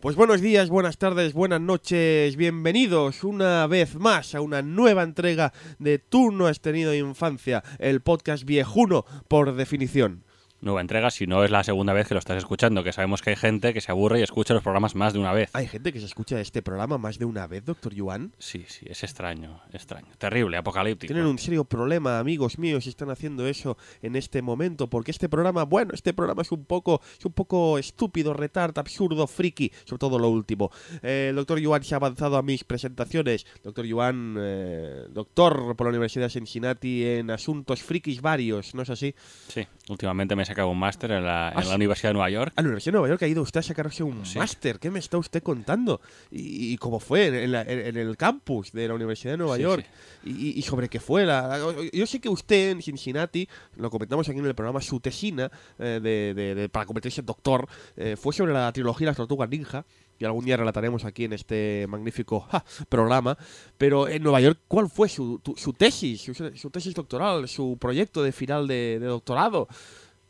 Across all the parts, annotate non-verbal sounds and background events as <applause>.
Pues buenos días, buenas tardes, buenas noches, bienvenidos una vez más a una nueva entrega de Tú no has tenido infancia, el podcast viejuno por definición nueva entrega si no es la segunda vez que lo estás escuchando, que sabemos que hay gente que se aburre y escucha los programas más de una vez. ¿Hay gente que se escucha este programa más de una vez, doctor Yuan? Sí, sí, es extraño, extraño. Terrible, apocalíptico. Tienen un serio problema, amigos míos, si están haciendo eso en este momento, porque este programa, bueno, este programa es un poco, es un poco estúpido, retard, absurdo, friki, sobre todo lo último. Eh, el doctor Yuan se ha avanzado a mis presentaciones. Doctor Yuan, eh, doctor por la Universidad de Cincinnati en asuntos frikis varios, ¿no es así? Sí, últimamente me sacado un máster en, la, en la, Universidad de Nueva York. ¿A la Universidad de Nueva York ha ido usted a sacarse un máster? ¿Qué me está usted contando? ¿Y, cómo fue en, en, el campus de la Universidad de Nueva York? Y, sobre qué fue? La, yo sé que usted en Cincinnati, lo comentamos aquí en el programa, su tesina eh, de, de, para convertirse en doctor eh, fue sobre la trilogía Las Tortugas Ninja y algún día relataremos aquí en este magnífico programa. Pero en Nueva York, ¿cuál fue su, su tesis, su, tesis doctoral, su proyecto de final de, de doctorado?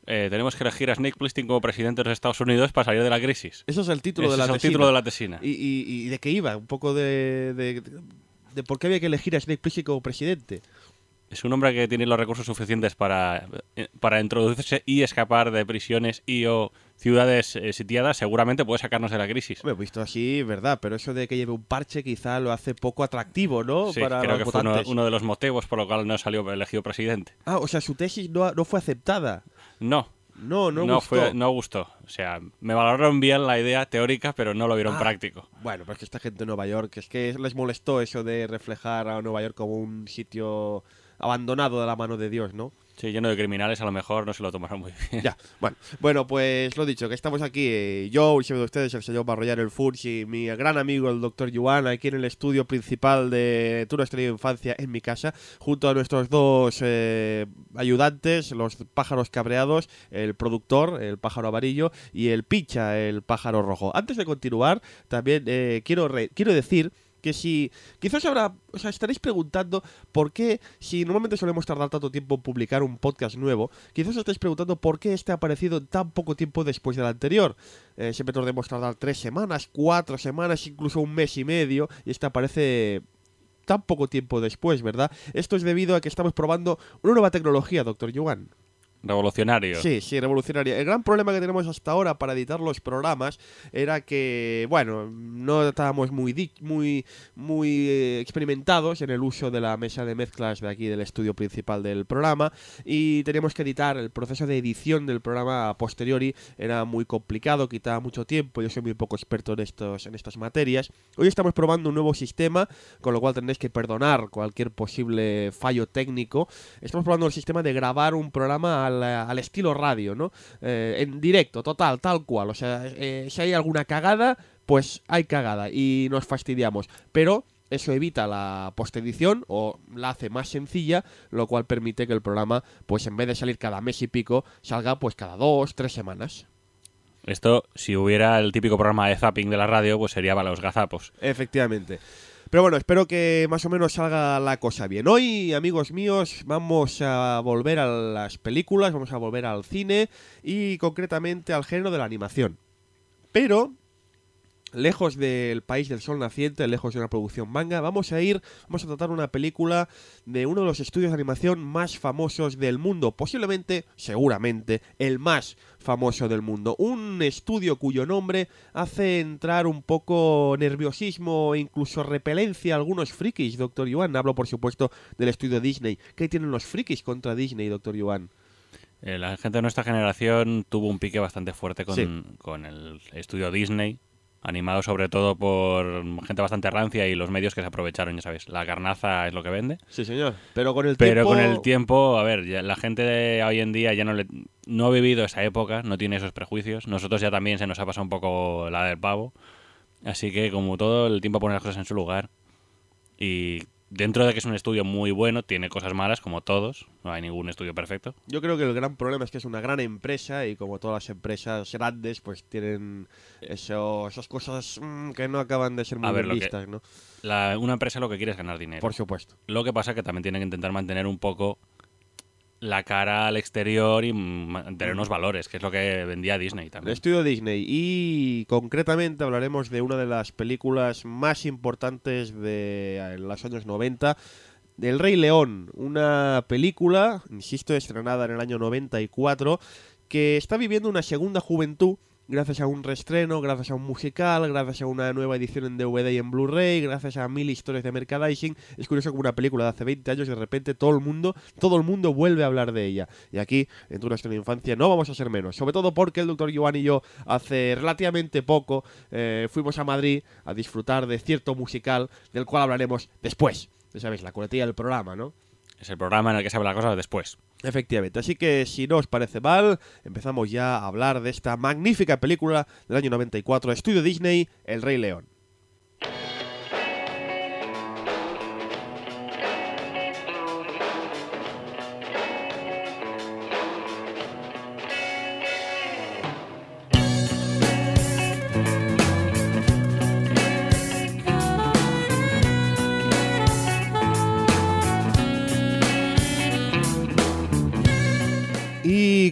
Eh, tenemos que elegir a Snake Plissken como presidente de los Estados Unidos para salir de la crisis. Eso es el título, de, la es el título de la tesina. ¿Y, y, de qué iba? Un poco de, de, por qué había que elegir a Snake Plissken como presidente. Es un hombre que tiene los recursos suficientes para, eh, para introducirse y escapar de prisiones y o ciudades eh, sitiadas, seguramente puede sacarnos de la crisis. He visto así, verdad, pero eso de que lleve un parche quizá lo hace poco atractivo, ¿no? Sí, creo que fue uno, de los motivos por lo cual no salió elegido presidente. Ah, o sea, su tesis no, no fue aceptada. No. No, no, no gustó. Fue, no gustó. O sea, me valoraron bien la idea teórica, pero no lo vieron ah, práctico. Bueno, pues que esta gente de Nueva York, es que les molestó eso de reflejar a Nueva York como un sitio abandonado de la mano de Dios, ¿no? Sí, lleno de criminales, a lo mejor no se lo tomaron muy bien. Ya, bueno, bueno pues lo dicho, que estamos aquí, eh, yo, y de ustedes, el señor Barrollar, el Furs y mi gran amigo, el doctor Yuan, aquí en el estudio principal de Tu Estrella de Infancia en mi casa, junto a nuestros dos eh, ayudantes, los pájaros cabreados, el productor, el pájaro amarillo, y el picha, el pájaro rojo. Antes de continuar, también eh, quiero, quiero decir que si quizás ahora o estaréis preguntando por qué, si normalmente solemos tardar tanto tiempo en publicar un podcast nuevo, quizás os estáis preguntando por qué este ha aparecido tan poco tiempo después del anterior. Eh, siempre tardemos tardar tres semanas, cuatro semanas, incluso un mes y medio, y este aparece tan poco tiempo después, ¿verdad? Esto es debido a que estamos probando una nueva tecnología, doctor Yuan. Revolucionario. Sí, sí, revolucionario. El gran problema que tenemos hasta ahora para editar los programas era que, bueno, no estábamos muy, muy, muy eh, experimentados en el uso de la mesa de mezclas de aquí del estudio principal del programa y teníamos que editar. El proceso de edición del programa a posteriori era muy complicado, quitaba mucho tiempo. Yo soy muy poco experto en, estos, en estas materias. Hoy estamos probando un nuevo sistema, con lo cual tendréis que perdonar cualquier posible fallo técnico. Estamos probando el sistema de grabar un programa al, estilo radio, ¿no? Eh, en directo, total, tal cual. O sea, eh, si hay alguna cagada, pues hay cagada y nos fastidiamos. Pero eso evita la postedición o la hace más sencilla, lo cual permite que el programa, pues en vez de salir cada mes y pico, salga pues cada dos, tres semanas. Esto, si hubiera el típico programa de zapping de la radio, pues sería para los gazapos. Efectivamente. Pero bueno, espero que más o menos salga la cosa bien. Hoy, amigos míos, vamos a volver a las películas, vamos a volver al cine y concretamente al género de la animación. Pero lejos del país del sol naciente, lejos de una producción manga, vamos a ir, vamos a tratar una película de uno de los estudios de animación más famosos del mundo, posiblemente, seguramente, el más famoso del mundo. Un estudio cuyo nombre hace entrar un poco nerviosismo e incluso repelencia a algunos frikis, Doctor Yuan. Hablo, por supuesto, del estudio Disney. ¿Qué tienen los frikis contra Disney, Doctor Yuan? Eh, la gente de nuestra generación tuvo un pique bastante fuerte con, con el estudio Disney, animado sobre todo por gente bastante rancia y los medios que se aprovecharon, ya sabes. La carnaza es lo que vende. Sí, señor. Pero con el Pero tiempo... con el tiempo, a ver, la gente de hoy en día ya no le, no ha vivido esa época, no tiene esos prejuicios. Nosotros ya también se nos ha pasado un poco la del pavo. Así que como todo, el tiempo pone las cosas en su lugar. Y dentro de que es un estudio muy bueno, tiene cosas malas, como todos. No hay ningún estudio perfecto. Yo creo que el gran problema es que es una gran empresa y como todas las empresas grandes, pues tienen eso, esas cosas mm, que no acaban de ser muy vistas, ¿no? una empresa lo que quiere es ganar dinero. Por supuesto. Lo que pasa es que también tiene que intentar mantener un poco la cara al exterior y mantener unos valores, que es lo que vendía Disney El también. estudio Disney. Y concretamente hablaremos de una de las películas más importantes de los años 90. del Rey León, una película, insisto, estrenada en el año 94, que está viviendo una segunda juventud gracias a un reestreno, gracias a un musical, gracias a una nueva edición en DVD y en Blu-ray, gracias a mil historias de merchandising. Es curioso como una película de hace 20 años de repente todo el mundo, todo el mundo vuelve a hablar de ella. Y aquí, en Tu Nuestra Infancia, no vamos a ser menos. Sobre todo porque el doctor Joan y yo hace relativamente poco eh, fuimos a Madrid a disfrutar de cierto musical del cual hablaremos después. Ya sabéis, la coletilla del programa, ¿no? Es el programa en el que se habla la cosa después. Efectivamente, así que si no os parece mal, empezamos ya a hablar de esta magnífica película del año 94, Estudio Disney, El Rey León.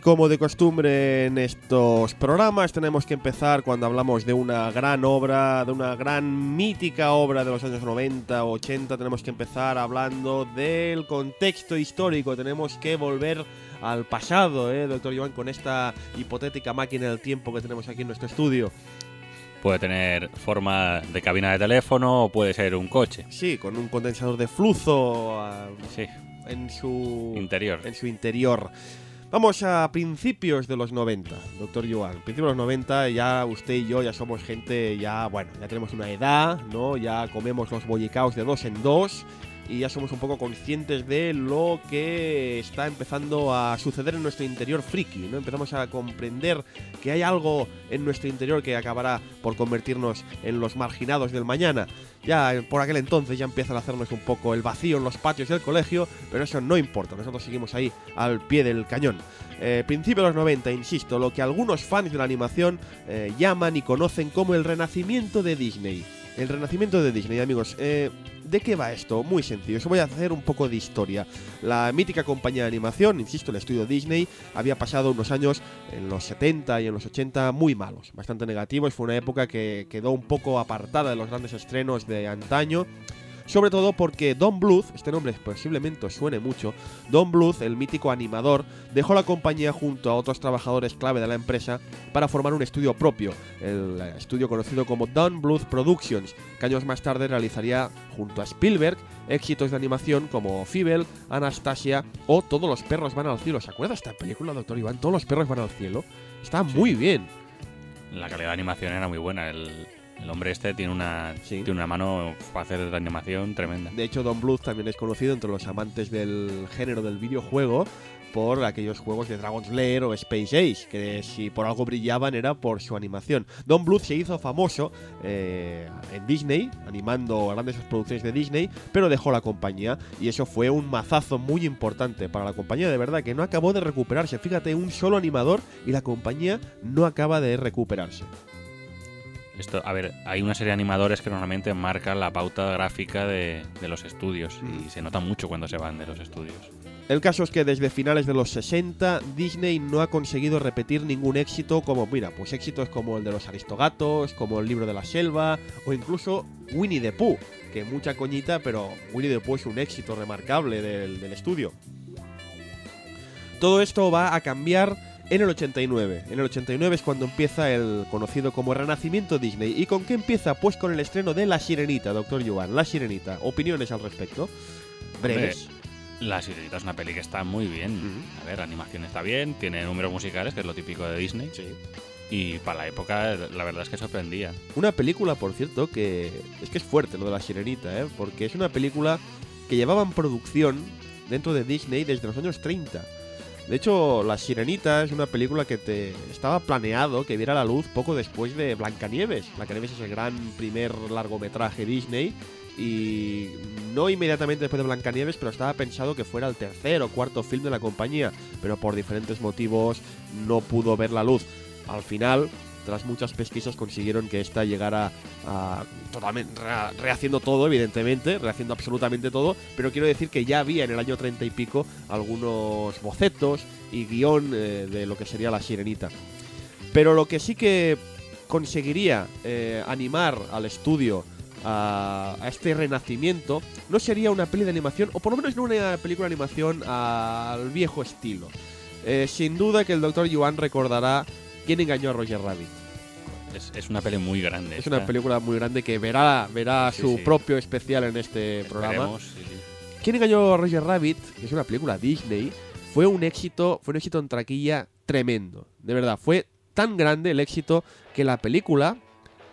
Como de costumbre en estos programas, tenemos que empezar cuando hablamos de una gran obra, de una gran mítica obra de los años 90, 80, tenemos que empezar hablando del contexto histórico, tenemos que volver al pasado, ¿eh, doctor Joan, con esta hipotética máquina del tiempo que tenemos aquí en nuestro estudio. Puede tener forma de cabina de teléfono o puede ser un coche. Sí, con un condensador de flujo ah, Sí, en su interior. en su interior. Vamos a principios de los 90, doctor Joan. Principios de los 90 ya usted y yo ya somos gente, ya, bueno, ya tenemos una edad, ¿no? Ya comemos los bollicaos de dos en dos y ya somos un poco conscientes de lo que está empezando a suceder en nuestro interior friki, ¿no? Empezamos a comprender que hay algo en nuestro interior que acabará por convertirnos en los marginados del mañana. Ya por aquel entonces ya empiezan a hacernos un poco el vacío en los patios del colegio, pero eso no importa, nosotros seguimos ahí al pie del cañón. Eh, principio de los 90, insisto, lo que algunos fans de la animación eh, llaman y conocen como el renacimiento de Disney. El renacimiento de Disney, amigos. Eh, ¿De qué va esto? Muy sencillo. Os voy a hacer un poco de historia. La mítica compañía de animación, insisto, el estudio Disney, había pasado unos años en los 70 y en los 80 muy malos, bastante negativos. Fue una época que quedó un poco apartada de los grandes estrenos de antaño. Sobre todo porque Don Bluth, este nombre posiblemente os suene mucho, Don Bluth, el mítico animador, dejó la compañía junto a otros trabajadores clave de la empresa para formar un estudio propio, el estudio conocido como Don Bluth Productions, que años más tarde realizaría junto a Spielberg éxitos de animación como Fievel, Anastasia o Todos los perros van al cielo. ¿Se acuerda esta película, doctor Iván? Todos los perros van al cielo. Está muy bien. La calidad de animación era muy buena. El, el hombre este tiene una, Sí. tiene una mano para hacer de animación tremenda. De hecho, Don Bluth también es conocido entre los amantes del género del videojuego por aquellos juegos de Dragon's Lair o Space Age, que si por algo brillaban era por su animación. Don Bluth se hizo famoso eh, en Disney, animando grandes producciones de Disney, pero dejó la compañía y eso fue un mazazo muy importante para la compañía, de verdad, que no acabó de recuperarse. Fíjate, un solo animador y la compañía no acaba de recuperarse. Esto, a ver, hay una serie de animadores que normalmente marcan la pauta gráfica de, de los estudios Mm. y se nota mucho cuando se van de los estudios. El caso es que desde finales de los 60 Disney no ha conseguido repetir ningún éxito como, mira, pues éxitos como el de los Aristogatos, como el libro de la selva o incluso Winnie the Pooh, que mucha coñita, pero Winnie the Pooh es un éxito remarcable del, del estudio. Todo esto va a cambiar en el 89. En el 89 es cuando empieza el conocido como Renacimiento Disney. ¿Y con qué empieza? Pues con el estreno de La Sirenita, doctor Joan. La Sirenita. ¿Opiniones al respecto? Breves. La Sirenita es una peli que está muy bien. A ver, la animación está bien, tiene números musicales, que es lo típico de Disney. Sí. Y para la época, la verdad es que sorprendía. Una película, por cierto, que es que es fuerte lo de la sirenita, ¿eh? porque es una película que llevaba en producción dentro de Disney desde los años 30. De hecho, La Sirenita es una película que te estaba planeado que viera la luz poco después de Blancanieves. Blancanieves es el gran primer largometraje Disney y no inmediatamente después de Blancanieves, pero estaba pensado que fuera el tercer o cuarto film de la compañía, pero por diferentes motivos no pudo ver la luz. Al final, tras muchas pesquisas consiguieron que esta llegara a totalmente re- rehaciendo todo, evidentemente, rehaciendo absolutamente todo, pero quiero decir que ya había en el año 30 y pico algunos bocetos y guion eh, de lo que sería la sirenita. Pero lo que sí que conseguiría eh, animar al estudio a, a este renacimiento no sería una peli de animación, o por lo menos no una película de animación al viejo estilo. Eh, sin duda que el Dr. Yuan recordará quién engañó a Roger Rabbit. Es, es una peli muy grande. Es una película muy grande que verá, verá Sí, su sí. propio especial en este programa. Esperemos, sí, sí. ¿Quién engañó a Roger Rabbit? Que es una película Disney. Fue un éxito, fue un éxito en traquilla tremendo. De verdad, fue tan grande el éxito que la película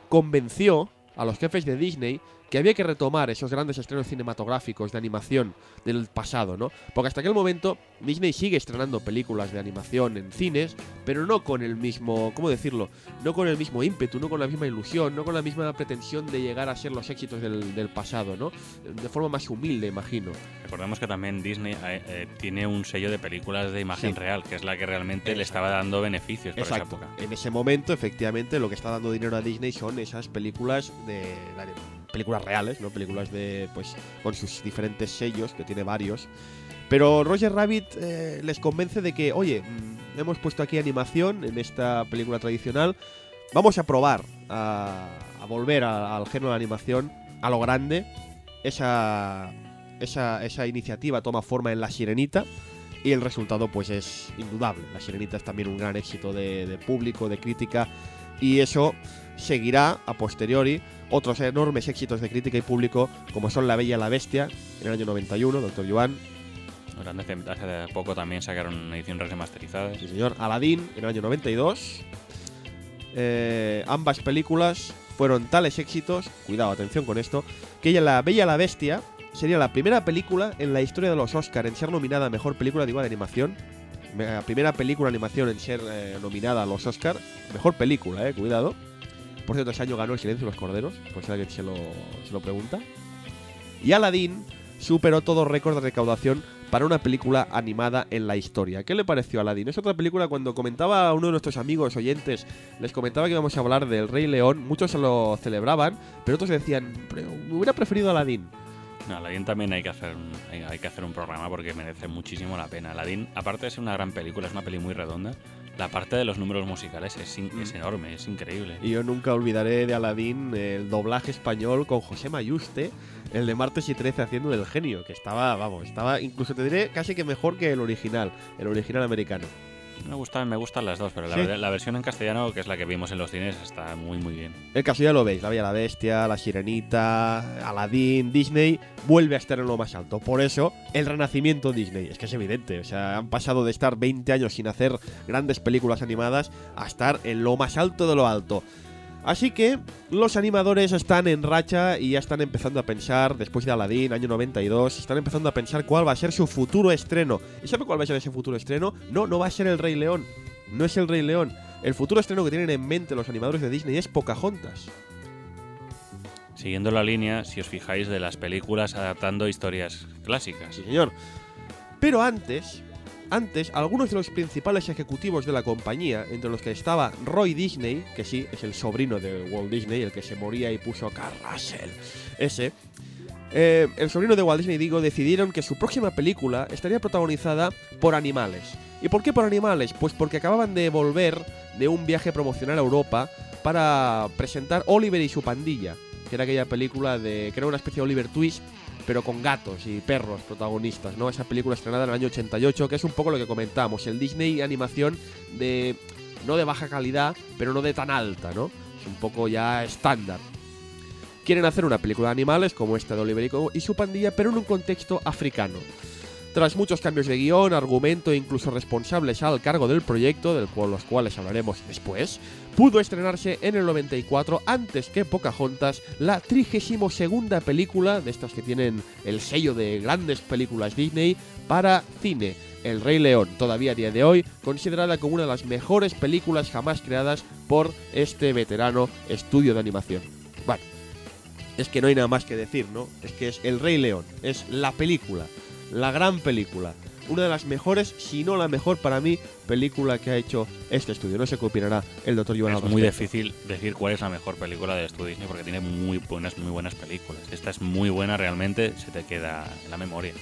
convenció a los jefes de Disney que había que retomar esos grandes estrenos cinematográficos de animación del pasado, ¿no? Porque hasta aquel momento Disney sigue estrenando películas de animación en cines, pero no con el mismo, ¿cómo decirlo? No con el mismo ímpetu, no con la misma ilusión, no con la misma pretensión de llegar a ser los éxitos del, del pasado, ¿no? De forma más humilde, imagino. Recordemos que también Disney eh, eh, tiene un sello de películas de imagen Sí. real, que es la que realmente le estaba dando beneficios por Exacto. esa época. En ese momento, efectivamente, lo que está dando dinero a Disney son esas películas de, de- películas reales, ¿no? Películas de pues con sus diferentes sellos, que tiene varios. Pero Roger Rabbit eh, les convence de que, oye, mm, hemos puesto aquí animación en esta película tradicional, vamos a probar a, a volver al género de animación a lo grande. Esa, esa, esa iniciativa toma forma en La Sirenita y el resultado pues es indudable. La Sirenita es también un gran éxito de, de público, de crítica y eso seguirá a posteriori otros enormes éxitos de crítica y público como son La Bella y la Bestia en el año 91, Doctor Yuan, Hace, hace poco también sacaron ediciones remasterizadas. sí señor, Aladdin en el año 92. Eh, ambas películas fueron tales éxitos, cuidado, atención con esto, que ella, La Bella y la Bestia sería la primera película en la historia de los Oscar en ser nominada a Mejor Película digo, de Animación. La primera película de animación en ser eh, nominada a los Oscar. Mejor película, eh, cuidado. Por cierto, ese año ganó El Silencio de los Corderos, por si alguien se lo, se lo pregunta. Y Aladdin superó todo récord de recaudación para una película animada en la historia. ¿Qué le pareció Aladdin? Es otra película cuando comentaba a uno de nuestros amigos oyentes, les comentaba que íbamos a hablar del Rey León, muchos se lo celebraban, pero otros decían, "Pero me hubiera preferido Aladdin. No, Aladdin también hay que hacer un, hay que hacer un programa porque merece muchísimo la pena. Aladdin, aparte de ser una gran película, es una peli muy redonda. La parte de los números musicales es, es enorme, es increíble. Y yo nunca olvidaré de Aladdin el doblaje español con José Mayuste, el de Martes y 13 haciendo del genio, que estaba, vamos, estaba incluso te diré casi que mejor que el original, el original americano. Me gustan, me gustan las dos, pero la, Sí. ver- la versión en castellano, que es la que vimos en los cines, está muy muy bien. El caso ya lo veis, La Bella la Bestia, La Sirenita, Aladdin, Disney vuelve a estar en lo más alto. Por eso, el renacimiento Disney, es que es evidente, o sea, han pasado de estar 20 años sin hacer grandes películas animadas a estar en lo más alto de lo alto. Así que los animadores están en racha y ya están empezando a pensar, después de Aladdin, año 92, están empezando a pensar cuál va a ser su futuro estreno. ¿Y sabe cuál va a ser ese futuro estreno? No, no va a ser el Rey León. No es el Rey León. El futuro estreno que tienen en mente los animadores de Disney es Pocahontas. Siguiendo la línea, si os fijáis, de las películas adaptando historias clásicas. Sí, señor. Pero antes, antes, algunos de los principales ejecutivos de la compañía, entre los que estaba Roy Disney, que sí, es el sobrino de Walt Disney, el que se moría y puso Carl Russell, ese, eh, el sobrino de Walt Disney, digo, decidieron que su próxima película estaría protagonizada por animales. ¿Y por qué por animales? Pues porque acababan de volver de un viaje promocional a Europa para presentar Oliver y su pandilla, que era aquella película de era una especie de Oliver Twist, pero con gatos y perros protagonistas, ¿no? Esa película estrenada en el año 88, que es un poco lo que comentamos, el Disney animación de no de baja calidad, pero no de tan alta, ¿no? Es un poco ya estándar. Quieren hacer una película de animales como esta de Oliver y su pandilla, pero en un contexto africano. Tras muchos cambios de guion, argumento e incluso responsables al cargo del proyecto, del cual los cuales hablaremos después, pudo estrenarse en el 94 antes que Pocahontas, la 32 película de estas que tienen el sello de grandes películas Disney para cine. El Rey León, todavía a día de hoy, considerada como una de las mejores películas jamás creadas por este veterano estudio de animación. Bueno, es que no hay nada más que decir, ¿no? Es que es El Rey León, es la película, la gran película. Una de las mejores, si no la mejor para mí, película que ha hecho este estudio. No sé qué opinará el doctor Joan Es muy difícil decir cuál es la mejor película de estudio Disney porque tiene muy buenas, muy buenas películas. Esta es muy buena realmente, se te queda en la memoria.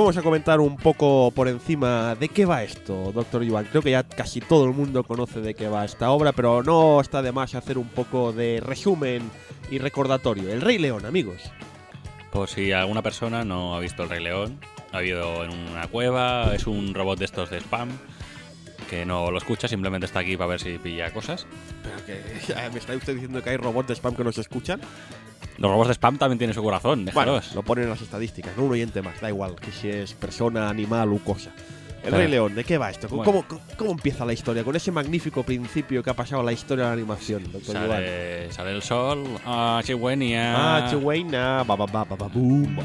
Vamos a comentar un poco por encima de qué va esto, doctor Iván. Creo que ya casi todo el mundo conoce de qué va esta obra, pero no está de más hacer un poco de resumen y recordatorio. El Rey León, amigos. Por si alguna persona no ha visto El Rey León, ha habido en una cueva, es un robot de estos de spam que no lo escucha, simplemente está aquí para ver si pilla cosas. Pero que <laughs> me está usted diciendo que hay robots de spam que no se escuchan. Los robots de spam también tienen su corazón, déjalos. Bueno, lo ponen en las estadísticas, no un oyente más, da igual que si es persona, animal u cosa. El Rey León, ¿de qué va esto? ¿Cómo, Bueno. cómo, cómo empieza la historia? Con ese magnífico principio que ha pasado la historia de la animación, doctor Iván. Sale, sale el sol, ah, Chihuahua. Ah, Chihuahua, ba, ba, ba, ba, ba, boom.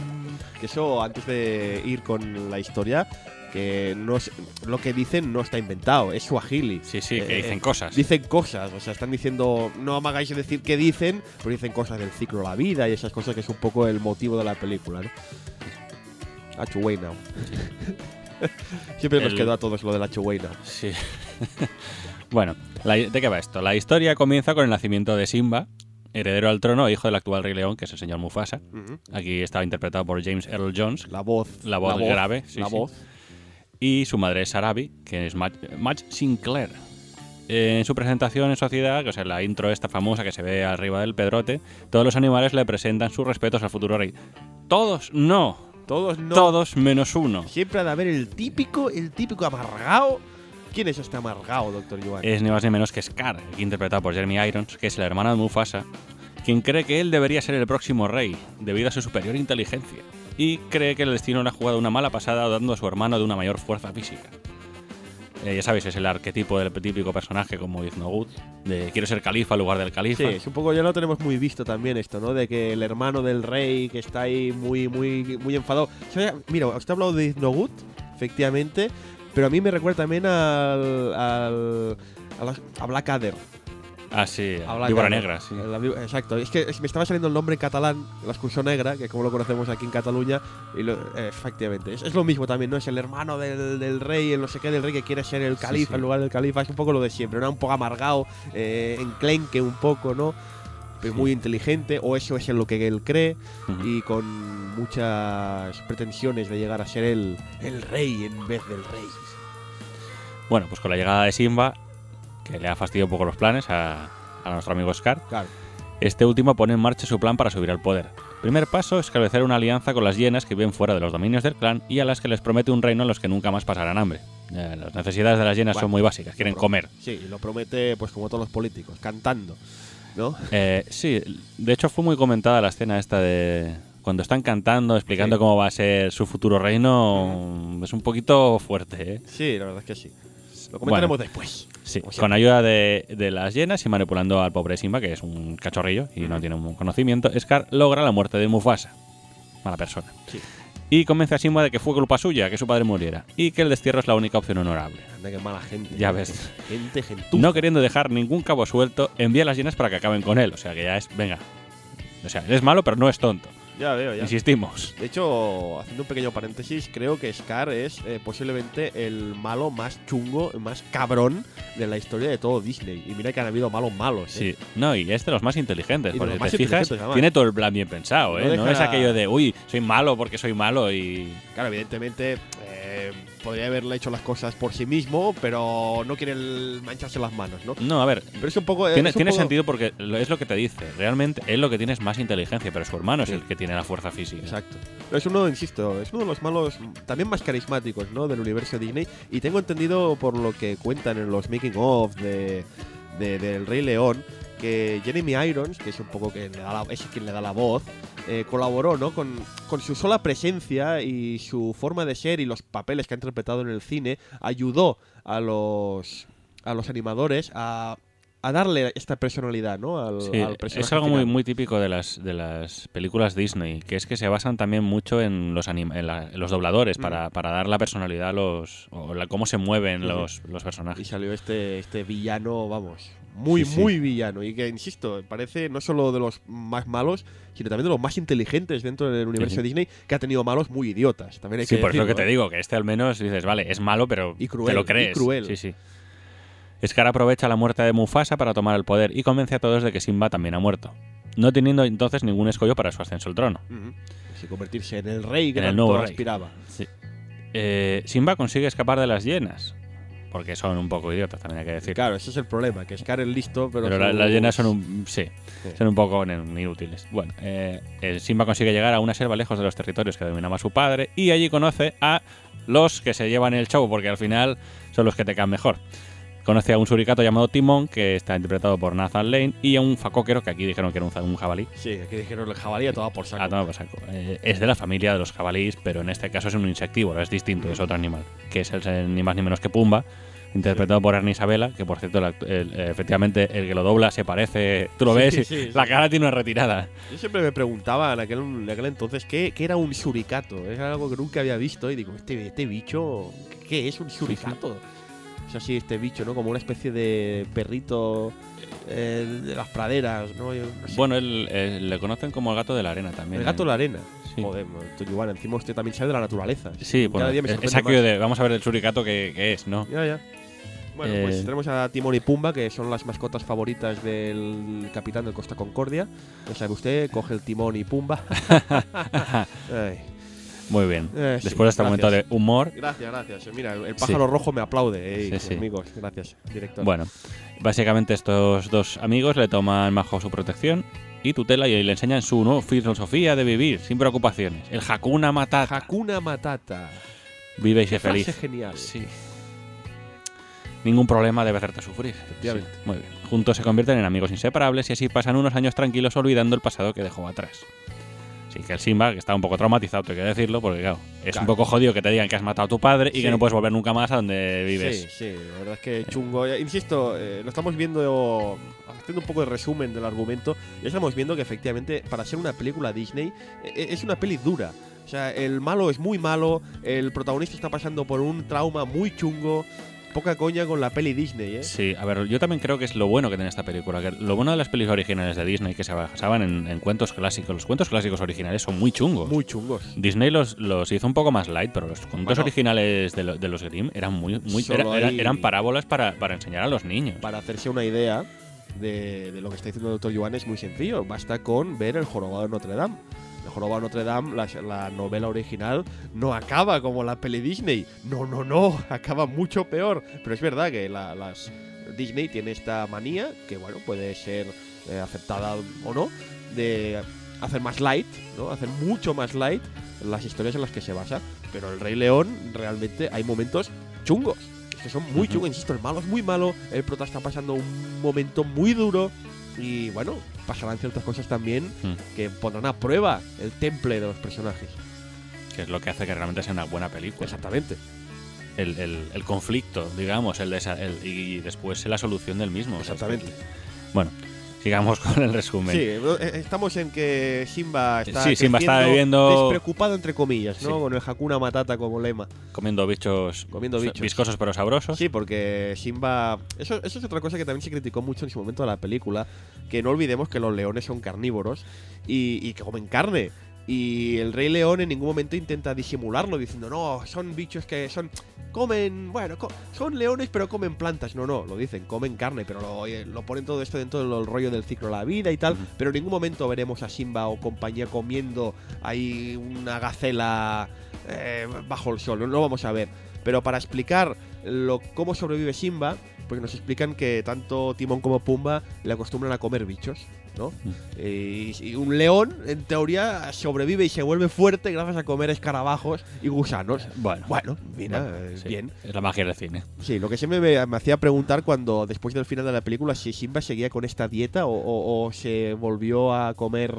Que eso, antes de ir con la historia, que no es- lo que dicen no está inventado, es suajili. Sí, sí, que Eh, dicen cosas. Dicen cosas, o sea, están diciendo, no me hagáis decir qué dicen, pero dicen cosas del ciclo de la vida y esas cosas que es un poco el motivo de la película, ¿no? <laughs> Siempre nos quedó a todos lo de la. Sí. <laughs> bueno, la- ¿de qué va esto? La historia comienza con el nacimiento de Simba, heredero al trono hijo del actual Rey León, que es el señor Mufasa. Aquí estaba interpretado por James Earl Jones. La voz. La voz grave, sí, la sí. voz. Y su madre es Sarabi, que es Madge, Sinclair. En su presentación en sociedad, o sea, la intro esta famosa que se ve arriba del pedrote, todos los animales le presentan sus respetos al futuro rey. Todos no, Todos no. todos menos uno. Siempre ha de haber el típico, el típico amargado. ¿Quién es este amargado, doctor Joan? Es ni más ni menos que Scar, interpretado por Jeremy Irons, que es el hermano de Mufasa, quien cree que él debería ser el próximo rey, debido a su superior inteligencia, y cree que el destino le ha jugado una mala pasada dando a su hermano de una mayor fuerza física. Eh, ya sabéis, es el arquetipo del típico personaje como Iznogut, de quiero ser califa en lugar del califa. Sí, es un poco ya lo tenemos muy visto también esto, ¿no? De que el hermano del rey que está ahí muy, muy, muy enfadado. Mira, usted ha hablado de Iznogut, efectivamente, pero a mí me recuerda también al, al a, la- a Blackadder. Ah, sí, A Blackadder. víbora negra, sí. La exacto. Es que es- me estaba saliendo el nombre en catalán, la excursión negra, que como lo conocemos aquí en Cataluña, y lo- eh, efectivamente. Es, es lo mismo también, ¿no? Es el hermano del, del rey, el no sé qué del rey que quiere ser el califa sí. en lugar del califa. Es un poco lo de siempre, ¿no? Un poco amargado, eh, enclenque un poco, ¿no? Pero Sí. muy inteligente, o eso es en lo que él cree, Ujú. y con muchas pretensiones de llegar a ser el, el rey en vez del rey. Bueno, pues con la llegada de Simba, que le ha fastidiado un poco los planes a, a nuestro amigo Scar, Claro. Este último pone en marcha su plan para subir al poder. Primer paso es establecer una alianza con las hienas que viven fuera de los dominios del clan y a las que les promete un reino en los que nunca más pasarán hambre. Eh, las necesidades de las hienas Bueno, son muy básicas, quieren comer. Sí, y lo promete, pues como todos los políticos, cantando, ¿no? Eh, sí, de hecho fue muy comentada la escena esta de cuando están cantando, explicando Sí. cómo va a ser su futuro reino. Es un poquito fuerte, ¿eh? Sí, la verdad es que sí. Lo comentaremos Bueno. después. Sí, con ayuda de, de las hienas y manipulando al pobre Simba, que es un cachorrillo y no tiene un conocimiento, Scar logra la muerte de Mufasa. Mala persona. Sí. Y convence a Simba de que fue culpa suya que su padre muriera y que el destierro es la única opción honorable. Anda, qué mala gente. Ya ves. Gente, gentuza. No queriendo dejar ningún cabo suelto, envía a las hienas para que acaben con él. O sea que ya es, venga. O sea, él es malo, pero no es tonto. Ya veo, ya. Insistimos. De hecho, haciendo un pequeño paréntesis, creo que Scar es eh, posiblemente el malo más chungo, más cabrón de la historia de todo Disney. Y mira que han habido malos malos. ¿eh? Sí. No, y es de los más inteligentes. Y Porque si te fijas, además. tiene todo el plan bien pensado, ¿eh? No No, es aquello de, uy, soy malo porque soy malo y. Claro, evidentemente eh, podría haberle hecho las cosas por sí mismo, pero no quiere mancharse las manos, ¿no? No, a ver, Pero es un poco. Tiene, un tiene poco- sentido porque es lo que te dice. Realmente él lo que tiene es más inteligencia, pero su hermano Sí. es el que tiene la fuerza física. Exacto. Pero es uno, insisto, es uno de los malos también más carismáticos, ¿no? Del universo Disney. Y tengo entendido por lo que cuentan en los making of de, de- del Rey León que Jeremy Irons, que es un poco que le da la, es quien le da la voz, eh, colaboró ¿no? con, con su sola presencia y su forma de ser y los papeles que ha interpretado en el cine, ayudó a los, a los animadores a, a darle esta personalidad ¿no? al, Sí, al personaje es algo muy, final. muy típico de las, de las películas Disney, que es que se basan también mucho en los, anim- en, la- en los dobladores Mm. para, para dar la personalidad a los. o la- cómo se mueven los, los Y personajes. salió este, este villano, vamos, muy, Sí, sí. muy villano. Y que, insisto, parece no solo de los más malos, sino también de los más inteligentes dentro del universo sí. Disney, que ha tenido malos muy idiotas. También hay Sí, que por eso que decirlo, te ¿eh? digo, que este al menos dices, vale, es malo, pero Y cruel, te lo y crees. cruel. Sí, sí. Scar aprovecha la muerte de Mufasa para tomar el poder y convence a todos de que Simba también ha muerto, no teniendo entonces ningún escollo para su ascenso al trono. Así convertirse en el rey que En el nuevo aspiraba. Eh, Simba consigue escapar de las hienas, porque son un poco idiotas, también hay que decir. Claro, ese es el problema, que Scar es listo, pero, Pero la- las hienas son un, sí, Sí. son un poco inútiles. Bueno, eh, Simba consigue llegar a una selva lejos de los territorios que dominaba su padre y allí conoce a los que se llevan el show, porque al final son los que te caen mejor. Conoce a un suricato llamado Timón, que está interpretado por Nathan Lane, y a un facóquero, que aquí dijeron que era un, jabalí. Sí, aquí dijeron el jabalí a toda por saco. Ah, toma por saco. Eh, es de la familia de los jabalíes, pero en este caso es un insectívoro, es distinto, es otro animal, que es el, ni más ni menos que Pumba, interpretado por Ernie Isabela, que por cierto, el el- eh, efectivamente, el que lo dobla se parece. Tú lo Sí, ves y sí, sí. la cara tiene una retirada. Yo siempre me preguntaba en aquel, en aquel entonces qué, qué era un suricato. Es algo que nunca había visto y digo, este, este bicho, ¿qué es un suricato? Es así este bicho, ¿no? Como una especie de perrito eh, de las praderas, ¿no? Yo no sé. Bueno, él, eh, le conocen como el gato de la arena también. el gato de la arena. Sí. Joder, Toyuan, encima usted también sabe de la naturaleza. Sí, Cada bueno, día me es, es aquello de. Vamos a ver el suricato que, que es, ¿no? Ya, ya. Bueno, Eh, pues tenemos a Timón y Pumba, que son las mascotas favoritas del capitán del Costa Concordia. Ya sabe usted, coge el Timón y Pumba. <laughs> Muy bien. Eh, sí, Después de este momento de humor, Gracias, gracias. Mira, el pájaro rojo me aplaude, eh, Sí, sí. amigos. Gracias, director. Bueno, básicamente estos dos amigos le toman bajo su protección y tutela y le enseñan su nueva filosofía de vivir sin preocupaciones. El Hakuna Matata. Hakuna Matata. Vive y sé feliz. genial. Sí. Ningún problema debe hacerte sufrir. Efectivamente. Sí, Muy bien. Juntos se convierten en amigos inseparables y así pasan unos años tranquilos olvidando el pasado que dejó atrás. Así que el Simba, que está un poco traumatizado, tengo que decirlo, porque claro, es Claro. un poco jodido que te digan que has matado a tu padre y Sí. que no puedes volver nunca más a donde vives. Sí, sí, la verdad es que chungo. Ya, Insisto, eh, lo estamos viendo, haciendo un poco de resumen del argumento, ya estamos viendo que efectivamente para ser una película Disney eh, es una peli dura. O sea, el malo es muy malo, el protagonista está pasando por un trauma muy chungo. Poca coña con la peli Disney, ¿eh? Sí, a ver, yo también creo que es lo bueno que tiene esta película. Que lo bueno de las películas originales de Disney que se basaban en, en cuentos clásicos. Los cuentos clásicos originales son muy chungos. Muy chungos. Disney los, los hizo un poco más light, pero los cuentos Bueno. originales de, lo- de los Grimm eran muy, muy era- era- eran parábolas para, para enseñar a los niños. Para hacerse una idea de, de lo que está diciendo el Dr. Yuan es muy sencillo. Basta con ver El Jorobado de Notre Dame. El Jorobado de Notre Dame, la, la novela original, no acaba como la peli Disney. No, no, no. <laughs> Acaba mucho peor. Pero es verdad que la- las Disney tiene esta manía, que bueno, puede ser eh, aceptada o no, de hacer más light, ¿no? Hacer mucho más light las historias en las que se basa. Pero el Rey León, realmente hay momentos chungos. Que son muy chungos, insisto, el malo es muy malo, el prota está pasando un momento muy duro y bueno, pasarán ciertas cosas también Mm. que pondrán a prueba el temple de los personajes. Que es lo que hace que realmente sea una buena película. Exactamente. El, el- el conflicto, digamos, el, el- y después la solución del mismo. O sea, Exactamente. Bueno, sigamos <laughs> con el resumen. Sí, eh, estamos en que Simba está, Sí, Simba está creciendo viviendo- despreocupado entre comillas, ¿no? Sí. Con el Hakuna Matata como lema. Comiendo bichos, Comiendo bichos. viscosos pero sabrosos. Sí, porque Simba. Eso, eso es otra cosa que también se criticó mucho en su momento de la película. Que no olvidemos que los leones son carnívoros y, y que comen carne. Y el Rey León en ningún momento intenta disimularlo diciendo, no, son bichos que son. Comen. Bueno, co- son leones, pero comen plantas. No, no, lo dicen, comen carne, pero lo, eh, lo ponen todo esto dentro del rollo del ciclo de la vida y tal. Pero en ningún momento veremos a Simba o compañía comiendo ahí una gacela eh, bajo el sol. No lo vamos a ver. Pero para explicar lo, cómo sobrevive Simba, pues nos explican que tanto Timón como Pumba le acostumbran a comer bichos. ¿No? Y, y un león, en teoría, sobrevive y se vuelve fuerte gracias a comer escarabajos y gusanos. Bueno, Bueno, mira, bueno, eh, sí, bien. Es la magia del cine. Sí, lo que siempre me, me hacía preguntar cuando, después del final de la película, si Simba seguía con esta dieta o, o- o se volvió a comer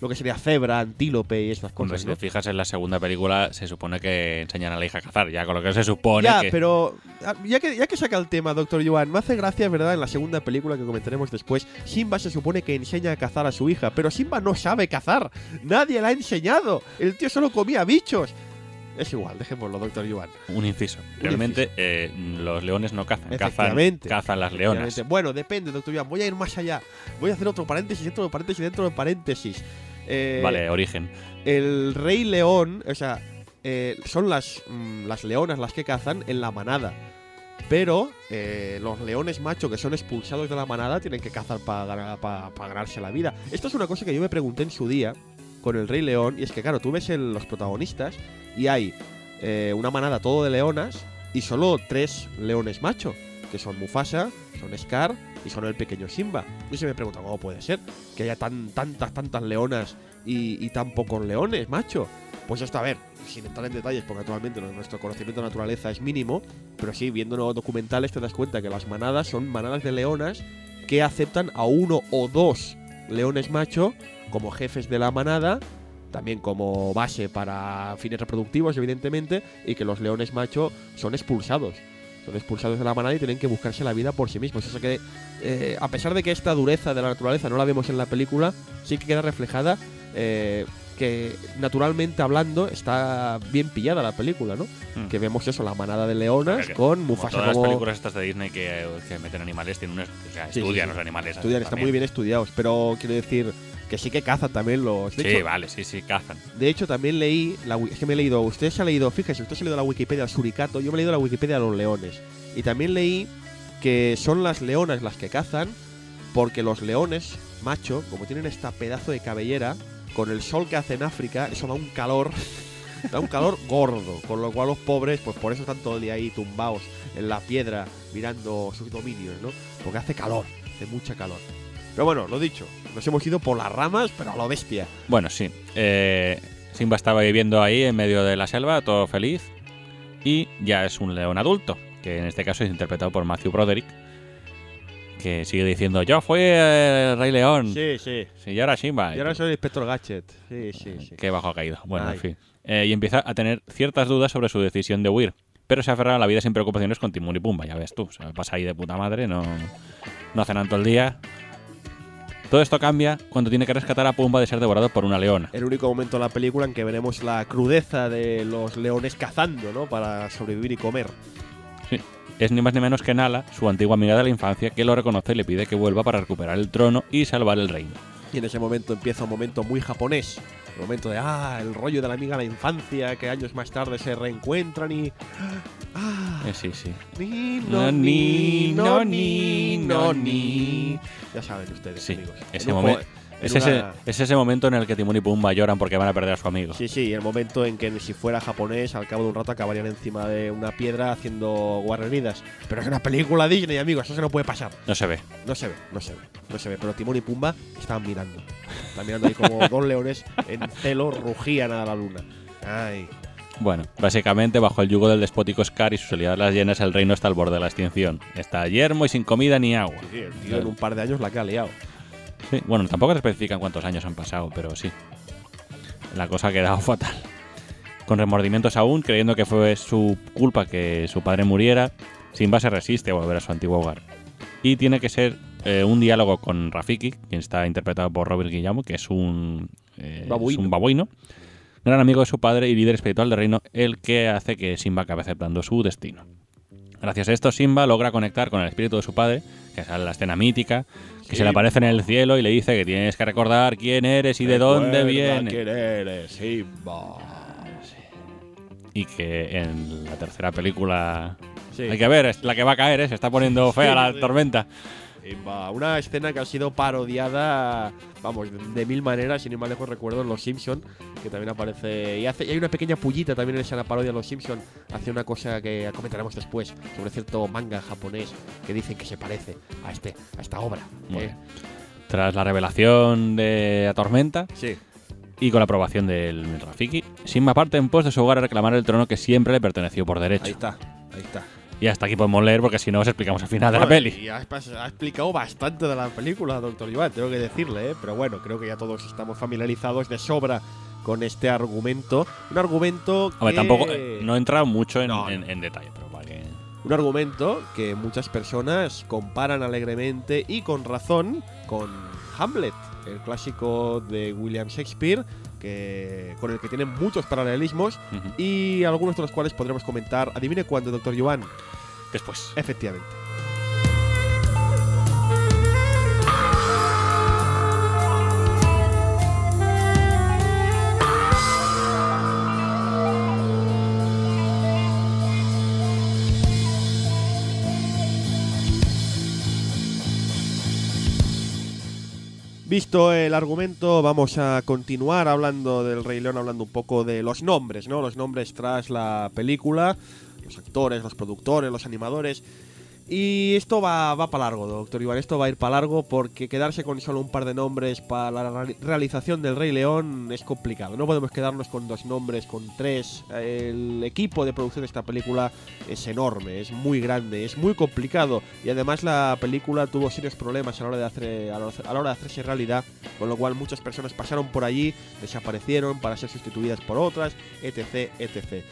lo que sería cebra, antílope y estas Hombre, cosas. si ¿no? te fijas en la segunda película, se supone que enseñan a la hija a cazar, ya con lo que se supone Ya, que... pero ah, ya que, ya que saca el tema, Doctor Yuan, me hace gracia, ¿verdad? En la segunda película que comentaremos después, Simba se supone que enseña a cazar a su hija, pero Simba no sabe cazar. Nadie le ha enseñado. El tío solo comía bichos. Es igual, dejémoslo, Doctor Yuan. Un inciso. Realmente eh, los leones no cazan, cazan, cazan las leonas. Bueno, depende, Doctor Yuan. Voy a ir más allá. Voy a hacer otro paréntesis dentro de paréntesis dentro de paréntesis. Eh, Vale, origen. el rey león, o sea, eh, son las, mm, las leonas las que cazan en la manada. Pero eh, los leones macho que son expulsados de la manada tienen que cazar para ganarse la vida. Esto es una cosa que yo me pregunté en su día con el rey león. Y es que, claro, tú ves el- los protagonistas y hay eh, una manada todo de leonas y solo tres leones macho. Que son Mufasa, son Scar y son el pequeño Simba. Y se me pregunta, ¿cómo puede ser que haya tan, tantas, tantas leonas y, tan pocos leones, macho? Pues esto, a ver, sin entrar en detalles, porque actualmente nuestro conocimiento de naturaleza es mínimo, pero sí, viendo documentales te das cuenta que las manadas son manadas de leonas que aceptan a uno o dos leones macho como jefes de la manada, también como base para fines reproductivos, evidentemente, y que los leones macho son expulsados. Son expulsados de la manada y tienen que buscarse la vida por sí mismos. O sea que, eh, a pesar de que esta dureza de la naturaleza no la vemos en la película, sí que queda reflejada eh, que naturalmente hablando está bien pillada la película, ¿no? Mm. Que vemos eso, la manada de leonas con Como Mufasa todas las películas estas de Disney que, que meten animales, tienen unos, o sea, Sí, sí, estudian sí. los animales. Estudian, están muy bien estudiados, pero quiero decir que sí que cazan también los... De Sí, hecho, vale, sí, sí, cazan. De hecho, también leí, la, es que me he leído, usted se ha leído, fíjese, usted se ha leído la Wikipedia del suricato, yo me he leído la Wikipedia de los leones. Y también leí que son las leonas las que cazan porque los leones, macho, como tienen esta pedazo de cabellera, con el sol que hace en África, eso da un calor, <laughs> da un calor gordo, con lo cual los pobres, pues por eso están todo el día ahí tumbados en la piedra mirando sus dominios, ¿no? Porque hace calor, hace mucha calor. Pero bueno, lo dicho, nos hemos ido por las ramas, pero a lo bestia. Bueno, sí. eh, Simba estaba viviendo ahí en medio de la selva, todo feliz. Y ya es un león adulto, que en este caso es interpretado por Matthew Broderick. Que sigue diciendo, yo fui el Rey León. Sí, sí. Sí, y ahora Simba. Y ahora soy el inspector Gadget. Sí, sí, sí. Qué bajo ha caído. Bueno, Ay. en fin. Eh, y empieza a tener ciertas dudas sobre su decisión de huir. Pero se aferra a la vida sin preocupaciones con Timón y Pumba, ya ves tú. O sea, pasa ahí de puta madre, no, no hacen tanto el día. Todo esto cambia cuando tiene que rescatar a Pumba de ser devorado por una leona. El único momento en la película en que veremos la crudeza de los leones cazando, ¿no? Para sobrevivir y comer. Sí. Es ni más ni menos que Nala, su antigua amiga de la infancia, que lo reconoce y le pide que vuelva para recuperar el trono y salvar el reino. Y en ese momento empieza un momento muy japonés. El momento de, ah, el rollo de la amiga de la infancia, que años más tarde se reencuentran y... Ah, Eh, sí, sí. ni, No, ni, no, ni, no, ni. Ya saben ustedes, Sí, amigos. ese momen- en Es ese, una- es ese momento en el que Timón y Pumba lloran porque van a perder a su amigo. Sí, sí, el momento en que si fuera japonés, al cabo de un rato acabarían encima de una piedra haciendo guarreridas. Pero es una película Disney, amigos, eso no puede pasar. No se ve. No se ve, no se ve, no se ve. Pero Timón y Pumba estaban mirando. Estaban mirando ahí como dos leones en celo rugían a la luna. Ay. Bueno, básicamente bajo el yugo del despótico Scar y sus aliadas las llenas, el reino está al borde de la extinción. Está yermo y sin comida ni agua. Sí, el tío en un par de años la que ha liado. Sí, bueno, tampoco se especifican cuántos años han pasado, pero sí. La cosa ha quedado <laughs> fatal. Con remordimientos aún, creyendo que fue su culpa que su padre muriera, Simba se resiste a volver a su antiguo hogar. Y tiene que ser eh, un diálogo con Rafiki, quien está interpretado por Robert Guillermo, que es un, eh, es Babuino. un babuino, gran amigo de su padre y líder espiritual del reino, el que hace que Simba acabe aceptando su destino. Gracias a esto, Simba logra conectar con el espíritu de su padre, que sale la escena mítica, que se le aparece en el cielo y le dice que tienes que recordar quién eres y de dónde vienes. quién eres, Simba. Y que en la tercera película... Sí. Hay que ver, es la que va a caer, ¿eh? se está poniendo fea la tormenta. Simba. Una escena que ha sido parodiada, vamos, de, mil maneras, sin ir más lejos recuerdo en Los Simpson, que también aparece y hace y hay una pequeña pullita también en esa parodia de Los Simpson, hace una cosa que comentaremos después sobre cierto manga japonés que dicen que se parece a este a esta obra. ¿eh? Tras la revelación de la tormenta Sí. y con la aprobación del Rafiki, Simba parte en pos de su hogar a reclamar el trono que siempre le perteneció por Ahí derecho. está, ahí está. Y hasta aquí podemos leer porque si no os explicamos al final de la Bueno, peli. Y ha, ha explicado bastante de la película, doctor Iván, tengo que decirle, ¿eh? pero bueno, creo que ya todos estamos familiarizados de sobra con este argumento. Un argumento que... Hombre, tampoco eh, no he entrado mucho en, No, en- en detalle, pero para que... Un argumento que muchas personas comparan alegremente y con razón con Hamlet, el clásico de William Shakespeare, que, con el que tienen muchos paralelismos y algunos de los cuales podremos comentar. Adivine cuándo, doctor Iván. Después. Efectivamente. Visto el argumento, vamos a continuar hablando del Rey León, hablando un poco de los nombres, ¿no? Los nombres tras la película, los actores, los productores, los animadores. Y esto va, va para largo, doctor Iván. Esto va a ir para largo porque quedarse con solo un par de nombres para la reali- realización del Rey León es complicado. No podemos quedarnos con dos nombres, con tres. El equipo de producción de esta película es enorme, es muy grande, es muy complicado. Y además la película tuvo serios problemas a la hora de, hacer, a la hora de hacerse realidad, con lo cual muchas personas pasaron por allí, desaparecieron para ser sustituidas por otras, etc, etc.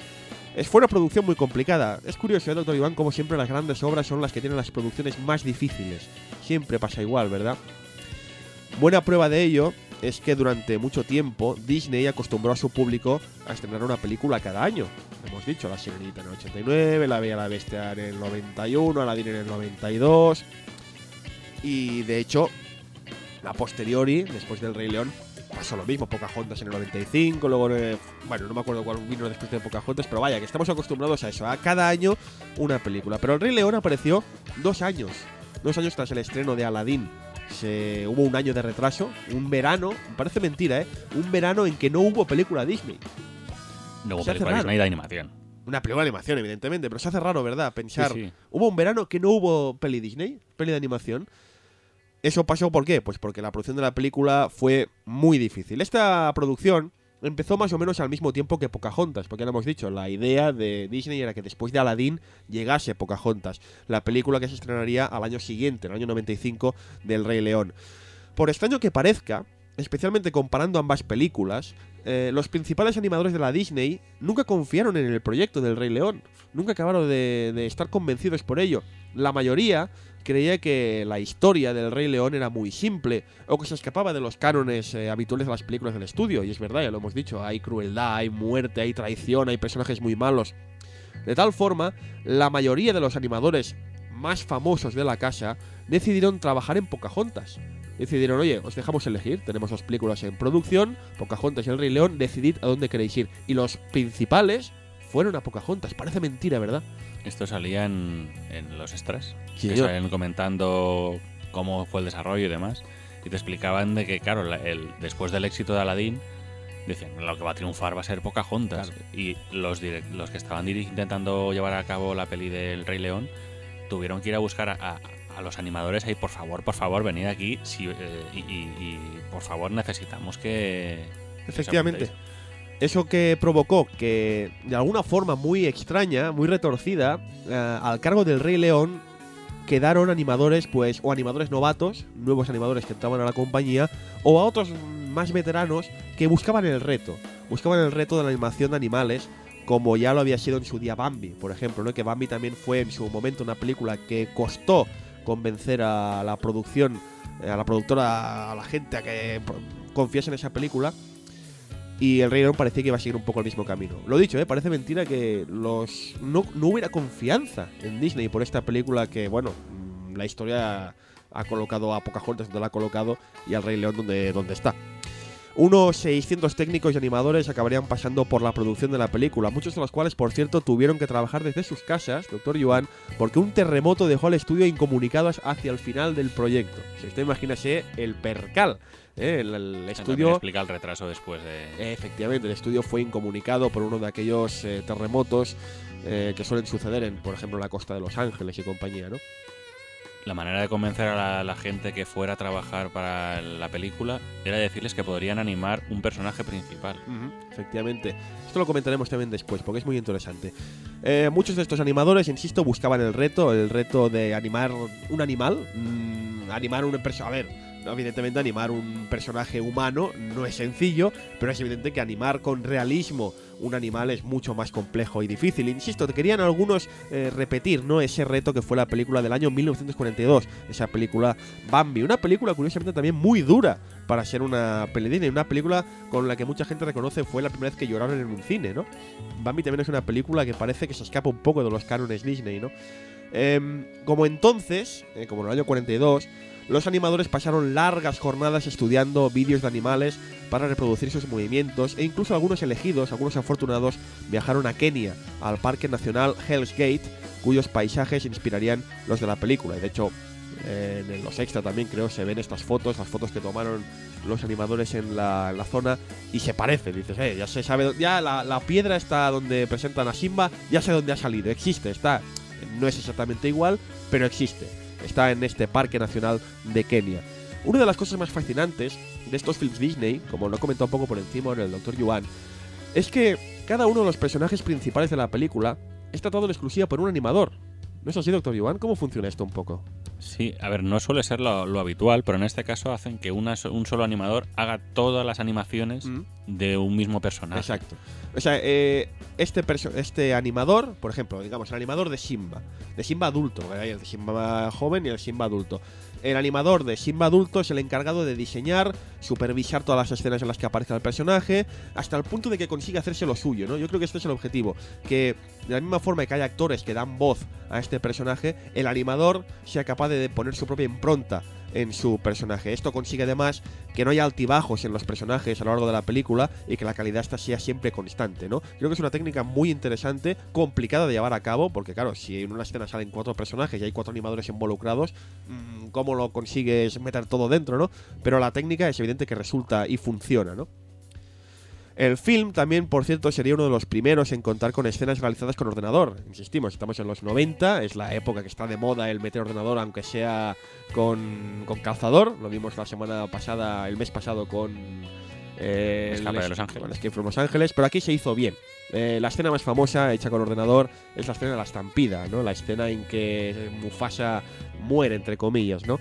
Fue una producción muy complicada. Es curioso, ¿eh, doctor Iván, como siempre las grandes obras son las que tienen las producciones más difíciles. Siempre pasa igual, ¿verdad? Buena prueba de ello es que durante mucho tiempo Disney acostumbró a su público a estrenar una película cada año. Hemos dicho, La Sirenita en el 89, La Bella la Bestia en el 91, Aladdin en el 92. Y de hecho, a posteriori, después del Rey León, pasó lo mismo. Pocahontas en el 95, luego, eh, bueno, no me acuerdo cuál vino después de Pocahontas, pero vaya, que estamos acostumbrados a eso, a cada año una película. Pero el Rey León apareció dos años, dos años tras el estreno de Aladdin. Se, hubo un año de retraso, un verano, parece mentira, ¿eh? Un verano en que no hubo película Disney. Se hace película. Disney de animación. Una película de animación, evidentemente, pero se hace raro, ¿verdad? Pensar, Sí, sí. hubo un verano que no hubo peli Disney, peli de animación. ¿Eso pasó por qué? Pues porque la producción de la película fue muy difícil. Esta producción empezó más o menos al mismo tiempo que Pocahontas, porque ya lo hemos dicho, la idea de Disney era que después de Aladdin llegase Pocahontas, la película que se estrenaría al año siguiente, en el año 95, del Rey León. Por extraño que parezca, especialmente comparando ambas películas, eh, los principales animadores de la Disney nunca confiaron en el proyecto del Rey León, nunca acabaron de estar convencidos por ello. La mayoría creía que la historia del Rey León era muy simple o que se escapaba de los cánones eh, habituales de las películas del estudio. Y es verdad, ya lo hemos dicho, hay crueldad, hay muerte, hay traición, hay personajes muy malos. De tal forma, la mayoría de los animadores más famosos de la casa decidieron trabajar en Pocahontas. Decidieron, oye, os dejamos elegir, tenemos dos películas en producción, Pocahontas y El Rey León, decidid a dónde queréis ir. Y los principales fueron a Pocahontas. Parece mentira, ¿verdad? Esto salía en, en los extras. Que salían comentando cómo fue el desarrollo y demás. Y te explicaban de que, claro, la- el, después del éxito de Aladdin, decían, lo que va a triunfar va a ser Pocahontas. Y los, los que estaban intentando llevar a cabo la peli del Rey León tuvieron que ir a buscar a, a- a los animadores ahí, por favor, por favor, venid aquí si, eh, y, y- y, por favor necesitamos que... Efectivamente. apuntéis". Eso que provocó que, de alguna forma muy extraña, muy retorcida, eh, al cargo del Rey León quedaron animadores, pues, o animadores novatos, nuevos animadores que entraban a la compañía, o a otros más veteranos que buscaban el reto. Buscaban el reto de la animación de animales, como ya lo había sido en su día Bambi, por ejemplo, ¿no? Que Bambi también fue en su momento una película que costó convencer a la producción, eh, a la productora, a la gente a que confiase en esa película. Y el Rey León parecía que iba a seguir un poco el mismo camino. Lo dicho, ¿eh? parece mentira que los no, hubiera confianza en Disney por esta película que, bueno, mm, la historia ha colocado a Pocahontas donde la ha colocado y al Rey León donde, donde está. Unos 600 técnicos y animadores acabarían pasando por la producción de la película, muchos de los cuales, por cierto, tuvieron que trabajar desde sus casas, doctor Yuan, porque un terremoto dejó al estudio incomunicados hacia el final del proyecto. Si usted imagínase el percal, ¿eh? el, el estudio... explica el retraso después de... Efectivamente, el estudio fue incomunicado por uno de aquellos eh, terremotos eh, que suelen suceder en, por ejemplo, la costa de Los Ángeles y compañía, ¿no? la manera de convencer a la, la gente que fuera a trabajar para la película era decirles que podrían animar un personaje principal. Ujú, efectivamente. Esto lo comentaremos también después, porque es muy interesante. Eh, muchos de estos animadores, insisto, buscaban el reto, el reto de animar un animal, mm, animar un. A ver, evidentemente animar un personaje humano no es sencillo, pero es evidente que animar con realismo un animal es mucho más complejo y difícil. Insisto, querían algunos eh, repetir ¿no? ese reto que fue la película del año 1942, esa película Bambi. Una película curiosamente también muy dura para ser una peli Disney, una película con la que mucha gente reconoce fue la primera vez que lloraron en un cine, ¿no? Bambi también es una película que parece que se escapa un poco de los cánones Disney, ¿no? Em, como entonces, eh, como en el año 42, los animadores pasaron largas jornadas estudiando vídeos de animales para reproducir sus movimientos e incluso algunos elegidos, algunos afortunados, viajaron a Kenia, al Parque Nacional Hell's Gate, cuyos paisajes inspirarían los de la película. De hecho, en los extra también creo se ven estas fotos, las fotos que tomaron los animadores en la, en la zona y se parece. Dices, eh, ya se sabe, ya la, la piedra está donde presentan a Simba, ya sé dónde ha salido, existe, está. No es exactamente igual, pero existe está en este Parque Nacional de Kenia. Una de las cosas más fascinantes de estos films Disney, como lo he comentado un poco por encima en el Dr. Yuan, es que cada uno de los personajes principales de la película es tratado en exclusiva por un animador. ¿No es así, Dr. Yuan? ¿Cómo funciona esto un poco? Sí, a ver, no suele ser lo, lo habitual, pero en este caso hacen que una, un solo animador haga todas las animaciones Mm. de un mismo personaje. Exacto. O sea, eh, este, este animador, por ejemplo, digamos, el animador de Simba, de Simba adulto, el de Simba joven y el Simba adulto. El animador de Simba adulto es el encargado de diseñar, supervisar todas las escenas en las que aparezca el personaje, hasta el punto de que consiga hacerse lo suyo, ¿no? Yo creo que este es el objetivo, que de la misma forma que hay actores que dan voz a este personaje, el animador sea capaz de poner su propia impronta en su personaje. Esto consigue además que no haya altibajos en los personajes a lo largo de la película y que la calidad esta sea siempre constante, ¿no? Creo que es una técnica muy interesante, complicada de llevar a cabo, porque claro, si en una escena salen cuatro personajes y hay cuatro animadores involucrados, mm, ¿cómo lo consigues meter todo dentro, no? Pero la técnica es evidente que resulta y funciona, ¿no? El film también, por cierto, sería uno de los primeros en contar con escenas realizadas con ordenador. Insistimos, estamos en los 90, es la época que está de moda el meter ordenador, aunque sea con, con calzador. Lo vimos la semana pasada, el mes pasado con... eh, Escape de Los Ángeles. Escape from Los Ángeles, pero aquí se hizo bien. Eh, la escena más famosa hecha con ordenador es la escena de la estampida, ¿no? La escena en que Mufasa muere, entre comillas, ¿no?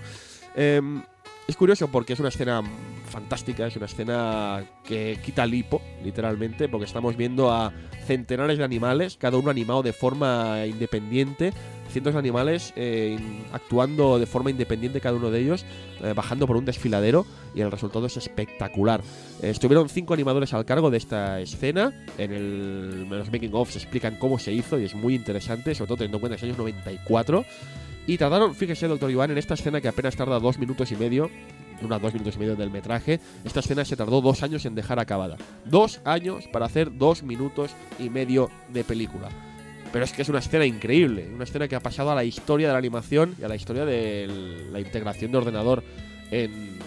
Em, es curioso porque es una escena fantástica, es una escena que quita el hipo, literalmente, porque estamos viendo a centenares de animales, cada uno animado de forma independiente, cientos de animales eh, actuando de forma independiente cada uno de ellos, eh, bajando por un desfiladero y el resultado es espectacular. Eh, estuvieron cinco animadores al cargo de esta escena, en, el, en los making of se explican cómo se hizo y es muy interesante, sobre todo teniendo en cuenta que es años 94. Y tardaron, fíjese, doctor Iván, en esta escena que apenas tarda dos minutos y medio, unas dos minutos y medio del metraje, esta escena se tardó dos años en dejar acabada. Dos años para hacer dos minutos y medio de película. Pero es que es una escena increíble, una escena que ha pasado a la historia de la animación y a la historia de la integración de ordenador en,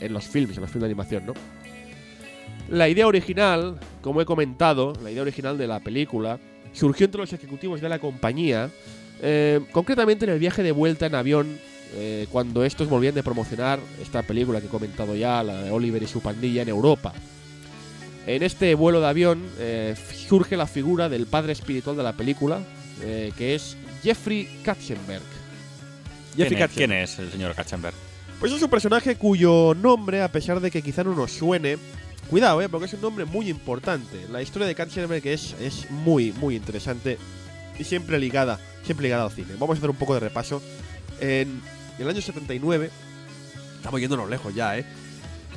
en los films, en los films de animación, ¿no? La idea original, como he comentado, la idea original de la película, surgió entre los ejecutivos de la compañía, eh, concretamente en el viaje de vuelta en avión, eh, cuando estos volvían de promocionar esta película que he comentado ya, la de Oliver y su pandilla, en Europa. En este vuelo de avión eh, surge la figura del padre espiritual de la película, eh, que es Jeffrey Katzenberg. ¿Quién, Jeffrey es, quién es el señor Katzenberg? pues es un personaje cuyo nombre, a pesar de que quizá no nos suene, cuidado, eh, porque es un nombre muy importante. La historia de Katzenberg es, es muy, muy interesante y siempre ligada, siempre ligada al cine. Vamos a hacer un poco de repaso. En el año 79, estamos yéndonos lejos ya, ¿eh?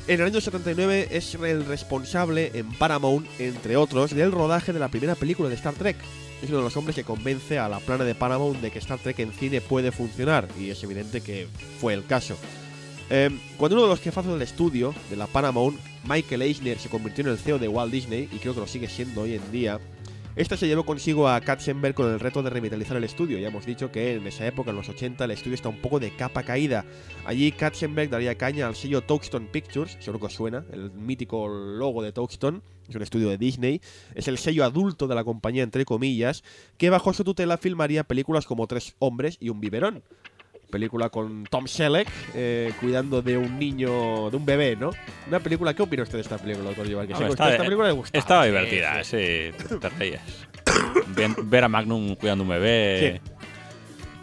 En el año 79 es el responsable en Paramount, entre otros, del rodaje de la primera película de Star Trek. Es uno de los hombres que convence a la plana de Paramount de que Star Trek en cine puede funcionar, y es evidente que fue el caso. Eh, cuando uno de los jefazos del estudio de la Paramount, Michael Eisner, se convirtió en el CEO de Walt Disney, y creo que lo sigue siendo hoy en día, esta se llevó consigo a Katzenberg con el reto de revitalizar el estudio. Ya hemos dicho que en esa época, en los 80, el estudio está un poco de capa caída. Allí Katzenberg daría caña al sello Touchstone Pictures, seguro que os suena, el mítico logo de Touchstone, es un estudio de Disney, es el sello adulto de la compañía, entre comillas, que bajo su tutela filmaría películas como Tres hombres y un biberón. Película con Tom Selleck eh, cuidando de un niño, de un bebé, ¿no? Una película, ¿qué opina usted de esta película, doctor? Que esta película le gustaba. Estaba Sí, divertida, sí. sí, te- reías. <coughs> Ver a Magnum cuidando un bebé.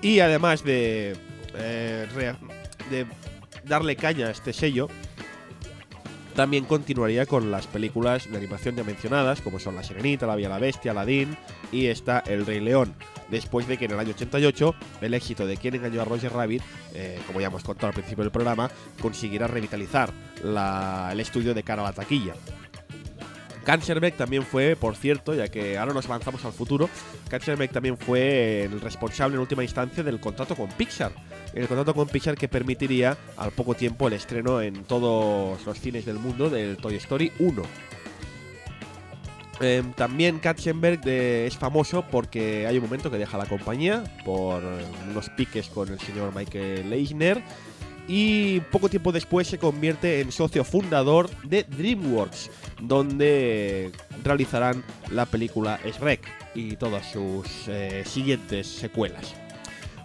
Y además de, eh, de darle caña a este sello, también continuaría con las películas de animación ya mencionadas, como son La Sirenita, La Vía la Bestia, Aladdin y está El Rey León. Después de que en el año 88 el éxito de Quién engañó a Roger Rabbit, eh, como ya hemos contado al principio del programa, consiguiera revitalizar la- el estudio de cara a la taquilla. Kanserbeck también fue, por cierto, ya que ahora nos avanzamos al futuro, Kanserbeck también fue el responsable en última instancia del contrato con Pixar. El contrato con Pixar que permitiría al poco tiempo el estreno en todos los cines del mundo del Toy Story 1. Em, también Katzenberg es famoso porque hay un momento que deja la compañía por unos piques con el señor Michael Eisner y poco tiempo después se convierte en socio fundador de DreamWorks, donde realizarán la película Shrek y todas sus eh, siguientes secuelas.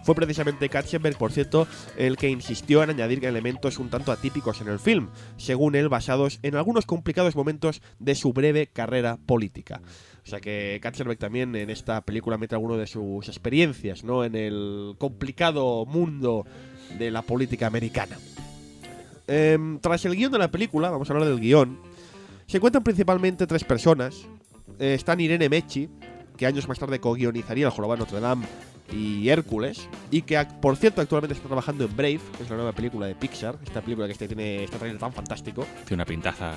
Fue precisamente Katzenberg, por cierto, el que insistió en añadir elementos un tanto atípicos en el film, según él basados en algunos complicados momentos de su breve carrera política. O sea que Katzenberg también en esta película mete algunas de sus experiencias, ¿no? En el complicado mundo de la política americana. Em, tras el guion de la película, vamos a hablar del guion, se encuentran principalmente tres personas. Eh, están Irene Mechi, que años más tarde co-guionizaría El Jorobado Notre Dame y Hércules, y que por cierto actualmente está trabajando en Brave, que es la nueva película de Pixar, esta película que este tiene este trailer tan fantástico. Tiene una pintaza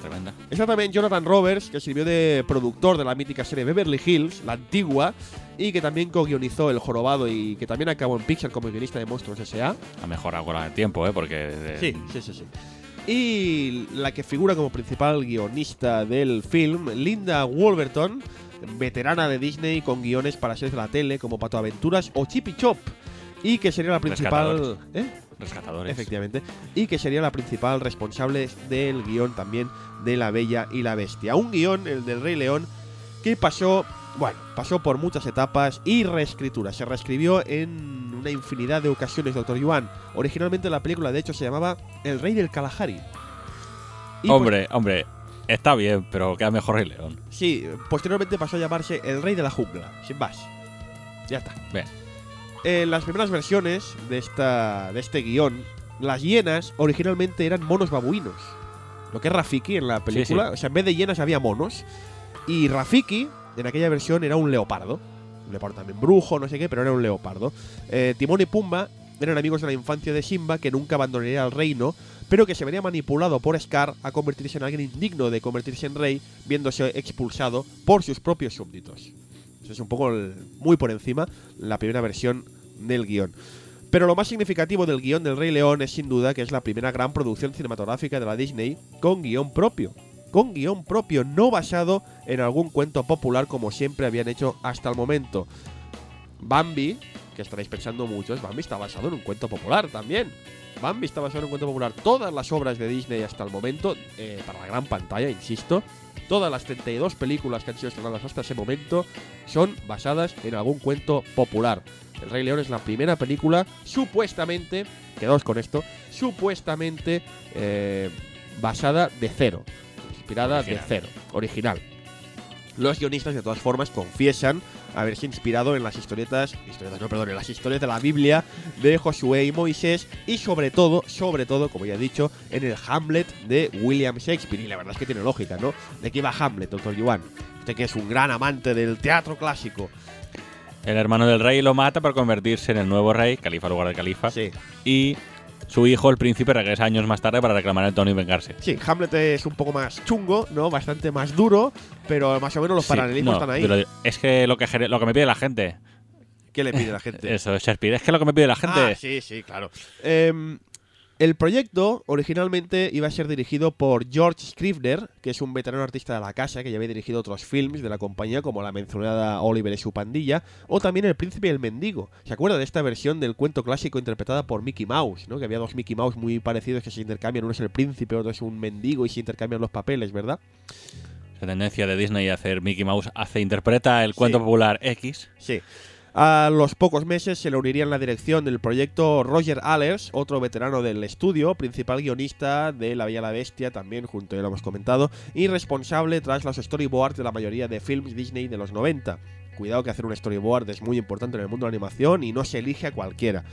tremenda. Está también Jonathan Roberts, que sirvió de productor de la mítica serie Beverly Hills, la antigua, y que también co-guionizó El Jorobado y que también acabó en Pixar como guionista de Monstruos S.A. Ha mejorado con el tiempo, ¿eh? Porque. eh, Sí, sí, sí, sí. Y la que figura como principal guionista del film, Linda Wolverton, veterana de Disney con guiones para series de la tele como Pato Aventuras o Chippy Chop. Y que sería la principal. Rescatadores. ¿Eh? Rescatadores. Efectivamente. Y que sería la principal responsable del guion también de La Bella y la Bestia. Un guion, el del Rey León, que pasó, bueno, pasó por muchas etapas y reescrituras. Se reescribió en una infinidad de ocasiones, Doctor Yuan. Originalmente la película, de hecho, se llamaba El Rey del Kalahari. Y, pues, Hombre, hombre, está bien, pero queda mejor Rey León. Sí, posteriormente pasó a llamarse El Rey de la Jungla, sin más. Ya está. Bien. En las primeras versiones de, esta, de este guion, las hienas originalmente eran monos babuinos. Lo que es Rafiki en la película. sí. O sea, en vez de hienas había monos. Y Rafiki, en aquella versión, era un leopardo. Un leopardo también brujo, no sé qué, pero era un leopardo. Eh, Timón y Pumba eran amigos de la infancia de Simba que nunca abandonaría el reino, pero que se vería manipulado por Scar a convertirse en alguien indigno de convertirse en rey, viéndose expulsado por sus propios súbditos. Eso es un poco muy por encima la primera versión del guion. Pero lo más significativo del guion del Rey León es sin duda que es la primera gran producción cinematográfica de la Disney con guion propio. Con guion propio, no basado en algún cuento popular como siempre habían hecho hasta el momento. Bambi, que estaréis pensando muchos, Bambi está basado en un cuento popular también. Bambi está basado en un cuento popular. Todas las obras de Disney hasta el momento, eh, para la gran pantalla, insisto, todas las 32 películas que han sido estrenadas hasta ese momento son basadas en algún cuento popular. El Rey León es la primera película, supuestamente, quedaos con esto, supuestamente eh, basada de cero, inspirada de cero, original. Los guionistas, de todas formas, confiesan haberse inspirado en las historietas, historietas no, perdón, en las historias de la Biblia de Josué y Moisés y sobre todo, sobre todo, como ya he dicho, en el Hamlet de William Shakespeare. Y la verdad es que tiene lógica, ¿no? ¿De qué va Hamlet, doctor Yuan? Usted que es un gran amante del teatro clásico. El hermano del rey lo mata para convertirse en el nuevo rey, califa lugar de califa. Sí. Y su hijo, el príncipe, regresa años más tarde para reclamar el trono y vengarse. Sí, Hamlet es un poco más chungo, ¿no? Bastante más duro, pero más o menos los Sí, paralelismos no, están ahí. pero es que lo que, lo que me pide la gente. ¿Qué le pide la gente? <laughs> Eso, Shakespeare. Es que lo que me pide la gente. Ah, sí, sí, claro. Em, el proyecto originalmente iba a ser dirigido por George Scrivener, que es un veterano artista de la casa que ya había dirigido otros films de la compañía, como la mencionada Oliver y su pandilla, o también El Príncipe y el Mendigo. ¿Se acuerda de esta versión del cuento clásico interpretada por Mickey Mouse? ¿no? Que había dos Mickey Mouse muy parecidos que se intercambian, uno es el príncipe, otro es un mendigo y se intercambian los papeles, ¿verdad? La tendencia de Disney a hacer Mickey Mouse hace interpreta el cuento Sí. popular X. Sí. A los pocos meses se le uniría en la dirección del proyecto Roger Allers, otro veterano del estudio, principal guionista de La y la Bestia, también junto, ya lo hemos comentado, y responsable tras los storyboards de la mayoría de films Disney de los 90. Cuidado que hacer un storyboard es muy importante en el mundo de la animación y no se elige a cualquiera.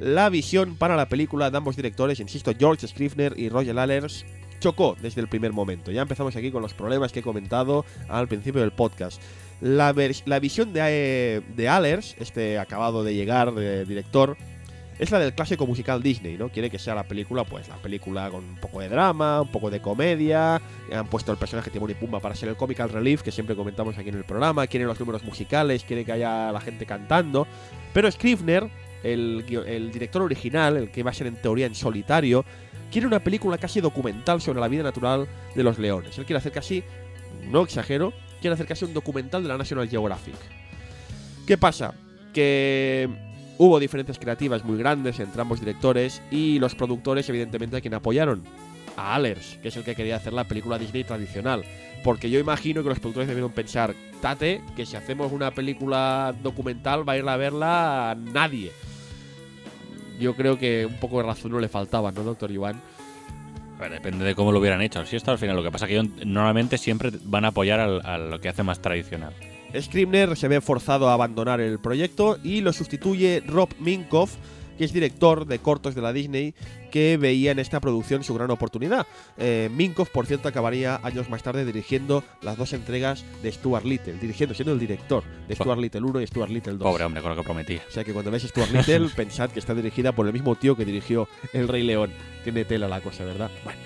La visión para la película de ambos directores, insisto, George Scrivener y Roger Allers, chocó desde el primer momento. Ya empezamos aquí con los problemas que he comentado al principio del podcast. La, la visión de, eh, de Allers, este acabado de llegar de director, es la del clásico musical Disney, ¿no? Quiere que sea la película, pues la película con un poco de drama, un poco de comedia. Han puesto el personaje Timón y Pumba para ser el comical relief que siempre comentamos aquí en el programa. Quieren los números musicales, quiere que haya la gente cantando. Pero Scrivener, el, el director original, el que va a ser en teoría en solitario, quiere una película casi documental sobre la vida natural de los leones. Él quiere hacer casi, no exagero, quiere hacer casi un documental de la National Geographic. ¿Qué pasa? Que hubo diferencias creativas muy grandes entre ambos directores y los productores, evidentemente, a quien apoyaron. A Allers, que es el que quería hacer la película Disney tradicional. Porque yo imagino que los productores debieron pensar, Tate, que si hacemos una película documental va a ir a verla nadie. Yo creo que un poco de razón no le faltaba, ¿no, doctor Iván? Depende de cómo lo hubieran hecho. Si esto al final, lo que pasa es que normalmente siempre van a apoyar a lo que hace más tradicional. Scribner se ve forzado a abandonar el proyecto y lo sustituye Rob Minkoff, que es director de cortos de la Disney, que veía en esta producción su gran oportunidad. Eh, Minkoff, por cierto, acabaría años más tarde dirigiendo las dos entregas de Stuart Little, dirigiendo, siendo el director de Stuart Little 1 y Stuart Little 2. Pobre hombre, con lo que prometía. O sea que cuando veis Stuart Little, <laughs> pensad que está dirigida por el mismo tío que dirigió El Rey León. Tiene tela la cosa, ¿verdad? Bueno.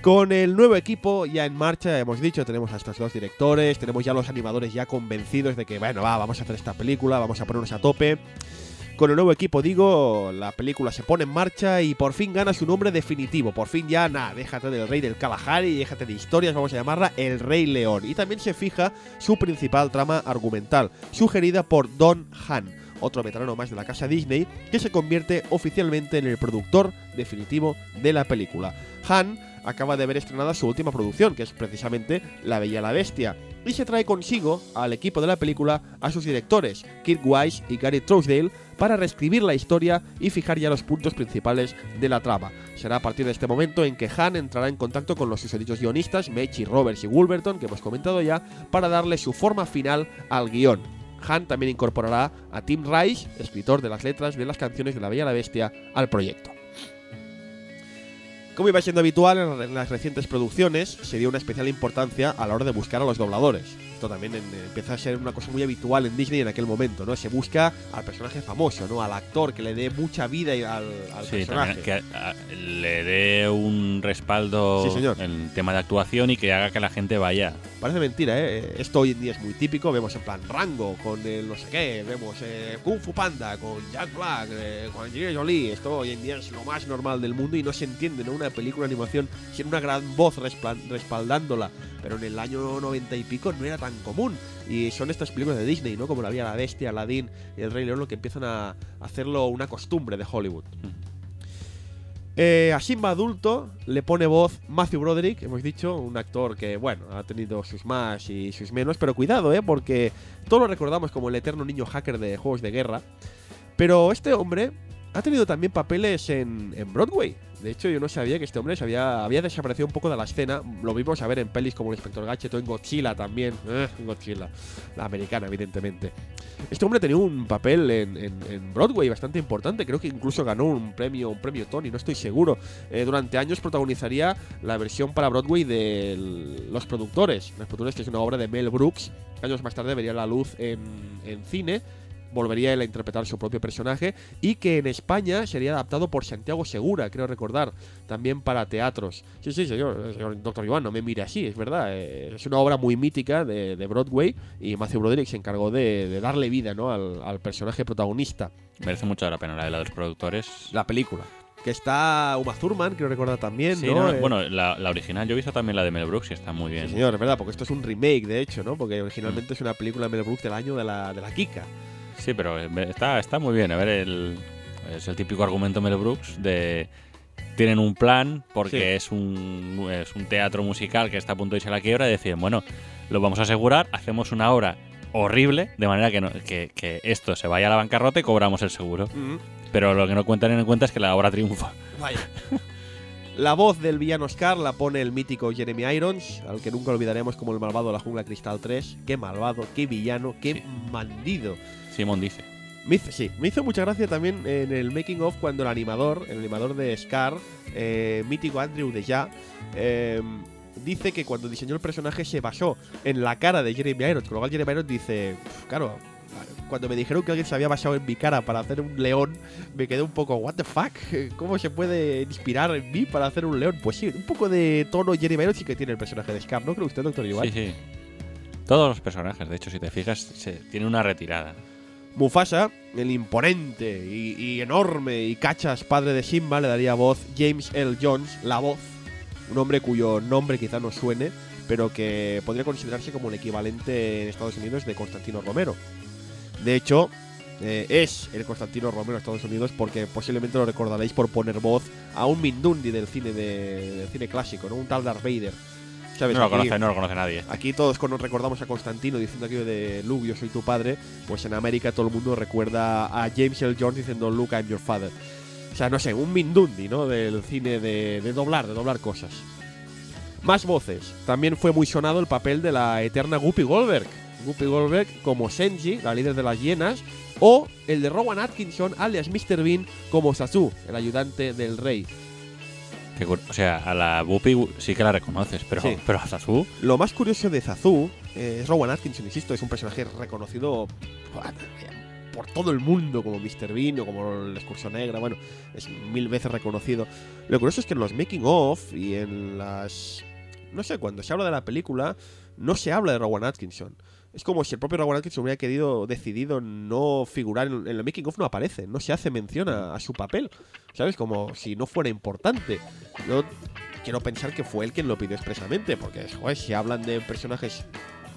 Con el nuevo equipo ya en marcha, hemos dicho, tenemos a estos dos directores, tenemos ya los animadores ya convencidos de que, bueno, va, vamos a hacer esta película, vamos a ponernos a tope. Con el nuevo equipo, digo, la película se pone en marcha y por fin gana su nombre definitivo. Por fin ya, nada, déjate del rey del Kalahari, déjate de historias, vamos a llamarla El Rey León. Y también se fija su principal trama argumental, sugerida por Don Han, otro veterano más de la casa Disney, que se convierte oficialmente en el productor definitivo de la película. Han acaba de ver estrenada su última producción, que es precisamente La Bella y la Bestia, y se trae consigo al equipo de la película a sus directores, Kirk Wise y Gary Trousdale, para reescribir la historia y fijar ya los puntos principales de la trama. Será a partir de este momento en que Han entrará en contacto con los susodichos guionistas, Mechi, Roberts y Wolverton, que hemos comentado ya, para darle su forma final al guion. Han también incorporará a Tim Rice, escritor de las letras de las canciones de La Bella y la Bestia, al proyecto. Como iba siendo habitual en las recientes producciones, se dio una especial importancia a la hora de buscar a los dobladores. Esto también empieza a ser una cosa muy habitual en Disney en aquel momento, ¿no? Se busca al personaje famoso, ¿no? Al actor que le dé mucha vida al, al sí, personaje. que le dé un respaldo en tema de actuación y que haga que la gente vaya. Parece mentira, ¿eh? Esto hoy en día es muy típico. Vemos en plan Rango con el no sé qué, vemos eh, Kung Fu Panda con Jack Black, eh, con Angelina Jolie. Esto hoy en día es lo más normal del mundo y no se entiende, ¿no? Una película de animación sin una gran voz respaldándola. Pero en el año 90 y pico no era tan común. Y son estas películas de Disney, ¿no? Como La Vía la Bestia, Aladdin y El Rey León, lo que empiezan a hacerlo una costumbre de Hollywood. Eh, a Simba adulto le pone voz Matthew Broderick, hemos dicho, un actor que, bueno, ha tenido sus más y sus menos, pero cuidado, ¿eh? Porque todos lo recordamos como el eterno niño hacker de juegos de guerra. Pero este hombre ha tenido también papeles en, en Broadway. De hecho, yo no sabía que este hombre se había, desaparecido un poco de la escena. Lo vimos a ver en pelis como El Inspector Gadget o en Godzilla también. Eh, Godzilla. La americana, evidentemente. Este hombre tenía un papel en, Broadway bastante importante. Creo que incluso ganó un premio, un premio Tony, no estoy seguro. Eh, durante años protagonizaría la versión para Broadway de Los Productores. Los Productores, que es una obra de Mel Brooks. Años más tarde vería la luz en, en cine volvería él a interpretar su propio personaje y que en España sería adaptado por Santiago Segura, creo recordar, también para teatros. Sí, sí, señor, señor doctor Iván, no me mire así, es verdad. Eh, es una obra muy mítica de, Broadway y Matthew Broderick se encargó de, darle vida ¿no? al, personaje protagonista. Merece mucho la pena la de los productores. La película que está Uma Thurman, creo recordar también, ¿no? Eh, bueno, la, original, yo he visto también la de Mel Brooks y está muy bien. Sí, señor, es verdad, porque esto es un remake, de hecho, ¿no? Porque originalmente mm. es una película de Mel Brooks del año de la, de la Kika. Sí, pero está, está muy bien. A ver, el, es el típico argumento Mel Brooks de tienen un plan porque es, un, es un teatro musical que está a punto de irse a la quiebra y deciden, bueno, lo vamos a asegurar, hacemos una obra horrible, de manera que, no- que, que esto se vaya a la bancarrota y cobramos el seguro. Mm, Pero lo que no cuentan en cuenta es que la obra triunfa. Vaya. <laughs> La voz del villano Scar la pone el mítico Jeremy Irons, al que nunca olvidaremos como el malvado de la jungla cristal 3. Qué malvado, qué villano, qué Sí. bandido. Simón dice. Me hizo, sí, me hizo mucha gracia también en el making of cuando el animador, el animador de Scar, eh, mítico Andrew Deja, eh, dice que cuando diseñó el personaje se basó en la cara de Jeremy Irons. Con lo cual Jeremy Irons dice, "Uf, claro, cuando me dijeron que alguien se había basado en mi cara para hacer un león, me quedé un poco, what the fuck, ¿cómo se puede inspirar en mí para hacer un león? Pues sí, un poco de tono Jeremy Irons sí que tiene el personaje de Scar, ¿no cree usted, doctor Iván? Sí, sí. Todos los personajes, de hecho, si te fijas, se, tiene una retirada. Mufasa, el imponente y, y enorme y cachas padre de Simba, le daría voz James L. Jones, la voz, un hombre cuyo nombre quizá no suene, pero que podría considerarse como el equivalente en Estados Unidos de Constantino Romero. De hecho, eh, es el Constantino Romero de Estados Unidos porque posiblemente lo recordaréis por poner voz a un Mindundi del cine de- del cine clásico, ¿no? Un tal Darth Vader. ¿Sabes? No lo Aquí- conoce, no lo conoce nadie. Aquí todos cuando recordamos a Constantino diciendo aquello de Luke, yo soy tu padre, pues en América todo el mundo recuerda a James L. Jones diciendo Luke, I'm your father. O sea, no sé, un Mindundi, ¿no? Del cine de, de doblar, de doblar cosas. Más voces. También fue muy sonado el papel de la eterna Guppy Goldberg. Guppy Goldberg como Senji, la líder de las hienas, o el de Rowan Atkinson, alias Mr. Bean, como Sasu, el ayudante del rey. O sea, a la Bupi sí que la reconoces, pero, Sí. pero a Zazu, Lo más curioso de Zazu eh, es Rowan Atkinson, insisto, es un personaje reconocido por todo el mundo como Mr. Bean o como el Excursión Negra, bueno, es mil veces reconocido. Lo curioso es que en los making of y en las... No sé, cuando se habla de la película, no se habla de Rowan Atkinson. Es como si el propio Atkinson hubiera querido, decidido no figurar en, en el making of, no aparece, no se hace mención a, a su papel, ¿sabes? Como si no fuera importante. Yo quiero pensar que fue él quien lo pidió expresamente, porque, joder, si hablan de personajes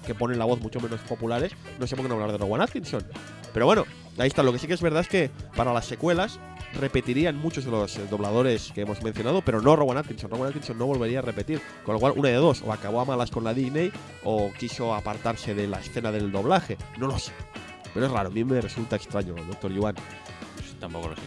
que ponen la voz mucho menos populares, no sé por qué no hablar de Rowan Atkinson. Pero bueno, ahí está. Lo que sí que es verdad es que para las secuelas repetirían muchos de los eh, dobladores que hemos mencionado, pero no Rowan Atkinson. Rowan Atkinson no volvería a repetir. Con lo cual, una de dos, o acabó a malas con la Disney, o quiso apartarse de la escena del doblaje. No lo sé. Pero es raro, a mí me resulta extraño, doctor Yuan. pues, tampoco lo sé.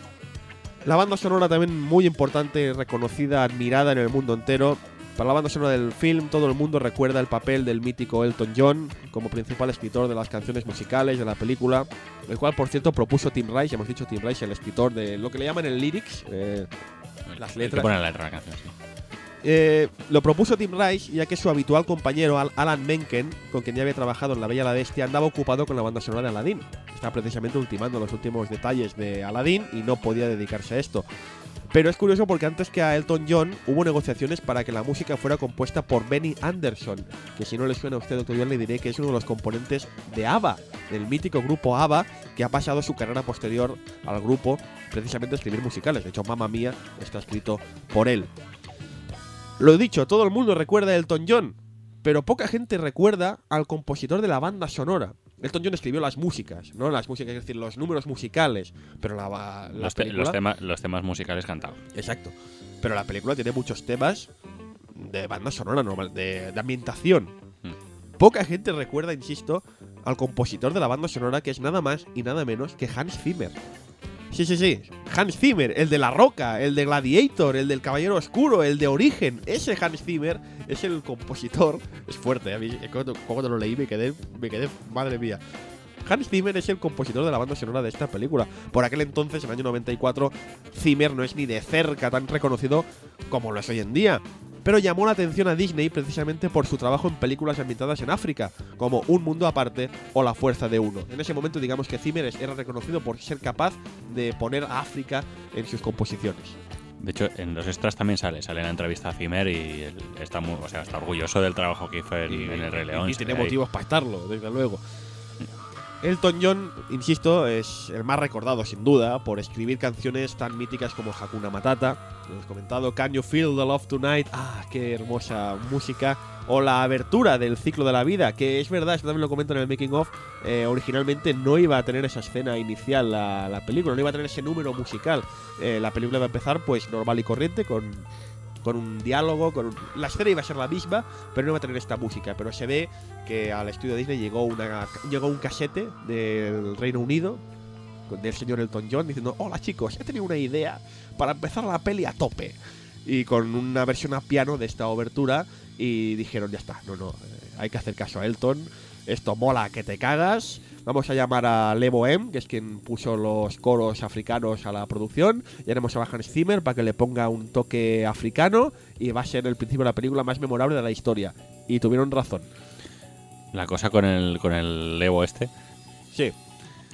La banda sonora también muy importante, reconocida, admirada en el mundo entero. Para la banda sonora del film, todo el mundo recuerda el papel del mítico Elton John como principal escritor de las canciones musicales de la película, el cual, por cierto, propuso Tim Rice, hemos dicho Tim Rice, el escritor de lo que le llaman el lyrics, eh, Las letras. pone la letra la canción, sí. eh, lo propuso Tim Rice, ya que su habitual compañero Al- Alan Menken, con quien ya había trabajado en La Bella y la Bestia, andaba ocupado con la banda sonora de Aladdin. Estaba precisamente ultimando los últimos detalles de Aladdin y no podía dedicarse a esto. Pero es curioso porque antes que a Elton John hubo negociaciones para que la música fuera compuesta por Benny Anderson, que si no le suena a usted, doctor John, le diré que es uno de los componentes de ABBA, del mítico grupo ABBA, que ha pasado su carrera posterior al grupo precisamente a escribir musicales. De hecho, Mamma Mía está escrito por él. Lo dicho, todo el mundo recuerda a Elton John, pero poca gente recuerda al compositor de la banda sonora. Elton John escribió las músicas, ¿no? Las músicas, es decir, los números musicales, pero la, la Los, te- película... los temas, los temas musicales cantados. Exacto. Pero la película tiene muchos temas de banda sonora normal, de, de ambientación. Mm. Poca gente recuerda, insisto, al compositor de la banda sonora que es nada más y nada menos que Hans Zimmer. Sí, sí, sí. Hans Zimmer, el de La Roca, el de Gladiator, el del Caballero Oscuro, el de Origen. Ese Hans Zimmer es el compositor. Es fuerte, a mí cuando, cuando lo leí me quedé, me quedé, madre mía. Hans Zimmer es el compositor de la banda sonora de esta película. Por aquel entonces, en el año 94, Zimmer no es ni de cerca tan reconocido como lo es hoy en día. Pero llamó la atención a Disney precisamente por su trabajo en películas ambientadas en África, como Un Mundo Aparte o La Fuerza de Uno. En ese momento, digamos que Zimmer era reconocido por ser capaz de poner a África en sus composiciones. De hecho, en los extras también sale, sale la entrevista a Zimmer y él está, muy, o sea, está orgulloso del trabajo que hizo en, en el Rey León. y se tiene ahí. motivos para estarlo, desde luego. Elton John, insisto, es el más recordado sin duda por escribir canciones tan míticas como Hakuna Matata, hemos comentado, Can You Feel the Love Tonight, ah, qué hermosa música, o la abertura del ciclo de la vida, que es verdad, esto también lo comento en el making of, eh, originalmente no iba a tener esa escena inicial la, la película, no iba a tener ese número musical. Eh, la película va a empezar pues normal y corriente con con un diálogo, con un- la escena iba a ser la misma, pero no iba a tener esta música. Pero se ve que al estudio Disney llegó, una, llegó un casete del Reino Unido del señor Elton John diciendo, hola chicos, he tenido una idea para empezar la peli a tope. Y con una versión a piano de esta obertura y dijeron, ya está, no, no, eh, hay que hacer caso a Elton, esto mola que te cagas. Vamos a llamar a Levo M, que es quien puso los coros africanos a la producción. Y haremos a Hans Zimmer para que le ponga un toque africano. Y va a ser el principio de la película más memorable de la historia. Y tuvieron razón. La cosa con el, con el Evo este. Sí,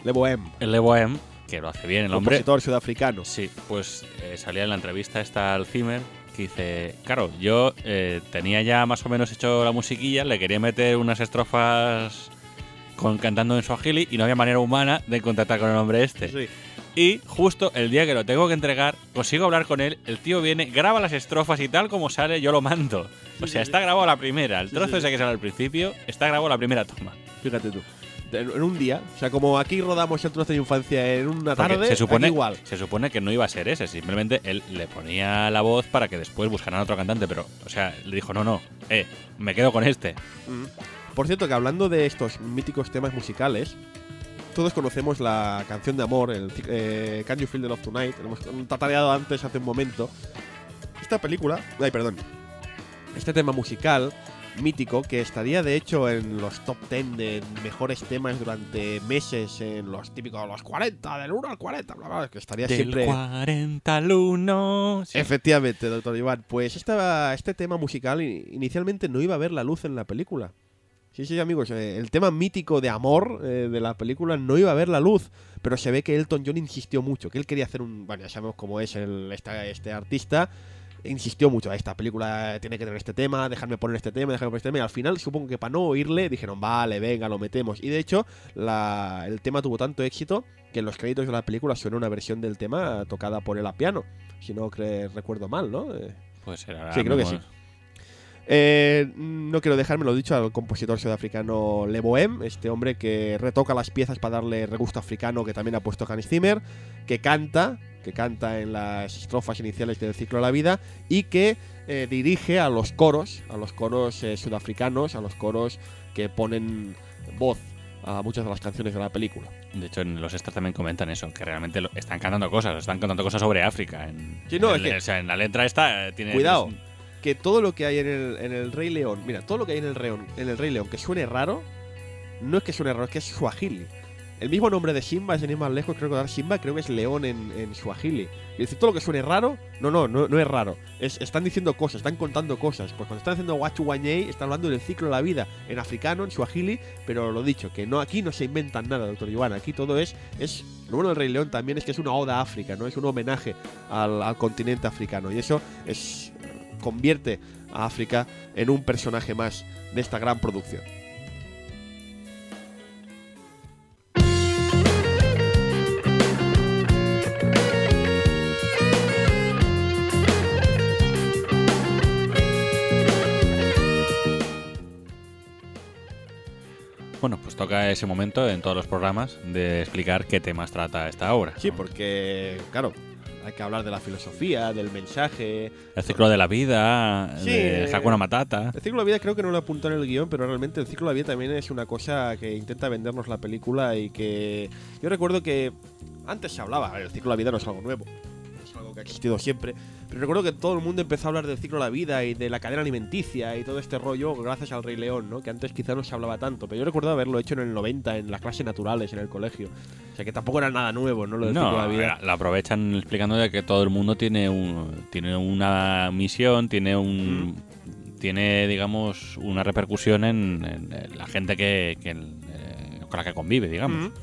Levo M, El Evo M, que lo hace bien el hombre. compositor sudafricano. Sí, pues eh, salía en la entrevista esta al Zimmer que dice, claro, yo eh, tenía ya más o menos hecho la musiquilla, le quería meter unas estrofas con, cantando en Swahili y no había manera humana de contactar con el hombre este. Sí. Y justo el día que lo tengo que entregar, consigo hablar con él, el tío viene, graba las estrofas y tal como sale, yo lo mando. O sea, está grabado la primera, el trozo ese que sale al principio, está grabado la primera toma. Fíjate tú. En un día, o sea, como aquí rodamos el trozo de infancia en una Porque tarde, se supone, aquí igual. se supone que no iba a ser ese, simplemente él le ponía la voz para que después buscaran a otro cantante, pero, o sea, le dijo, no, no, eh, me quedo con este. Mm. Por cierto, que hablando de estos míticos temas musicales, todos conocemos la canción de amor, el eh, Can You Feel the Love Tonight. Lo hemos tatareado antes hace un momento. Esta película, ay, perdón, este tema musical mítico que estaría de hecho en los top 10 de mejores temas durante meses en los típicos los 40 del 1 al 40 bla, bla, que estaría Del siempre 40 al 1. sí. Efectivamente, doctor Iván. Pues esta, este tema musical inicialmente no iba a ver la luz en la película. Sí, sí, amigos, eh, el tema mítico de amor eh, de la película no iba a ver la luz, pero se ve que Elton John insistió mucho, que él quería hacer un... Bueno, ya sabemos cómo es el, esta- este artista, insistió mucho, esta película tiene que tener este tema, déjame poner este tema, déjame poner este tema, y al final supongo que para no oírle dijeron, vale, venga, lo metemos. Y de hecho, la- el tema tuvo tanto éxito que en los créditos de la película suena una versión del tema tocada por él a piano, si no recuerdo mal, ¿no? Eh, Pues será. Sí, creo que sí. Eh, no quiero dejarme lo dicho al compositor sudafricano Le Bohem, este hombre que retoca las piezas para darle regusto africano que también ha puesto Hans Zimmer, que canta, que canta en las estrofas iniciales del ciclo de la vida y que eh, dirige a los coros, a los coros eh, sudafricanos, a los coros que ponen voz a muchas de las canciones de la película. De hecho, en los extras también comentan eso, que realmente lo- están cantando cosas, están cantando cosas sobre África. En, Sí, no, en, es que- o sea, en la letra esta eh, tiene. Cuidado, que todo lo que hay en el, Rey León, mira, todo lo que hay en el, Reón- en el Rey León que suene raro, no es que suene raro, es que es Swahili. El mismo nombre de Simba, sin ir más lejos, creo que dar Simba, creo que es león en, en Swahili. Y decir todo lo que suene raro, no, no, no, no es raro. Es, están diciendo cosas, están contando cosas. Pues cuando están haciendo Wachu Wanyei, están hablando del ciclo de la vida en africano, en Swahili, pero lo dicho, que no aquí no se inventan nada, doctor Iván. Aquí todo es, es. Lo bueno del Rey León también es que es una oda a África, ¿no? Es un homenaje al, al continente africano. Y eso es convierte a África en un personaje más de esta gran producción. Bueno, pues toca ese momento en todos los programas de explicar qué temas trata esta obra. Sí, ¿no? porque, claro, hay que hablar de la filosofía, del mensaje. El ciclo de la vida, Sí. de Hakuna Matata. El ciclo de la vida creo que no lo apuntó en el guion, pero realmente el ciclo de la vida también es una cosa que intenta vendernos la película y que yo recuerdo que antes se hablaba, el ciclo de la vida no es algo nuevo, algo que ha existido siempre, pero recuerdo que todo el mundo empezó a hablar del ciclo de la vida y de la cadena alimenticia y todo este rollo gracias al Rey León, ¿no? Que antes quizá no se hablaba tanto, pero yo recuerdo haberlo hecho en el 90 en las clases naturales en el colegio. O sea que tampoco era nada nuevo, ¿no? Lo del ciclo de No, la vida. la aprovechan explicando de que todo el mundo tiene un, tiene una misión, tiene un tiene digamos una repercusión en, en la gente que, que, eh, con la que convive, digamos. Ujú.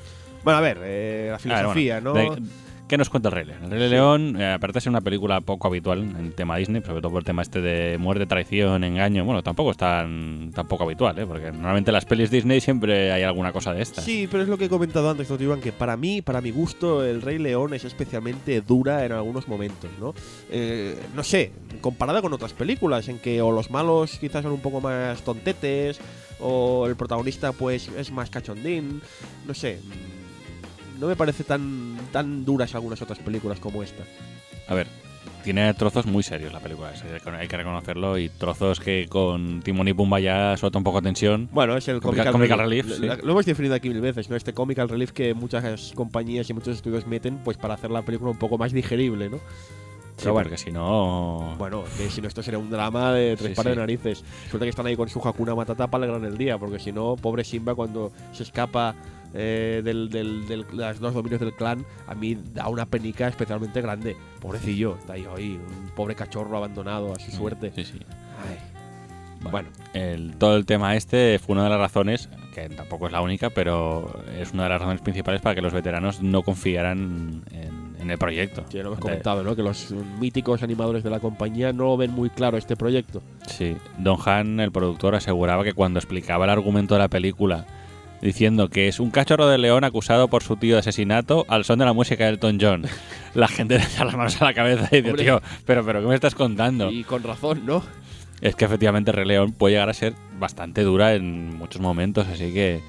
Bueno, a ver, eh, la A ver, filosofía, bueno, ¿no? de- ¿Qué nos cuenta el Rey León? El Rey. León, eh, aparte de ser una película poco habitual en el tema Disney, sobre todo por el tema este de muerte, traición, engaño, bueno, tampoco es tan, tan poco habitual, ¿eh? porque normalmente en las pelis Disney siempre hay alguna cosa de esta. Sí, pero es lo que he comentado antes, Dr. Iván, que para mí, para mi gusto, el Rey León es especialmente dura en algunos momentos, ¿no? Eh, no sé, comparada con otras películas, en que o los malos quizás son un poco más tontetes, o el protagonista pues es más cachondín, no sé. No me parece tan, tan duras algunas otras películas como esta. A ver, tiene trozos muy serios la película, hay que reconocerlo, y trozos que con Timón y Pumba ya suelta un poco tensión. Bueno, es el Comical- comical, comical relief, Lo, sí. lo hemos definido aquí mil veces, ¿no? Este comical relief que muchas compañías y muchos estudios meten pues para hacer la película un poco más digerible, ¿no? Sí, Pero bueno, porque si no... bueno, que si no esto sería un drama de tres Sí, pares sí. de narices. Suerte que están ahí con su Hakuna Matata para alegrar el día, porque si no, pobre Simba cuando se escapa eh, del, del, del- de los dos dominios del clan, a mí da una penica especialmente grande. Pobrecillo, está ahí, un pobre cachorro abandonado a su suerte. Sí, sí. Ay. Bueno, el, todo el tema este fue una de las razones, que tampoco es la única, pero es una de las razones principales para que los veteranos no confiaran en, en el proyecto. ya lo hemos comentado, ¿no? Que los míticos animadores de la compañía no ven muy claro este proyecto. Sí, Don Han, el productor, aseguraba que cuando explicaba el argumento de la película, diciendo que es un cachorro de león acusado por su tío de asesinato al son de la música de Elton John, <laughs> la gente le echa las manos a la cabeza y dice, Hombre. tío, pero, pero, ¿qué me estás contando? Y con razón, ¿no? Es que efectivamente Rey León puede llegar a ser bastante dura en muchos momentos, así que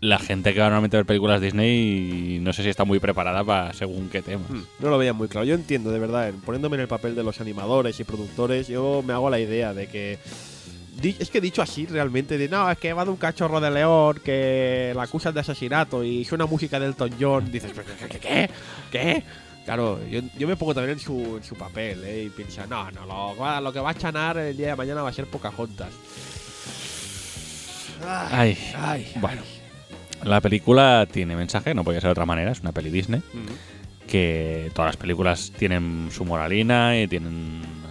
la gente que va normalmente a ver películas Disney no sé si está muy preparada para según qué tema. Hmm, No lo veía muy claro. Yo entiendo, de verdad, poniéndome en el papel de los animadores y productores, yo me hago la idea de que. Es que dicho así realmente, de no, es que va de un cachorro de león que la acusan de asesinato y suena música del Elton John. Dices, ¿pero qué? ¿Qué? ¿Qué? Claro, yo, yo me pongo también en su, en su papel, ¿eh? Y pienso, no, no, lo, que va a chanar el día de mañana va a ser Pocahontas. Ay, Ay, bueno. La película tiene mensaje, no podía ser de otra manera, es una peli Disney, que todas las películas tienen su moralina y tienen...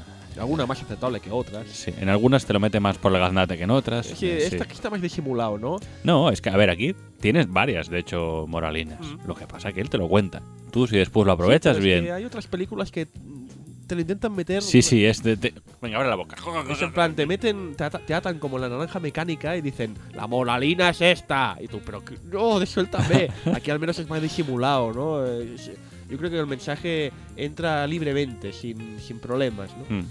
Alguna más aceptable que otras. sí, en algunas te lo mete más por el gaznate que en otras. Sí, eh, sí. esta que está más disimulado, ¿no? No, es que, a ver, aquí tienes varias, de hecho, moralinas. Mm. Lo que pasa es que él te lo cuenta. Tú, si después lo aprovechas Sí, es bien. que hay otras películas que te lo intentan meter. Sí, sí, es de... de- Venga, abre la boca. Es en plan, te meten, te, ata- te atan como la naranja mecánica y dicen, la moralina es esta. Y tú, pero que- no, <laughs> suéltame. Aquí al menos es más disimulado, ¿no? Es- yo creo que el mensaje entra libremente, sin, sin problemas, ¿no? Mm.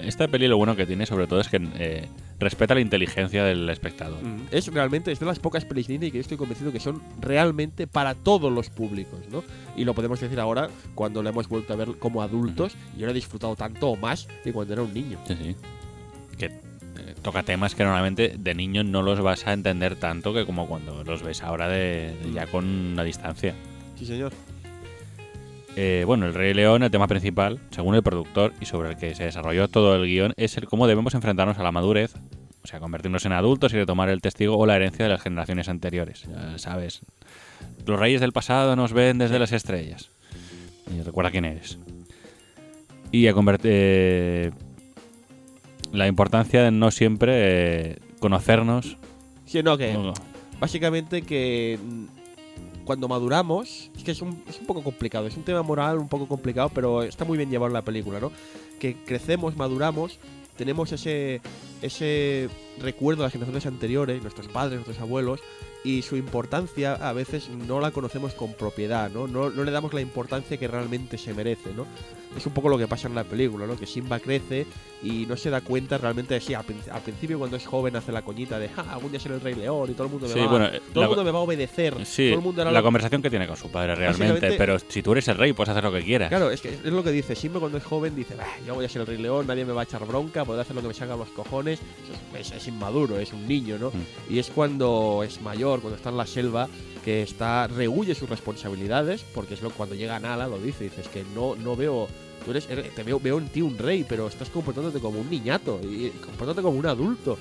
Esta peli lo bueno que tiene sobre todo es que eh, respeta la inteligencia del espectador. Mm, Es realmente, es de las pocas pelis Disney que yo estoy convencido que son realmente para todos los públicos, ¿no? Y lo podemos decir ahora cuando la hemos vuelto a ver como adultos y la he disfrutado tanto o más que cuando era un niño. Sí, sí. Que eh, toca temas que normalmente de niño no los vas a entender tanto que como cuando los ves ahora de, de ya con una distancia. Sí, señor. Eh, bueno, el Rey León, el tema principal, según el productor y sobre el que se desarrolló todo el guion, es el cómo debemos enfrentarnos a la madurez, o sea, convertirnos en adultos y retomar el testigo o la herencia de las generaciones anteriores. Ya sabes, los reyes del pasado nos ven desde las estrellas. Y recuerda quién eres. Y a convertir la importancia de no siempre eh, conocernos. Sí, no, que No, básicamente que cuando maduramos, es que es un, es un poco complicado, es un tema moral un poco complicado, pero está muy bien llevado en la película, ¿no? Que crecemos, maduramos, tenemos ese, ese recuerdo de las generaciones anteriores, nuestros padres, nuestros abuelos, y su importancia a veces no la conocemos con propiedad, ¿no? No, no le damos la importancia que realmente se merece, ¿no? Es un poco lo que pasa en la película, ¿no? Que Simba crece y no se da cuenta realmente de sí, al, al principio cuando es joven hace la coñita de, ja, algún día seré el rey león y todo el mundo me, Sí, va, bueno, todo la- el mundo me va a obedecer. Sí, todo el mundo hará la lo- conversación que tiene con su padre realmente, pero si tú eres el rey puedes hacer lo que quieras. Claro, es que es lo que dice. Simba cuando es joven dice, "Bah, yo voy a ser el rey león, nadie me va a echar bronca, podré hacer lo que me salga a los cojones. Es, es- es inmaduro, es un niño, ¿no? Mm. Y es cuando es mayor, cuando está en la selva, que está rehuye sus responsabilidades, porque es lo cuando llega Nala lo dice, dices que no, no veo, tú eres, eres- te veo, veo en ti un rey, pero estás comportándote como un niñato y comportándote como un adulto.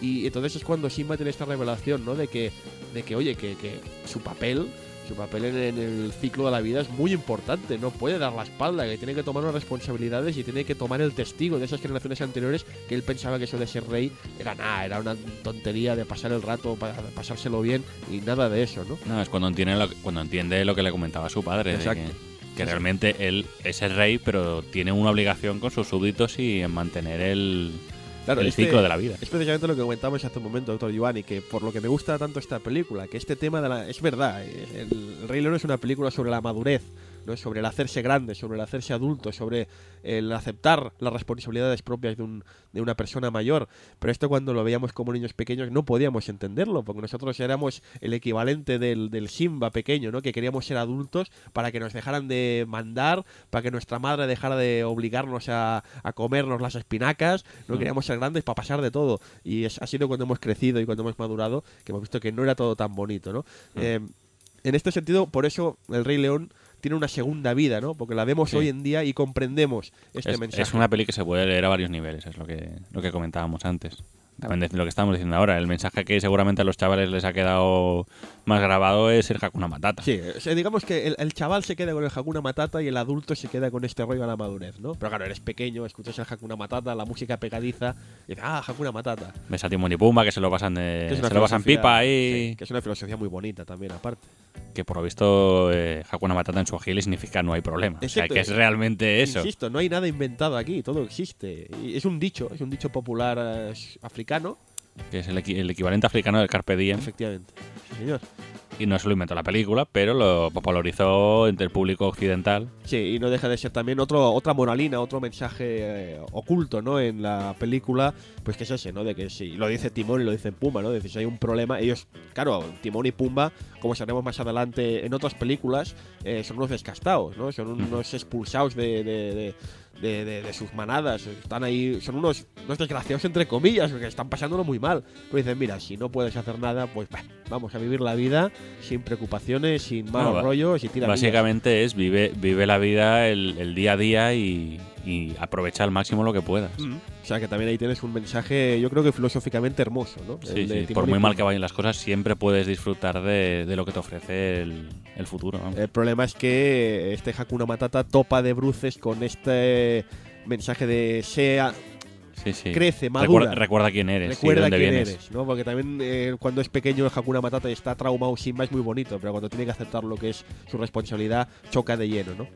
Y entonces es cuando Simba tiene esta revelación, ¿no? De que, de que oye, que, que su papel, su papel en, en el ciclo de la vida es muy importante. No puede dar la espalda, que tiene que tomar unas responsabilidades y tiene que tomar el testigo de esas generaciones anteriores que él pensaba que eso de ser rey era nada, era una tontería de pasar el rato, para pasárselo bien y nada de eso, ¿no? No, es cuando entiende lo que, cuando entiende lo que le comentaba su padre. de Exacto. que, que realmente él es el rey, pero tiene una obligación con sus súbditos y en mantener el, Claro, el este- ciclo de la vida. Es precisamente lo que comentábamos hace un momento, doctor Giovanni, que por lo que me gusta tanto esta película, que este tema de la... Es verdad, el, el Rey León es una película sobre la madurez, ¿no? sobre el hacerse grande, sobre el hacerse adulto, sobre el aceptar las responsabilidades propias de, un, de una persona mayor. Pero esto cuando lo veíamos como niños pequeños no podíamos entenderlo, porque nosotros éramos el equivalente del, del Simba pequeño, ¿no? que queríamos ser adultos para que nos dejaran de mandar, para que nuestra madre dejara de obligarnos a, a comernos las espinacas, no Mm. queríamos ser grandes para pasar de todo. Y es, ha sido cuando hemos crecido y cuando hemos madurado que hemos visto que no era todo tan bonito, ¿no? Mm. Eh, en este sentido, por eso el Rey León tiene una segunda vida, ¿no? Porque la vemos Sí. hoy en día y comprendemos este es, mensaje. es una peli que se puede leer a varios niveles, es lo que, lo que comentábamos antes. También lo que estamos diciendo ahora, el mensaje que seguramente a los chavales les ha quedado más grabado es el Hakuna Matata. Sí, o sea, digamos que el, el chaval se queda con el Hakuna Matata y el adulto se queda con este rollo a la madurez, ¿no? Pero claro, eres pequeño, escuchas el Hakuna Matata, la música pegadiza, y dices, ah, Hakuna Matata. Ves a Timón y Pumba que se lo pasan de, se lo pasan pipa ahí. sí, que es una filosofía muy bonita también, aparte. Que por lo visto eh, Hakuna Matata en su agile significa no hay problema. O sea, Exacto. que es realmente eso. Insisto, no hay nada inventado aquí, todo existe. Y es un dicho, es un dicho popular eh, africano, Que es el, el equivalente africano del Carpe Diem. efectivamente. Y no se lo inventó la película, pero lo popularizó entre el público occidental. Sí, y no deja de ser también otro, otra moralina, otro mensaje eh, oculto, ¿no? En la película, pues que es ese, ¿no? De que si lo dice Timón y lo dice Pumba, ¿no? De que si hay un problema, ellos, claro, Timón y Pumba, como sabemos más adelante en otras películas, eh, son unos descastados, ¿no? Son unos expulsados de, de- de- de- de- de sus manadas. Están ahí, son unos, unos desgraciados entre comillas, porque están pasándolo muy mal. Pero dicen, mira, si no puedes hacer nada, pues bah, vamos a vivir la vida sin preocupaciones, sin malos ba- rollos y tira Básicamente es vive, vive la vida el, el día a día y, y aprovecha al máximo lo que puedas. O sea que también ahí tienes un mensaje, yo creo que filosóficamente hermoso, ¿no? Sí, sí, Por muy mal que vayan las cosas, siempre puedes disfrutar de, de lo que te ofrece el, el futuro. El problema es que este Hakuna Matata topa de bruces con este mensaje de sea, Sí, sí. crece, madura. Recuerda, recuerda quién eres y de recuerda dónde quién vienes. eres, ¿no? Porque también eh, cuando es pequeño el Hakuna Matata y está traumado Simba es muy bonito, pero cuando tiene que aceptar lo que es su responsabilidad choca de lleno, ¿no?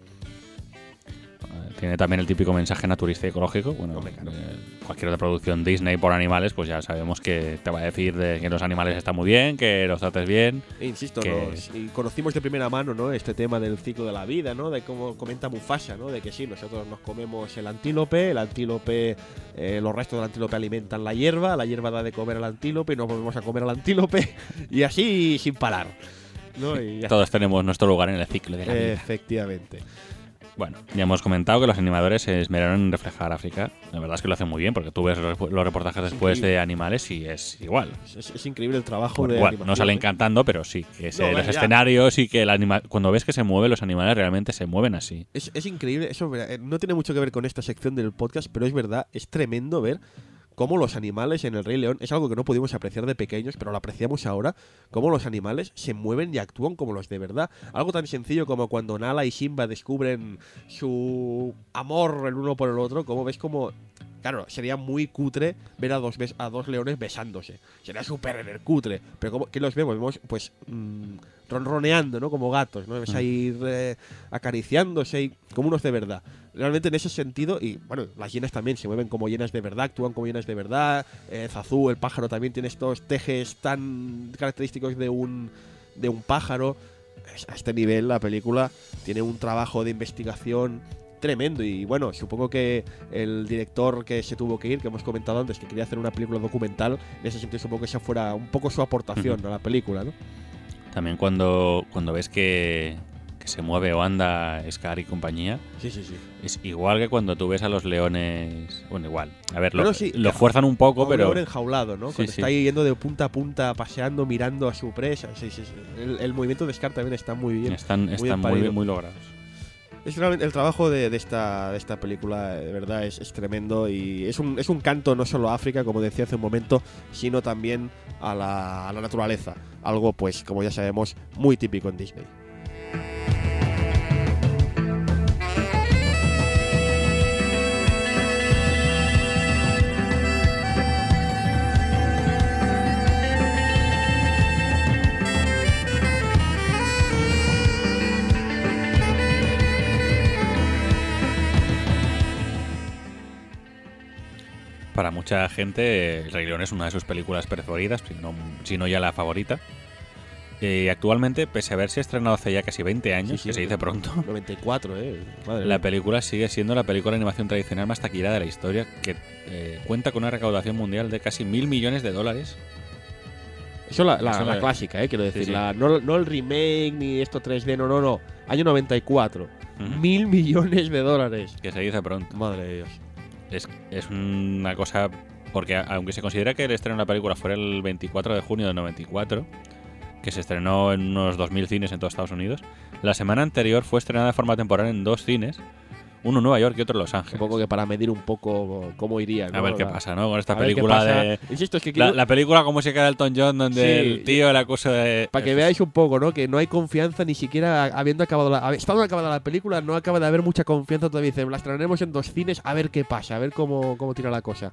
Tiene también el típico mensaje naturista y ecológico. Bueno, claro. eh, cualquier otra producción Disney por animales, pues ya sabemos que te va a decir de que los animales están muy bien, que los trates bien. E insisto, Que- nos- y conocimos de primera mano, ¿no? Este tema del ciclo de la vida, ¿no? De cómo comenta Mufasa, ¿no? De que sí, nosotros nos comemos el antílope, el antílope, eh, los restos del antílope alimentan la hierba, la hierba da de comer al antílope y nos volvemos a comer al antílope <laughs> y así sin parar, ¿no? Y Todos tenemos nuestro lugar en el ciclo de la vida. Efectivamente. Bueno, ya hemos comentado que los animadores se esmeraron en reflejar África. La verdad es que lo hacen muy bien, porque tú ves los reportajes después increíble. de animales y es igual. Es, es increíble el trabajo Bueno, de igual, no salen cantando, pero sí, que se- No, los ya. escenarios y que el animal. Cuando ves que se mueven los animales, realmente se mueven así. Es, es increíble, eso eh, no tiene mucho que ver con esta sección del podcast, pero es verdad, es tremendo ver cómo los animales en el Rey León, es algo que no pudimos apreciar de pequeños, pero lo apreciamos ahora, cómo los animales se mueven y actúan como los de verdad. Algo tan sencillo como cuando Nala y Simba descubren su amor el uno por el otro, como ves como... Claro, sería muy cutre ver a dos, a dos leones besándose. Sería súper cutre. Pero como, ¿qué los vemos? Vemos, pues, mm, ronroneando, ¿no? Como gatos, ¿no? Ves ahí eh, acariciándose y como unos de verdad. Realmente en ese sentido, y bueno, las hienas también se mueven como hienas de verdad, actúan como hienas de verdad. Eh, Zazú, el pájaro, también tiene estos tejes tan característicos de un, de un pájaro. A este nivel la película tiene un trabajo de investigación tremendo y bueno, supongo que el director que se tuvo que ir, que hemos comentado antes, que quería hacer una película documental, en ese sentido supongo que esa fuera un poco su aportación a la película, ¿no? También cuando, cuando ves que, que se mueve o anda Scar y compañía, Sí, sí, sí. es igual que cuando tú ves a los leones. Bueno, igual. A ver, lo, sí, fuerzan un poco, A un pero. león enjaulado, ¿no? Sí, Cuando sí. está yendo de punta a punta, paseando, mirando a su presa. Sí, sí, sí. El, el movimiento de Scar también está muy bien. Están, están muy, parido. muy logrados. Es realmente el trabajo de, esta, de esta película, de verdad, es, es tremendo y es un, es un canto no solo a África, como decía hace un momento, sino también a la, a la naturaleza. Algo, pues, como ya sabemos, muy típico en Disney. Para mucha gente, El Rey León es una de sus películas preferidas, si no, ya la favorita. Y actualmente, pese a haberse estrenado hace ya casi 20 años, Sí, sí, que se dice pronto, <laughs> 94, eh. Madre la película sigue siendo la película de animación tradicional más taquillera de la historia, que eh, cuenta con una recaudación mundial de casi mil millones de dólares. Eso la, la, Eso la la- clásica, eh, quiero decir. sí. la- no, no el remake ni esto 3D, no, no, no. Año 94. Ujú. Mil millones de dólares. Que se dice pronto. Madre de Dios. Es, es una cosa. Porque aunque se considera que el estreno de la película fuera el 24 de junio del 94, que se estrenó en unos 2.000 cines en todos Estados Unidos, la semana anterior fue estrenada de forma temporal en dos cines, uno en Nueva York y otro en Los Ángeles. Supongo que para medir un poco cómo iría. A ¿no? ver qué La- pasa, ¿no? Con esta a película de. Insisto, es que La, la película como música de Elton John, donde Sí, el tío le acusa de. Para que veáis un poco, ¿no? Que no hay confianza ni siquiera habiendo acabado la. Estando acabada la película, no acaba de haber mucha confianza todavía. Dicen, la estrenaremos en dos cines a ver qué pasa, a ver cómo, cómo tira la cosa.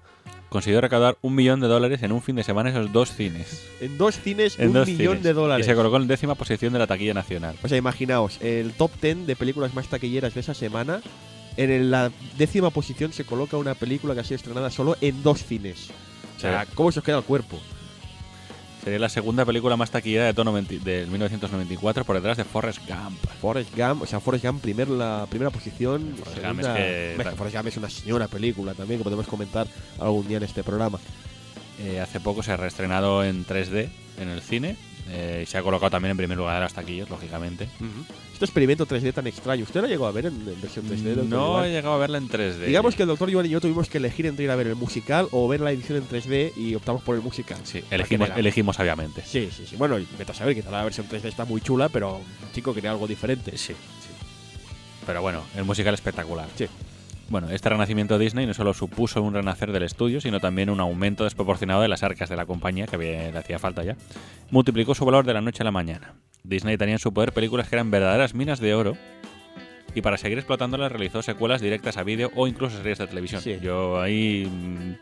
Consiguió recaudar un millón de dólares en un fin de semana esos dos cines. En dos cines, En un dos millón cines. de dólares. Y se colocó en décima posición de la taquilla nacional. O sea, imaginaos, el top 10 de películas más taquilleras de esa semana. En la décima posición se coloca una película que ha sido estrenada solo en dos cines. O sea. ¿cómo se os queda el cuerpo? Sería la segunda película más taquillera de todo 90 del 1994 por detrás de Forrest Gump. Forrest Gump, o sea, Forrest Gump primer, la primera posición. Forrest segunda- Gump es que- Hombre, Forrest Gump es una señora película también que podemos comentar algún día en este programa. Eh, hace poco se ha reestrenado en 3D en el cine. Eh, y se ha colocado también en primer lugar de las taquillas, lógicamente. Este experimento 3D tan extraño, ¿usted lo llegó a ver en, en versión 3D? Dr. No he llegado a verla en 3D. Digamos que el Dr. Yuan y yo tuvimos que elegir entre ir a ver el musical o ver la edición en 3D y optamos por el musical. Sí, elegimos, elegimos sabiamente. Sí, sí, sí. Bueno, vete a saber que la versión 3D está muy chula, pero chico quería algo diferente. Sí, sí. Pero bueno, el musical espectacular. Sí. Bueno, este renacimiento de Disney no solo supuso un renacer del estudio, sino también un aumento desproporcionado de las arcas de la compañía, que había- le hacía falta ya. Multiplicó su valor de la noche a la mañana. Disney tenía en su poder películas que eran verdaderas minas de oro, y para seguir explotándolas realizó secuelas directas a vídeo o incluso series de televisión. Sí. Yo ahí mm,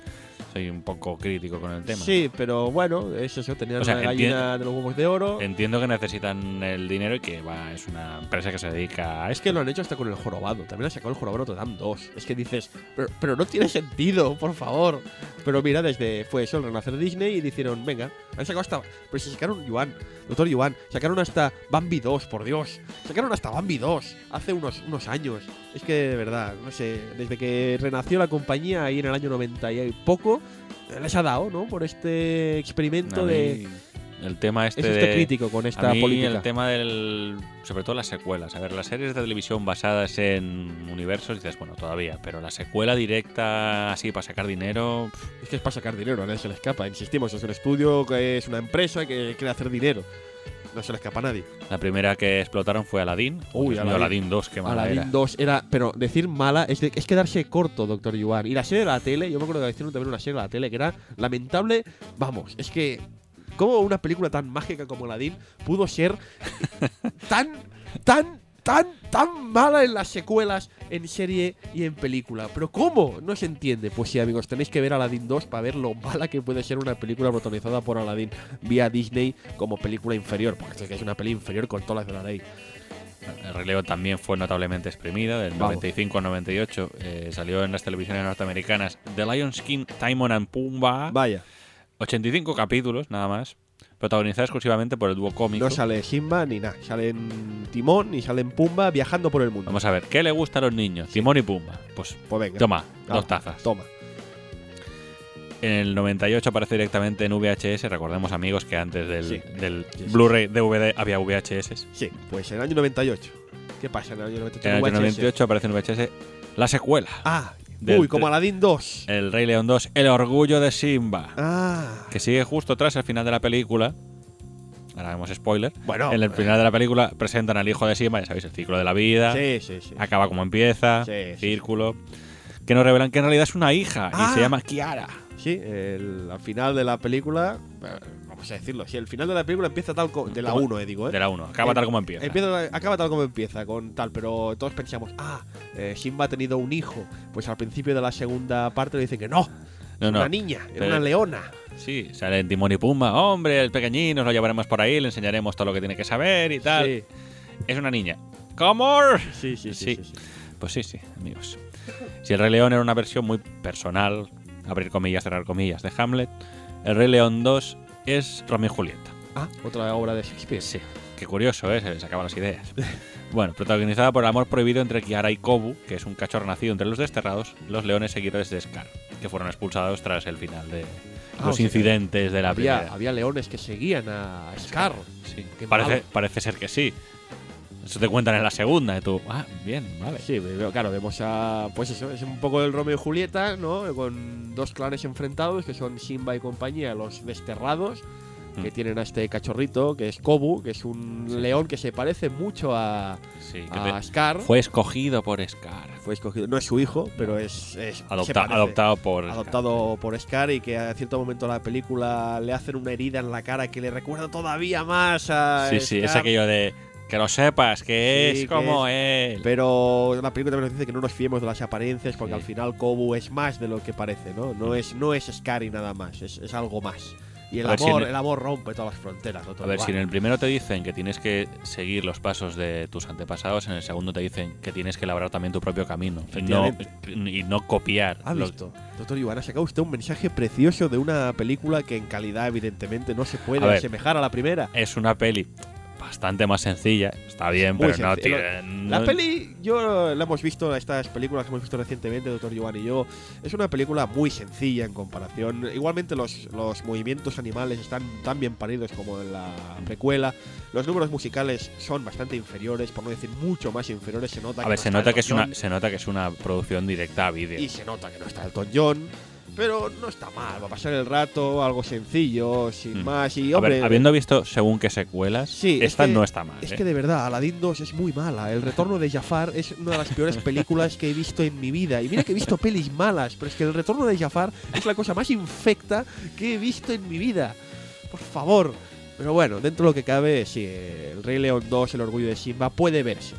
soy un poco crítico con el tema. Sí, pero bueno, es eso, tenían O sea, la gallina de los huevos de oro. Entiendo que necesitan el dinero y que va, es una empresa que se dedica a Es esto. que lo han hecho hasta con el jorobado. También han sacado el jorobado Notre Dame 2. Es que dices, pero, pero no tiene sentido, por favor. Pero mira, desde fue eso, el renacer de Disney y dijeron, venga, han sacado hasta. Pero se sacaron Yuan, Doctor Yuan, sacaron hasta Bambi 2, por Dios. Sacaron hasta Bambi 2 hace unos, unos años. Es que de verdad, no sé, desde que renació la compañía ahí en el año 90 y poco, les ha dado, ¿no? Por este experimento de. El tema este Es usted de- crítico con esta a mí política. el tema del sobre todo las secuelas a ver las series de televisión basadas en universos dices bueno todavía pero la secuela directa así para sacar dinero Es que es para sacar dinero, a nadie se le escapa. Insistimos, es un estudio que es una empresa que quiere hacer dinero. No se le escapa a nadie. la primera que explotaron fue Aladdin Uy, Aladdin. Aladdin 2 qué mala Aladdin era 2 era. Pero decir mala es, de- es quedarse corto, Doctor Yuan. Y la serie de la tele, yo me acuerdo que hicieron también una serie de la tele que era lamentable. Vamos, es que. ¿Cómo una película tan mágica como Aladdin pudo ser <laughs> tan, tan, tan, tan mala en las secuelas, en serie y en película? ¿Pero cómo? No se entiende. Pues sí, amigos, tenéis que ver Aladdin 2 para ver lo mala que puede ser una película protagonizada por Aladdin vía Disney como película inferior. Porque es que es una peli inferior con todas las de la ley. el Rey León también fue notablemente exprimida del Vamos. 95 al 98 eh, salió en las televisiones norteamericanas The Lion's King Timon and Pumbaa Vaya. 85 capítulos nada más protagonizada exclusivamente por el dúo cómico No sale Simba ni nada. Salen Timón y salen Pumba viajando por el mundo. vamos a ver ¿qué le gusta a los niños? Timón y Pumba pues Pues venga. toma Ah, dos tazas Toma. En el 98 aparece directamente en VHS. Recordemos, amigos, que antes del, Sí. del Sí, sí, Blu-ray DVD había VHS. Sí, pues en el año 98. ¿Qué pasa en el año 98? En el año VHS? 98 aparece en VHS la secuela. Ah, Del uy, como Aladdin 2. El Rey León 2, El Orgullo de Simba. Ah. Que sigue justo tras el final de la película. Ahora vemos spoiler. Bueno. en el final de la película presentan al hijo de Simba, ya sabéis, el ciclo de la vida. Sí, sí, sí. Acaba como empieza. Sí, sí, círculo. Que nos revelan que en realidad es una hija Ah. y se llama Kiara. Sí, el, al final de la película. Vamos a decirlo. Si el final de la película empieza tal como. De la Como- 1, eh, digo, ¿eh? De la 1. Acaba Em- tal como empieza. Empieza, acaba tal como empieza, con tal, pero todos pensamos, ah, eh, Simba ha tenido un hijo. Pues al principio de la segunda parte le dicen que no, no, no. una niña, era Pero- una leona. Sí, sale en Timón y Pumba. Hombre, el pequeñín, nos lo llevaremos por ahí, le enseñaremos todo lo que tiene que saber y tal. Sí, Es una niña. ¿Cómo? sí, sí, sí. Sí. sí, sí. Pues sí, sí, amigos. Si el Rey León era una versión muy personal, abrir comillas, cerrar comillas, de Hamlet, el Rey León 2 es Romeo y Julieta. Ah, otra obra de Shakespeare. Sí. Qué curioso, ¿eh? Se les acaban las ideas. <laughs> bueno, protagonizada por el amor prohibido entre Kiara y Kobu, que es un cachorro nacido entre los desterrados, los leones seguidores de Scar, que fueron expulsados tras el final de Ah, los incidentes de la Había, primera. había leones que seguían a Scar. Sí. Parece ser que sí. Eso te cuentan en la segunda, y tú, ah, bien, vale. Sí, claro, vemos a. Pues eso, es un poco el Romeo y Julieta, ¿no? Con dos clanes enfrentados, que son Simba y compañía, los desterrados, que Mm. tienen a este cachorrito, que es Kobu, que es un Sí. león que se parece mucho a, Sí, a Scar. fue escogido por Scar. Fue escogido, no es su hijo, pero es. es Adopta- adoptado por Scar. adoptado por Scar y que a cierto momento de la película le hacen una herida en la cara que le recuerda todavía más a Sí, sí, es aquello de que lo sepas, que Sí, es que como él. Pero la película también nos dice que no nos fiemos de las apariencias porque Sí. al final Kobu es más de lo que parece, ¿no? No es, no es Scar y nada más, es, es algo más. Y el A ver si amor, en- el amor rompe todas las fronteras. ¿no? A ver, si en el primero te dicen que tienes que seguir los pasos de tus antepasados, en el segundo te dicen que tienes que labrar también tu propio camino y no, y no copiar. ¿Ha lo- visto? Doctor Iván, ha sacado usted un mensaje precioso de una película que en calidad evidentemente no se puede A ver. asemejar a la primera. Es una peli bastante más sencilla, está bien, Muy pero no sencillo. tiene. La peli, yo la hemos visto, estas películas que hemos visto recientemente, Doctor Iván y yo, es una película muy sencilla en comparación. Igualmente los, los movimientos animales están tan bien paridos como en la precuela. Los números musicales son bastante inferiores, por no decir mucho más inferiores. Se nota A que ver, no se nota, que es una, se nota que es una producción directa a vídeo. y se nota que no está Elton John. Pero no está mal, va a pasar el rato, algo sencillo, sin Mm. más. Y A hombre, ver, habiendo visto según qué secuelas, Sí, es esta que- no está mal. Es ¿eh? que de verdad, Aladdin 2 es muy mala. El retorno de Jafar es una de las peores películas que he visto en mi vida. Y mira que he visto pelis malas, pero es que el retorno de Jafar es la cosa más infecta que he visto en mi vida. Por favor. Pero bueno, dentro de lo que cabe, sí, el Rey León 2, el orgullo de Simba, puede verse.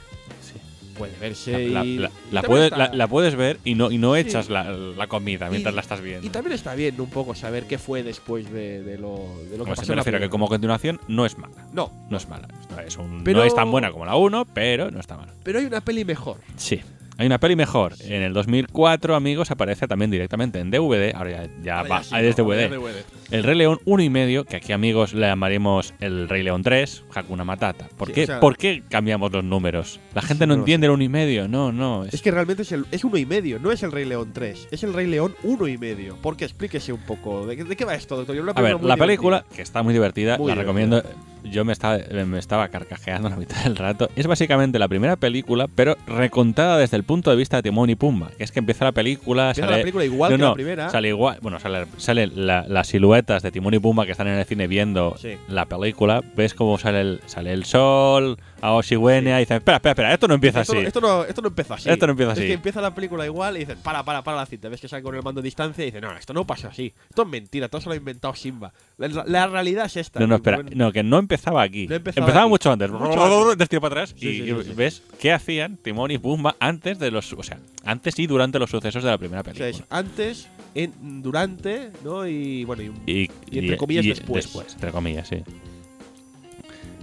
Sí. Puede verse La, y. la- puedes, la- ver y no, y no Sí. echas la, la comida mientras la estás viendo. Y también está bien un poco saber qué fue después de, de lo, de lo que pasó se me refiero a que como continuación no es mala. No, No es mala. No es, un- Pero- no es tan buena como la 1, pero no está mal. pero hay una peli mejor. Sí. Hay una peli mejor. En el 2004, amigos, aparece también directamente en DVD. Ahora ya, ya Ahora va, sí, ahí es. DVD. Ya DVD. El Rey León 1 y medio, que aquí, amigos, le llamaremos el Rey León 3, Hakuna Matata. ¿Por, Sí, qué, o sea- ¿Por qué cambiamos los números? La gente no, entiende el 1 y medio. No, no. Es, Es que realmente es, el, es uno y medio, no es el Rey León 3, es el Rey León uno y medio. Porque explíquese un poco, ¿de, qué- de qué va esto, doctor? Yo A ver, la película, que está muy divertida, Muy la divertida. recomiendo. Yo me estaba, me estaba carcajeando la mitad del rato. Es básicamente la primera película, pero recontada desde el punto de vista de Timón y Pumba. Que es que empieza la película, Empieza sale, la película igual no, que no, la primera. Sale igual, bueno, sale, sale la- las siluetas de Timón y Pumba que están en el cine viendo Sí. la película. Ves cómo sale el, sale el sol, a Oshiwenia y dicen, espera, espera, espera, esto no empieza esto, así. esto no, esto no empezó así. Esto no empieza Es así. que empieza la película igual y dicen, para, para, para la cinta. Ves que sale con el mando a distancia y dicen, no, esto no pasó así. Esto es mentira, todo se lo ha inventado Simba. La, la realidad es esta. no, no, Y espera, no, que no empezaba aquí. No empezaba empezaba aquí. mucho antes. Tiro para atrás Sí, y, sí, y sí, sí. ves qué hacían Timón y Pumba antes de los, o sea, antes y durante los sucesos de la primera o sea, película. es antes, en, durante, ¿no? Y bueno, y Y, Y entre comillas, después. entre comillas, sí.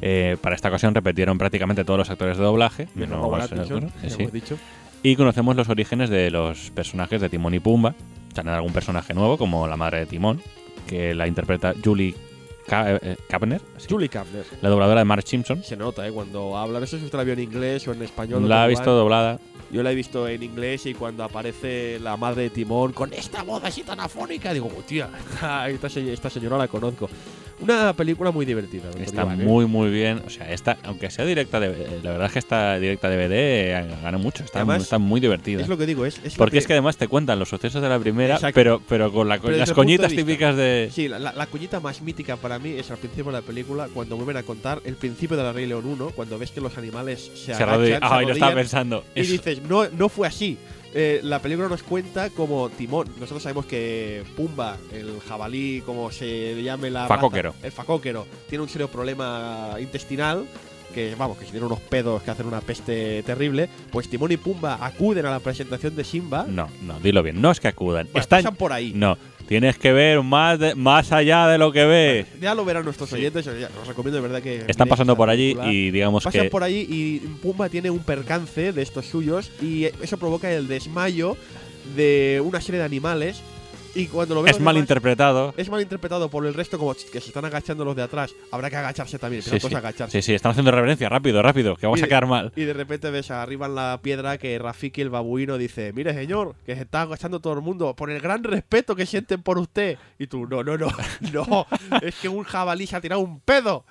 Eh, para esta ocasión repitieron prácticamente todos los actores de doblaje. menos no sí. dicho. Y conocemos los orígenes de los personajes de Timón y Pumba. Salen algún personaje nuevo, como la madre de Timón, que la interpreta Julie Ka- eh, eh, Kavner, sí, Julie Kavner. la dobladora de Mark Simpson. Se nota, ¿eh? Cuando habla. No sé si usted la vio en inglés o en español. La ha visto doblada. Yo la he visto en inglés y cuando aparece la madre de Timón con esta voz así tan afónica, digo, hostia, <laughs> esta, esta señora la conozco. Una película muy divertida. Está Iván, ¿eh? muy, muy bien. O sea, esta, aunque sea directa de, la verdad es que esta directa DVD eh, gana mucho. Está, Además, está muy divertida. Es lo que digo, es. Porque es que además te cuentan los sucesos de la primera, Exacto. pero, pero con la, Pero las coñitas de típicas de. Sí, la, la, la cuñita más mítica para mí es al principio de la película, cuando vuelven a contar el principio de la Rey León 1, cuando ves que los animales se, Se agachan, arrodilla- se Ay, lo estaba pensando. Y Es- dices, no, no fue así. Eh, la película nos cuenta como Timón. Nosotros sabemos que Pumba, el jabalí, como se llame la. raza, Facóquero. el facóquero, tiene un serio problema intestinal. Que vamos, que si tiene unos pedos que hacen una peste terrible. Pues Timón y Pumba acuden a la presentación de Simba. No, no, dilo bien. No es que acudan. Bueno, Están- pasan por ahí. No, tienes que ver más, de- más allá de lo que ves. Ya lo verán nuestros oyentes. Os recomiendo de verdad que. Están pasando por allí y digamos Pasan que. por allí y Pumba tiene un percance de estos suyos y eso provoca el desmayo de una serie de animales Y cuando lo Es mal demás, interpretado. es mal interpretado por el resto, como que se están agachando los de atrás. Habrá que agacharse también, pero Sí, sí. agacharse. sí, sí, están haciendo reverencia. Rápido, rápido, que vamos a quedar mal. Y de repente ves arriba en la piedra que Rafiki el babuino dice, mire señor, que se está agachando todo el mundo por el gran respeto que sienten por usted. Y tú, no, no, no, <laughs> no, es que un jabalí se ha tirado un pedo.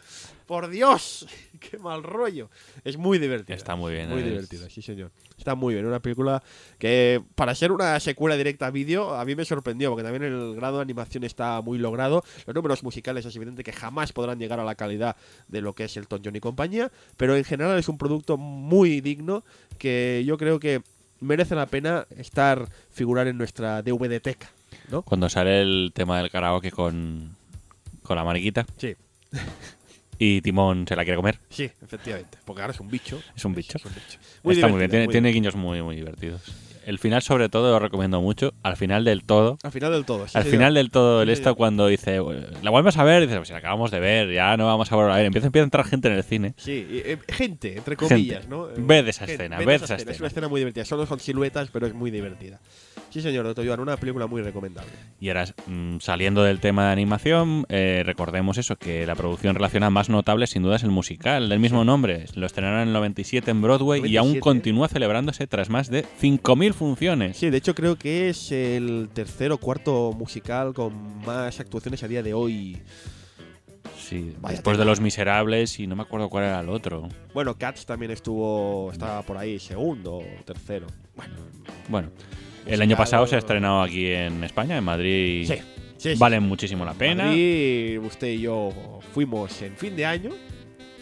Por Dios, <laughs> qué mal rollo. Es muy divertido. Está muy bien, Muy es- divertido, sí señor. Está muy bien, una película que para ser una secuela directa a vídeo a mí me sorprendió porque también el grado de animación está muy logrado. Los números musicales es evidente que jamás podrán llegar a la calidad de lo que es el John y compañía, pero en general es un producto muy digno que yo creo que merece la pena estar figurar en nuestra DVDteca, ¿no? Cuando sale el tema del karaoke con, con la mariquita Sí, <laughs> y Timón se la quiere comer. sí, efectivamente, porque ahora es un bicho. Es un bicho. Es un bicho. Está muy bien, tiene, muy tiene guiños muy, muy divertidos. El final, sobre todo, lo recomiendo mucho. Al final del todo. Al final del todo. sí, Al señor. final del todo, el Sí, esto cuando dice, la vuelves a ver, dice, pues si la acabamos de ver, ya no vamos a volver a ver. Empieza, empieza a entrar gente en el cine. Sí, eh, gente, entre comillas, Gente. ¿no? Ved esa gente, escena, ved esa esa Es escena. una escena muy divertida. Solo son siluetas, pero es muy divertida. Sí, señor, doctor Joan, una película muy recomendable. Y ahora, mm, saliendo del tema de animación, eh, recordemos eso, que la producción relacionada más notable sin duda es el musical del mismo nombre. Lo estrenaron en el 97 en Broadway y 97, aún ¿eh? continúa celebrándose tras más de 5.000 funciones. Sí, de hecho creo que es el tercer o cuarto musical con más actuaciones a día de hoy. Sí, Vaya después de Los Miserables y no me acuerdo cuál era el otro. Bueno, Cats también estuvo, estaba por ahí segundo o tercero. Bueno, Bueno, el año pasado se ha estrenado aquí en España, en Madrid. sí, sí, sí. Valen muchísimo la pena. Madrid, usted y yo fuimos en fin de año,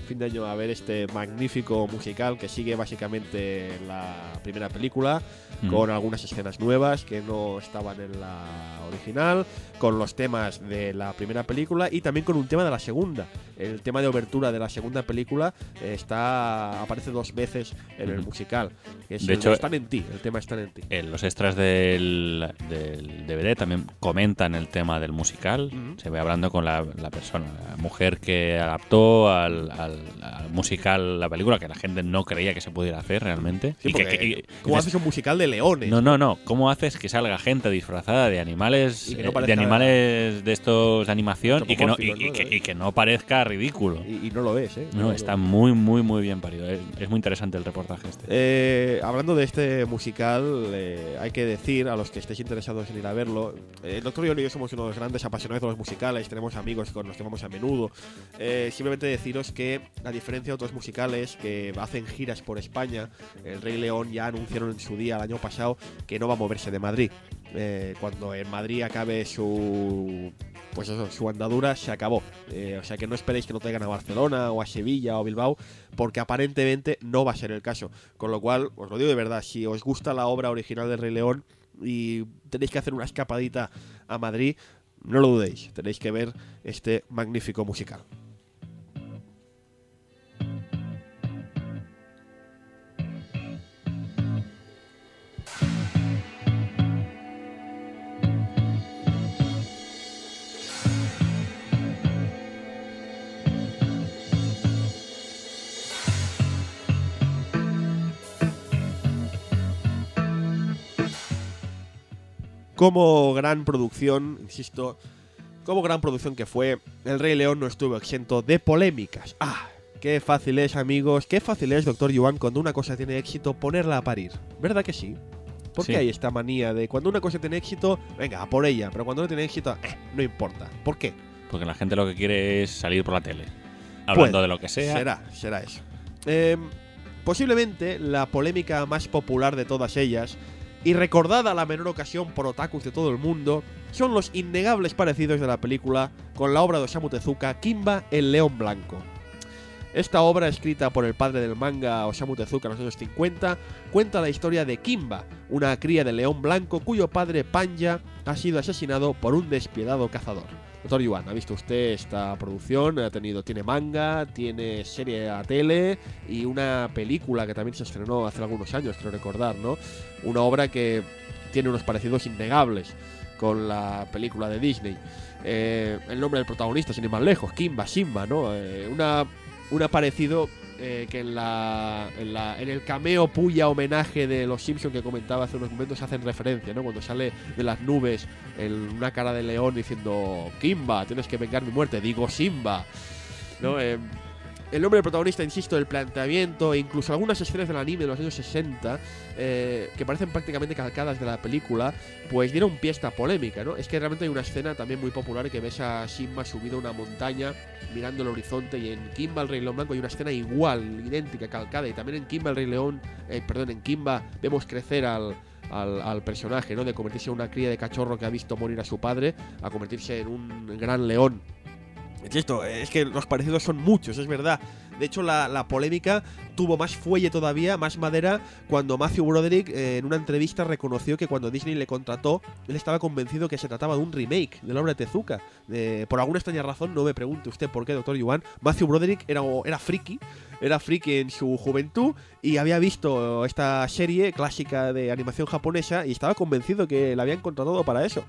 fin de año a ver este magnífico musical que sigue básicamente la primera película, Mm. con algunas escenas nuevas que no estaban en la original, con los temas de la primera película y también con un tema de la segunda. El tema de obertura de la segunda película eh, está aparece dos veces en el musical. es De hecho- están en ti, el tema están en ti. En los extras del, del DVD también comentan el tema del musical. Ujú. Se ve hablando con la, la persona, la mujer que adaptó al, al- al musical la película, que la gente no creía que se pudiera hacer realmente. Sí, Y que- que- y- ¿Cómo dices, haces un musical de leones? no, no, no. ¿Cómo haces que salga gente disfrazada de animales, Y que no eh, de parezca- animales de estos de animación y que no, y, y ¿no? que, y que no parezca ridículo? Y, no lo ves, ¿eh? No, lo- está muy, muy, muy bien parido. Es, es muy interesante el reportaje este. Eh, hablando de este musical, eh, hay que decir a los que estéis interesados en ir a verlo, eh, el doctor y yo somos unos grandes apasionados de los musicales, tenemos amigos con los que vamos a menudo. Eh, simplemente deciros que, a diferencia de otros musicales que hacen giras por España, el Rey León ya anunciaron en su día, el año pasado, que no va a moverse de Madrid. Eh, cuando en Madrid acabe su pues eso, su andadura se acabó. Eh, o sea que no esperéis que lo traigan a Barcelona o a Sevilla o Bilbao, porque aparentemente no va a ser el caso. Con lo cual, os lo digo de verdad, si os gusta la obra original del Rey León y tenéis que hacer una escapadita a Madrid, no lo dudéis, tenéis que ver este magnífico musical. Como gran producción, insisto, como gran producción que fue, El Rey León no estuvo exento de polémicas. ¡Ah! Qué fácil es, amigos, qué fácil es, doctor Yuan, cuando una cosa tiene éxito, ponerla a parir. ¿Verdad que sí? ¿Por qué Sí. hay esta manía de cuando una cosa tiene éxito, venga, a por ella, pero cuando no tiene éxito, eh, no importa? ¿Por qué? Porque la gente lo que quiere es salir por la tele. Hablando Puede. de lo que sea. Será, será eso. Eh, posiblemente la polémica más popular de todas ellas, y recordada a la menor ocasión por otakus de todo el mundo, son los innegables parecidos de la película con la obra de Osamu Tezuka, Kimba el León Blanco. Esta obra, escrita por el padre del manga Osamu Tezuka en los años 50, cuenta la historia de Kimba, una cría de león blanco cuyo padre Panja ha sido asesinado por un despiadado cazador. Doctor Yuan, ¿ha visto usted esta producción? Ha tenido, tiene manga, tiene serie a tele y una película que también se estrenó hace algunos años, creo recordar, ¿no? Una obra que tiene unos parecidos innegables con la película de Disney. Eh, el nombre del protagonista, sin ir más lejos, Kimba, Simba, ¿no? Eh, una, un parecido eh, que en, la, en, la, en el cameo puya homenaje de los Simpsons que comentaba hace unos momentos hacen referencia, ¿no? Cuando sale de las nubes en una cara de león diciendo Kimba, tienes que vengar mi muerte, digo Simba, ¿no? Eh, el nombre del protagonista, insisto, el planteamiento e incluso algunas escenas del anime de los años 60 eh, que parecen prácticamente calcadas de la película, pues dieron pie a esta polémica, ¿no? Es que realmente hay una escena también muy popular que ves a Simba subido a una montaña mirando el horizonte y en Kimba el Rey León Blanco hay una escena igual, idéntica, calcada y también en Kimba el Rey León, eh, perdón, en Kimba vemos crecer al, al, al, personaje, ¿no? De convertirse en una cría de cachorro que ha visto morir a su padre, a convertirse en un gran león esto, es que los parecidos son muchos, es verdad. De hecho, la, la, polémica tuvo más fuelle todavía, más madera, cuando Matthew Broderick eh, en una entrevista reconoció que cuando Disney le contrató, él estaba convencido que se trataba de un remake de la obra de Tezuka. Por alguna extraña razón, no me pregunte usted por qué, doctor Yuan, Matthew Broderick era, era friki, era friki en su juventud y había visto esta serie clásica de animación japonesa y estaba convencido que la habían contratado para eso.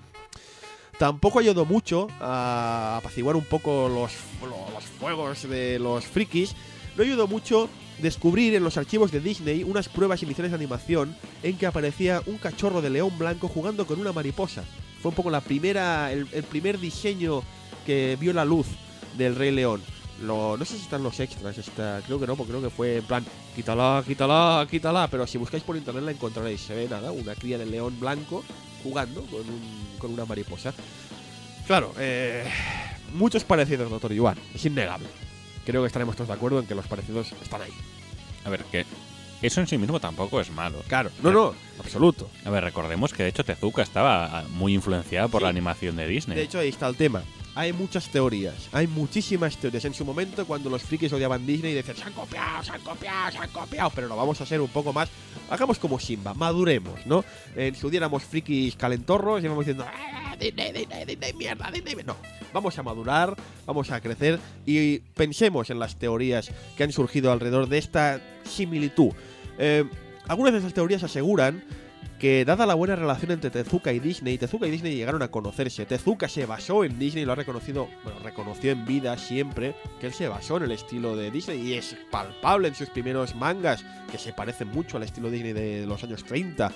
Tampoco ayudó mucho a apaciguar un poco los, los fuegos de los frikis. No ayudó mucho descubrir en los archivos de Disney unas pruebas misiones de animación en que aparecía un cachorro de león blanco jugando con una mariposa. Fue un poco la primera, el, el primer diseño que vio la luz del Rey León. Lo, no sé si están los extras, está, creo que no, porque creo que fue en plan, quítala, quítala, quítala, pero si buscáis por internet la encontraréis, se ve nada, una cría de león blanco jugando con, un, con una mariposa. Claro, eh, muchos parecidos, doctor Yuan, es innegable. Creo que estaremos todos de acuerdo en que los parecidos están ahí. A ver, que eso en sí mismo tampoco es malo. Claro, no, no, absoluto. A ver, recordemos que de hecho Tezuka estaba muy influenciada por Sí. la animación de Disney. De hecho, ahí está el tema. Hay muchas teorías, hay muchísimas teorías. En su momento, cuando los frikis odiaban Disney, decían, se han copiado, se han copiado, se han copiado, pero lo vamos a hacer un poco más. Hagamos como Simba, maduremos, ¿no? En su día éramos frikis calentorros y íbamos diciendo, "Ah, Disney, Disney, Disney, mierda. No, vamos a madurar, vamos a crecer y pensemos en las teorías que han surgido alrededor de esta similitud. Eh, algunas de esas teorías aseguran que dada la buena relación entre Tezuka y Disney, Tezuka y Disney llegaron a conocerse. Tezuka se basó en Disney, lo ha reconocido, bueno, reconoció en vida siempre que él se basó en el estilo de Disney y es palpable en sus primeros mangas, que se parecen mucho al estilo Disney de los años 30.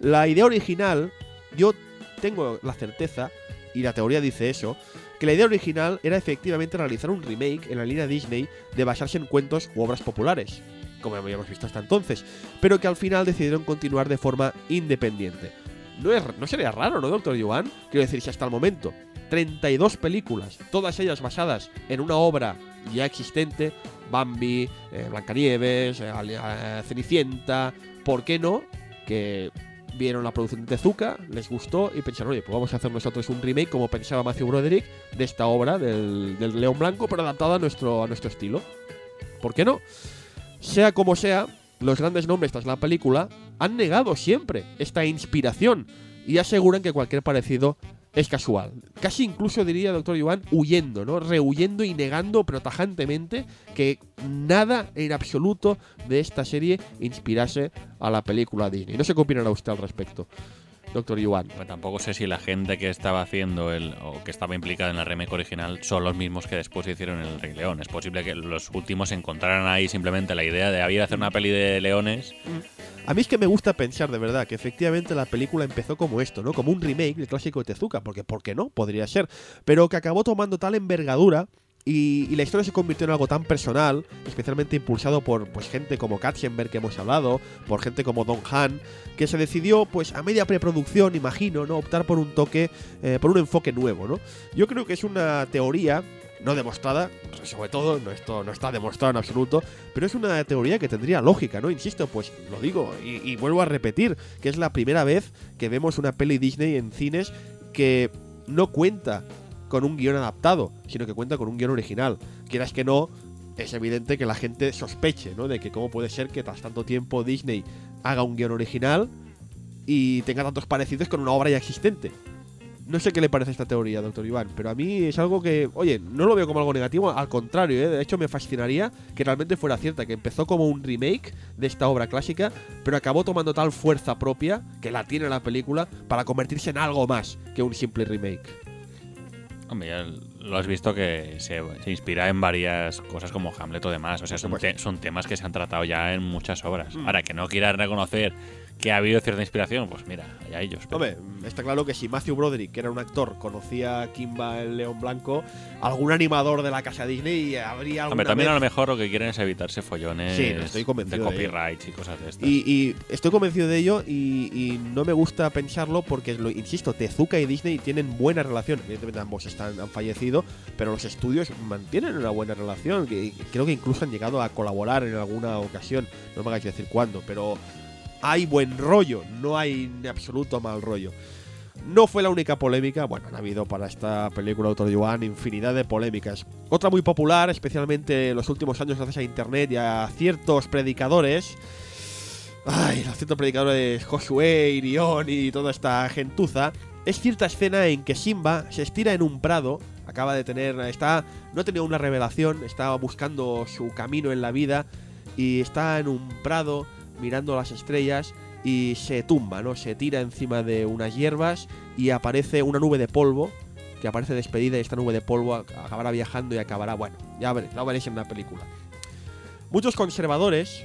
La idea original, yo tengo la certeza, y la teoría dice eso, que la idea original era efectivamente realizar un remake en la línea Disney de basarse en cuentos u obras populares como habíamos visto hasta entonces, pero que al final decidieron continuar de forma independiente. No, es, no sería raro, ¿no, Doctor Yuan? Quiero decir, si hasta el momento 32 películas, todas ellas basadas en una obra ya existente, Bambi, eh, Blancanieves, eh, eh, Cenicienta, ¿por qué no? Que vieron la producción de Tezuka, les gustó y pensaron, oye, pues vamos a hacer nosotros un remake como pensaba Matthew Broderick de esta obra del, del León Blanco, pero adaptada a nuestro, a nuestro estilo. ¿Por qué no? Sea como sea, los grandes nombres tras la película han negado siempre esta inspiración y aseguran que cualquier parecido es casual. Casi incluso diría, doctor Iván, huyendo, ¿no? Rehuyendo y negando, pero tajantemente, que nada en absoluto de esta serie inspirase a la película Disney. No sé qué opinará usted al respecto, doctor. Pero tampoco sé si la gente que estaba haciendo el o que estaba implicada en la remake original son los mismos que después hicieron el Rey León. Es posible que los últimos encontraran ahí simplemente la idea de había hacer una peli de leones. A mí es que me gusta pensar de verdad que efectivamente la película empezó como esto, ¿no? Como un remake del clásico de Tezuka, porque ¿por qué no? Podría ser. Pero que acabó tomando tal envergadura y, la historia se convirtió en algo tan personal, especialmente impulsado por pues, gente como Katzenberg que hemos hablado, por gente como Don Han, que se decidió, pues a media preproducción, imagino, ¿no? Optar por un toque, eh, por un enfoque nuevo, ¿no? Yo creo que es una teoría no demostrada, sobre todo, no, esto no está demostrado en absoluto, pero es una teoría que tendría lógica, ¿no? Insisto, pues lo digo y vuelvo a repetir, que es la primera vez que vemos una peli Disney en cines que no cuenta con un guion adaptado, sino que cuenta con un guion original. Quieras que no, es evidente que la gente sospeche, ¿no? De que cómo puede ser que tras tanto tiempo Disney haga un guion original y tenga tantos parecidos con una obra ya existente. No sé qué le parece esta teoría, doctor Iván, pero a mí es algo que, oye, no lo veo como algo negativo, al contrario, ¿eh? de hecho me fascinaría que realmente fuera cierta, que empezó como un remake de esta obra clásica, pero acabó tomando tal fuerza propia, que la tiene la película, para convertirse en algo más que un simple remake. Hombre, ya lo has visto que se, se inspira en varias cosas como Hamlet o demás. O sea, son, te- son temas que se han tratado ya en muchas obras. Mm. Ahora, que no quieras reconocer que ha habido cierta inspiración, pues mira, ya ellos. pero- Hombre, está claro que si Matthew Broderick, que era un actor, conocía a Kimba el León Blanco, algún animador de la casa Disney habría alguna Hombre, también a vez- lo mejor lo que quieren es evitarse follones Sí, estoy convencido de de copyrights y cosas de estas. Y, y estoy convencido de ello y, y no me gusta pensarlo porque, lo, insisto, Tezuka y Disney tienen buena relación. Evidentemente ambos están, han fallecido, pero los estudios mantienen una buena relación. Creo que incluso han llegado a colaborar en alguna ocasión. No me hagáis decir cuándo, pero hay buen rollo, no hay en absoluto mal rollo. No fue la única polémica, bueno, han habido para esta película Autor Yuan infinidad de polémicas. Otra muy popular, especialmente en los últimos años gracias a internet y a ciertos predicadores. Ay, los ciertos predicadores Josué, Irión y toda esta gentuza. Es cierta escena en que Simba se estira en un prado, acaba de tener, está, no ha tenido una revelación, estaba buscando su camino en la vida y está en un prado mirando las estrellas y se tumba, ¿no? Se tira encima de unas hierbas y aparece una nube de polvo que aparece despedida y esta nube de polvo ac- acabará viajando y acabará, bueno, ya veréis, lo veréis en la película. Muchos conservadores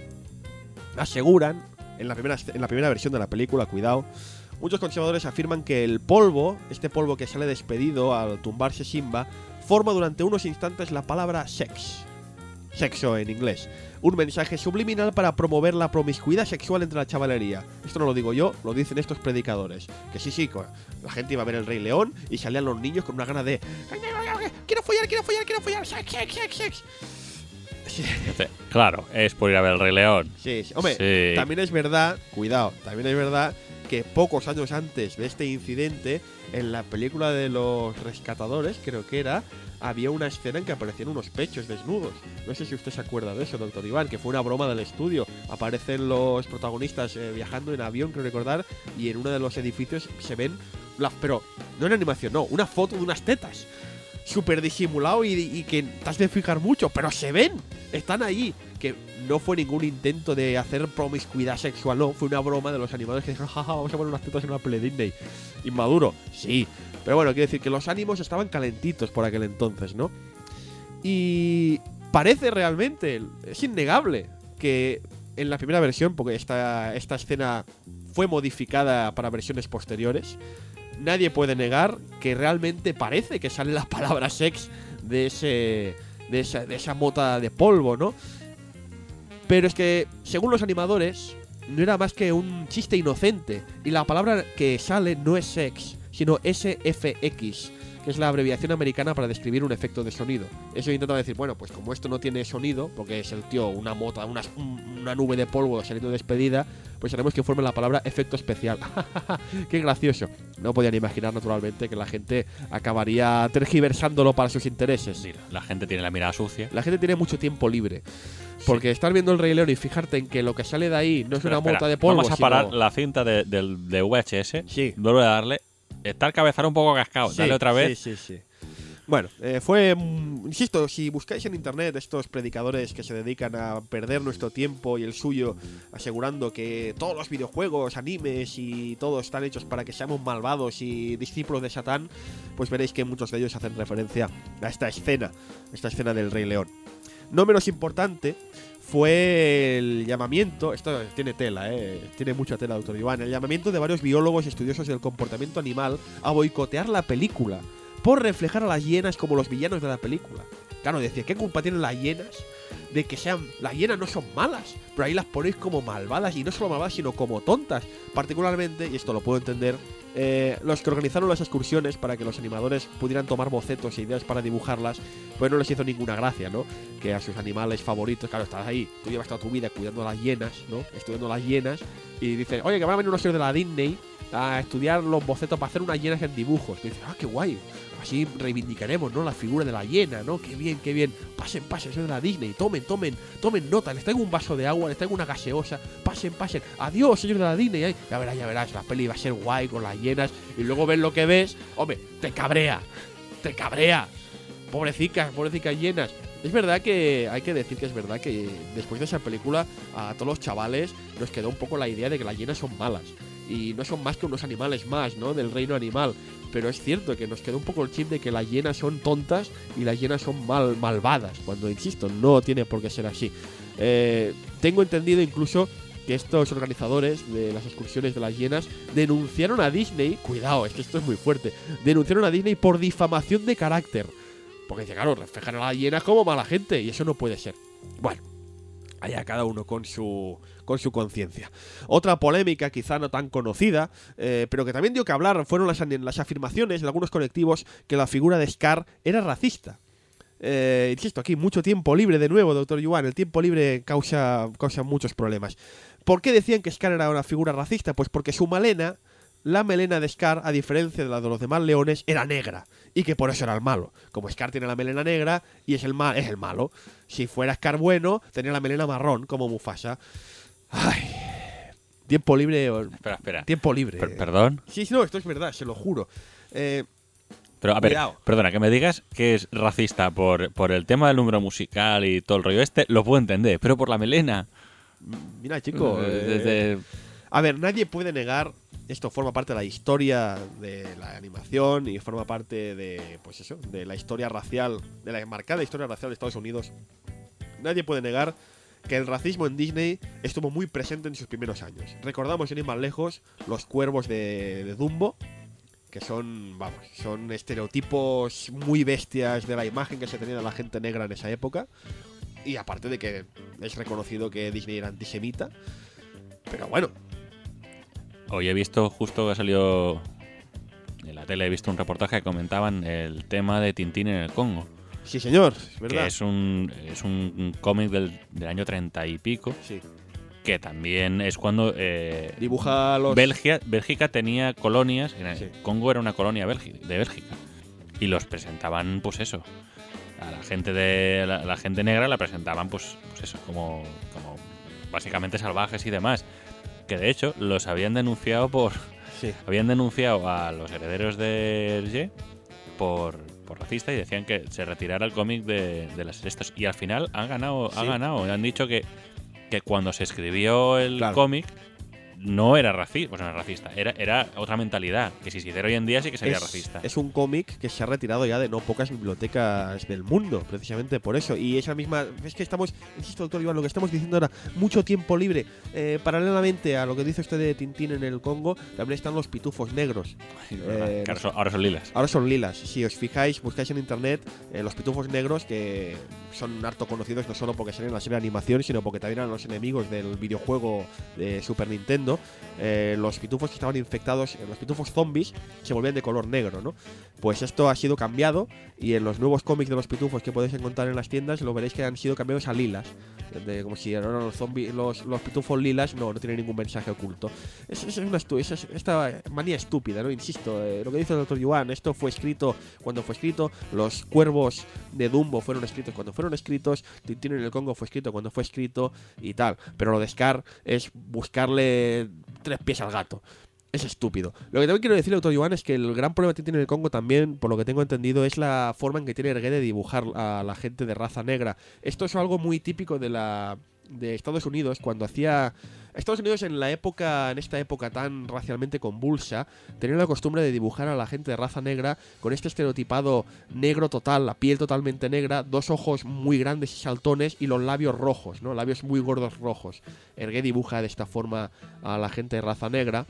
aseguran, en la, primera, en la primera versión de la película, cuidado, muchos conservadores afirman que el polvo, este polvo que sale despedido al tumbarse Simba, forma durante unos instantes la palabra sex. Sexo en inglés. Un mensaje subliminal para promover la promiscuidad sexual entre la chavalería. Esto no lo digo yo, lo dicen estos predicadores. Que sí, sí, la gente iba a ver el Rey León y salían los niños con una gana de. Quiero follar, quiero follar, quiero follar, sex, sex, sex, sex. Sí, Claro, es por ir a ver el Rey León. Sí, sí. Hombre, Sí. también es verdad, cuidado, también es verdad que pocos años antes de este incidente, en la película de los rescatadores, creo que era, había una escena en que aparecían unos pechos desnudos. No sé si usted se acuerda de eso, doctor Iván, que fue una broma del estudio. Aparecen los protagonistas eh, viajando en avión, creo recordar, y en uno de los edificios se ven, pero no en animación, no, una foto de unas tetas. Súper disimulado y, que te has de fijar mucho, pero se ven, están ahí. Que no fue ningún intento de hacer promiscuidad sexual, no, fue una broma de los animadores que dijeron, jaja, vamos a poner unas tetas en una peli Disney. Inmaduro, sí. Pero bueno, quiero decir que los ánimos estaban calentitos por aquel entonces, ¿no? Y parece realmente, es innegable, que en la primera versión, porque esta, esta escena fue modificada para versiones posteriores, nadie puede negar que realmente parece que sale la palabra sex de ese de esa, de esa mota de polvo, ¿no? Pero es que, según los animadores, no era más que un chiste inocente. Y la palabra que sale no es sex, sino SFX, que es la abreviación americana para describir un efecto de sonido. Eso intentaba decir, bueno, pues como esto no tiene sonido, porque es el tío una mota, una, un- una nube de polvo saliendo despedida, pues haremos que forme la palabra efecto especial. <laughs> ¡Qué gracioso! No podían imaginar, naturalmente, que la gente acabaría tergiversándolo para sus intereses. Sí, la gente tiene la mirada sucia. La gente tiene mucho tiempo libre. Porque estar viendo el Rey León y fijarte en que lo que sale de ahí no es Espera, una mota espera, de polvo. Vamos a parar sino- la cinta de, del- de VHS. Sí. Vuelve a darle. Está el cabezal un poco cascado. Sí, Dale otra vez. Sí, sí, sí. Bueno, eh, fue. mm, insisto, si buscáis en internet estos predicadores que se dedican a perder nuestro tiempo y el suyo, asegurando que todos los videojuegos, animes y todo están hechos para que seamos malvados y discípulos de Satán, pues veréis que muchos de ellos hacen referencia a esta escena, esta escena del Rey León. No menos importante fue el llamamiento, esto tiene tela, eh, tiene mucha tela, doctor Iván, el llamamiento de varios biólogos y estudiosos del comportamiento animal a boicotear la película por reflejar a las hienas como los villanos de la película. Claro, decía, ¿qué culpa tienen las hienas de que sean... Las hienas no son malas, pero ahí las ponéis como malvadas, y no solo malvadas, sino como tontas. Particularmente, y esto lo puedo entender, eh, los que organizaron las excursiones para que los animadores pudieran tomar bocetos e ideas para dibujarlas, pues no les hizo ninguna gracia, ¿no? Que a sus animales favoritos, claro, estás ahí, tú llevas toda tu vida cuidando las hienas, ¿no? Estudiando las hienas, y dices, oye, que van a venir unos señores de la Disney a estudiar los bocetos para hacer unas hienas en dibujos. Y dices, ah, qué guay. Así reivindicaremos, ¿no? La figura de la hiena, ¿no? Qué bien, qué bien. Pasen, pasen, soy de la Disney. Tomen, tomen, tomen nota. Les traigo un vaso de agua, les traigo una gaseosa. Pasen, pasen. Adiós, señor de la Disney. Ya verás, ya verás. La peli va a ser guay con las hienas. Y luego ves lo que ves. Hombre, te cabrea. Te cabrea. Pobrecicas, pobrecicas llenas. Es verdad que hay que decir que es verdad que después de esa película a todos los chavales nos quedó un poco la idea de que las hienas son malas. Y no son más que unos animales más, ¿no? Del reino animal. Pero es cierto que nos queda un poco el chip de que las hienas son tontas y las hienas son mal, malvadas, cuando, insisto, no tiene por qué ser así. Eh, tengo entendido incluso que estos organizadores de las excursiones de las hienas denunciaron a Disney, cuidado, es que esto es muy fuerte, denunciaron a Disney por difamación de carácter. Porque claro, reflejan a las hienas como mala gente y eso no puede ser. Bueno, allá cada uno con su con su conciencia. Otra polémica, quizá no tan conocida, eh, pero que también dio que hablar, fueron las, afirmaciones de algunos colectivos que la figura de Scar era racista. Eh, insisto, aquí mucho tiempo libre de nuevo, doctor Yuan. El tiempo libre causa, causa muchos problemas. ¿Por qué decían que Scar era una figura racista? Pues porque su melena, la melena de Scar, a diferencia de la de los demás leones, era negra. Y que por eso era el malo. Como Scar tiene la melena negra y es el, mal, es el malo. Si fuera Scar bueno, tenía la melena marrón, como Mufasa. Ay. Tiempo libre. Espera, espera. Tiempo libre. ¿Perdón? Sí, no, esto es verdad, se lo juro. Eh, pero a ver, perdona, que me digas que es racista por, por el tema del número musical y todo el rollo este, lo puedo entender, pero por la melena. Mira, chico. Eh, a ver, nadie puede negar. Esto forma parte de la historia de la animación y forma parte de, pues eso, de la historia racial, de la marcada historia racial de Estados Unidos. Nadie puede negar que el racismo en Disney estuvo muy presente en sus primeros años. Recordamos, sin ir más lejos, los cuervos de, Dumbo, que son, vamos, son estereotipos muy bestias de la imagen que se tenía de la gente negra en esa época. Y aparte de que es reconocido que Disney era antisemita. Pero bueno. Hoy he visto, justo que ha salido en la tele, he visto un reportaje que comentaban el tema de Tintín en el Congo. Sí, señor, es verdad. Que es un, es un cómic del, del, año treinta y pico. Sí. Que también es cuando. Eh, Dibuja los. Bélgica, Bélgica tenía colonias. Congo era una colonia de Bélgica. Y los presentaban, pues eso. A la gente de la, gente negra la presentaban, pues, pues eso, como, como básicamente salvajes y demás. Que de hecho los habían denunciado por. Sí. <laughs> Habían denunciado a los herederos de Hergé por por racista y decían que se retirara el cómic de, las estas. Y al final han ganado, han ganado. Han dicho que, que cuando se escribió el cómic no era racista, pues no era racista, era, era otra mentalidad, que si se hiciera hoy en día sí que sería racista. Es un cómic que se ha retirado ya de no pocas bibliotecas del mundo, precisamente por eso. Y esa misma, es que estamos, insisto, doctor Iván, lo que estamos diciendo ahora, mucho tiempo libre. Eh, paralelamente a lo que dice usted de Tintín en el Congo, también están los pitufos negros. Eh, ahora, son, lilas. Ahora son lilas. Si os fijáis, buscáis en internet eh, los pitufos negros, que son harto conocidos no solo porque salen en la serie de animación, sino porque también eran los enemigos del videojuego de Super Nintendo eh, los pitufos que estaban infectados, eh, los pitufos zombies, se volvían de color negro, ¿no? Pues esto ha sido cambiado y en los nuevos cómics de los pitufos que podéis encontrar en las tiendas lo veréis que han sido cambiados a lilas. como si los, zombies, los, pitufos lilas no, no tienen ningún mensaje oculto. Es, es una es, esta manía estúpida, ¿no? Insisto, eh, lo que dice el doctor Yuan, esto fue escrito cuando fue escrito, los cuervos de Dumbo fueron escritos cuando fueron escritos, Tintín en el Congo fue escrito cuando fue escrito y tal. Pero lo de Scar es buscarle tres pies al gato. Es estúpido. Lo que también quiero decirle, doctor Iván, es que el gran problema que tiene el Congo también, por lo que tengo entendido, es la forma en que tiene Ergué de dibujar a la gente de raza negra. Esto es algo muy típico de la de Estados Unidos cuando hacía Estados Unidos en la época en esta época tan racialmente convulsa tenía la costumbre de dibujar a la gente de raza negra con este estereotipado negro total, la piel totalmente negra, dos ojos muy grandes y saltones y los labios rojos, ¿no? Labios muy gordos rojos. Ergué dibuja de esta forma a la gente de raza negra.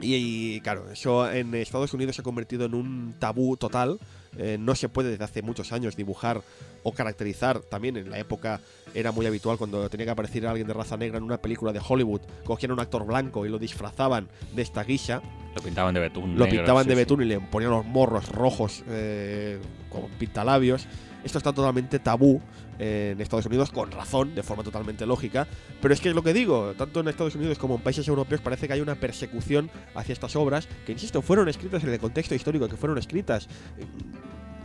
Y, claro, eso en Estados Unidos se ha convertido en un tabú total. Eh, no se puede desde hace muchos años dibujar o caracterizar. También en la época era muy habitual cuando tenía que aparecer alguien de raza negra en una película de Hollywood. Cogían a un actor blanco y lo disfrazaban de esta guisa. Lo pintaban de betún. Lo pintaban de betún y le ponían los morros rojos eh, con pintalabios. Esto está totalmente tabú en Estados Unidos, con razón, de forma totalmente lógica. Pero es que es lo que digo, tanto en Estados Unidos como en países europeos parece que hay una persecución hacia estas obras que, insisto, fueron escritas en el contexto histórico que fueron escritas.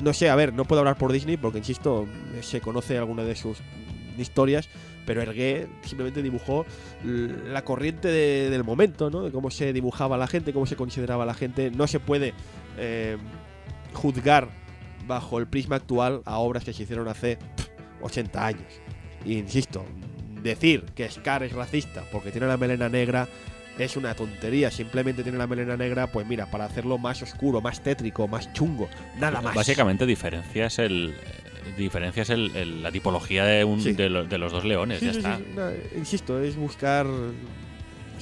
No sé, a ver, no puedo hablar por Disney porque, insisto, se conoce alguna de sus historias, pero Ergué simplemente dibujó la corriente del momento, ¿no? De cómo se dibujaba la gente, cómo se consideraba la gente. No se puede eh, juzgar bajo el prisma actual a obras que se hicieron hace 80 años. insisto, decir que Scar es racista porque tiene la melena negra es una tontería. Simplemente tiene la melena negra, pues mira, para hacerlo más oscuro, más tétrico, más chungo. Nada más. Básicamente diferencias el diferencias el, el- la tipología de, un, Sí. de, lo- de los dos leones, Sí, ya sí, está. no, insisto, es buscar.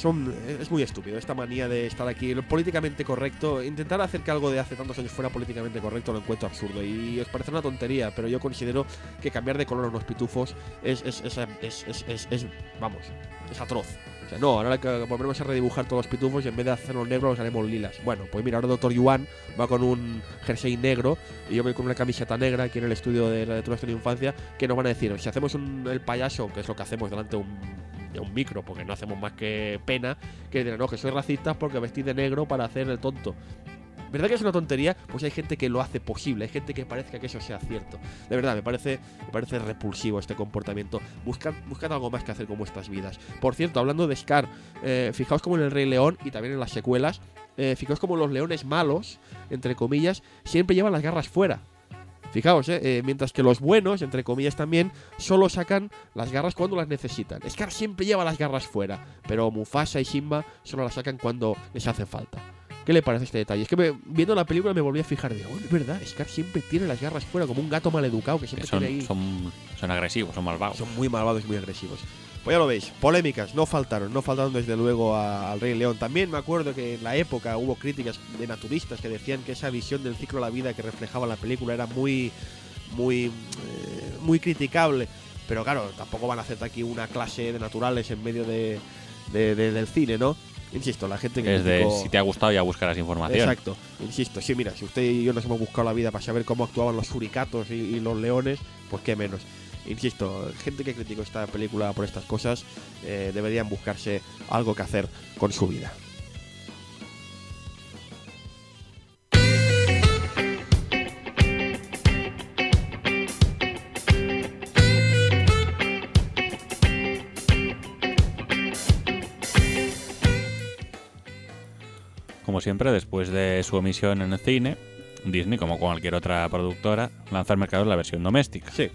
Son, es muy estúpido esta manía de estar aquí. Lo políticamente correcto, intentar hacer que algo de hace tantos años fuera políticamente correcto lo encuentro absurdo. Y os parece una tontería, pero yo considero que cambiar de color a unos pitufos es, vamos, es atroz. O sea, no, ahora que a redibujar todos los pitufos y en vez de hacerlos negros los haremos lilas. Bueno, pues mira, ahora Doctor Yuan va con un jersey negro y yo voy con una camiseta negra aquí en el estudio de la de nuestra infancia que nos van a decir, si hacemos un- el payaso, que es lo que hacemos delante de un, de un micro, porque no hacemos más que pena, que dirán, no, que soy racista porque vestí de negro para hacer el tonto. ¿Verdad que es una tontería? Pues hay gente que lo hace posible, hay gente que parezca que eso sea cierto. De verdad, me parece, me parece repulsivo este comportamiento. Buscad, buscad algo más que hacer con vuestras vidas. Por cierto, hablando de Scar, eh, fijaos como en el Rey León y también en las secuelas, eh, fijaos como los leones malos, entre comillas, siempre llevan las garras fuera. Fijaos, eh, eh, mientras que los buenos, entre comillas también, solo sacan las garras cuando las necesitan. Scar siempre lleva las garras fuera, pero Mufasa y Simba solo las sacan cuando les hace falta. ¿Qué le parece este detalle? Es que me- viendo la película me volví a fijar de, oh, es verdad, Scar siempre tiene las garras fuera, como un gato maleducado que Que siempre son, tiene ahí. son, son agresivos, son malvados. Son muy malvados y muy agresivos. Pues ya lo veis, polémicas, no faltaron, no faltaron desde luego a- al Rey León. También me acuerdo que en la época hubo críticas de naturistas que decían que esa visión del ciclo de la vida que reflejaba la película era muy, muy, eh, muy criticable. Pero claro, tampoco van a hacer aquí una clase de naturales en medio de, de- de- del cine, ¿no? Insisto, la gente que Es de, si te ha gustado ya buscarás información. Exacto, insisto, sí, mira, si usted y yo nos hemos buscado la vida para saber cómo actuaban los suricatos y, y los leones, pues qué menos. Insisto, gente que criticó esta película por estas cosas eh, deberían buscarse algo que hacer con su vida. Como siempre, después de su emisión en el cine, Disney, como cualquier otra productora, lanza al mercado la versión doméstica. Sí,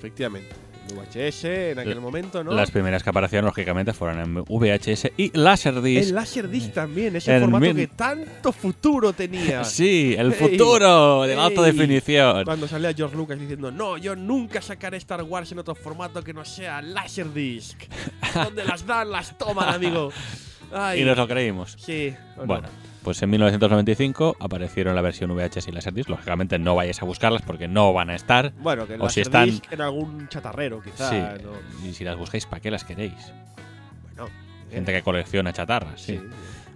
efectivamente. En VHS en aquel L- momento, ¿no? Las primeras que aparecieron, lógicamente, fueron en VHS y Laserdisc. El Laserdisc también, ese El formato que tanto futuro tenía. <laughs> Sí, el <laughs> Ey, futuro de la alta definición. Cuando salía George Lucas diciendo, no, yo nunca sacaré Star Wars en otro formato que no sea Laserdisc. <laughs> Donde las dan, las toman, amigo. Ay, Y nos lo creímos. Sí. ¿o no? Pues en 1995 aparecieron la versión VHS y Laserdisc. Lógicamente no vayáis a buscarlas porque no van a estar. Bueno, que o si Laserdisc están- en algún chatarrero, quizá. sí. ¿no? Y si las buscáis, ¿para qué las queréis? Bueno, Gente que colecciona chatarras, sí. sí.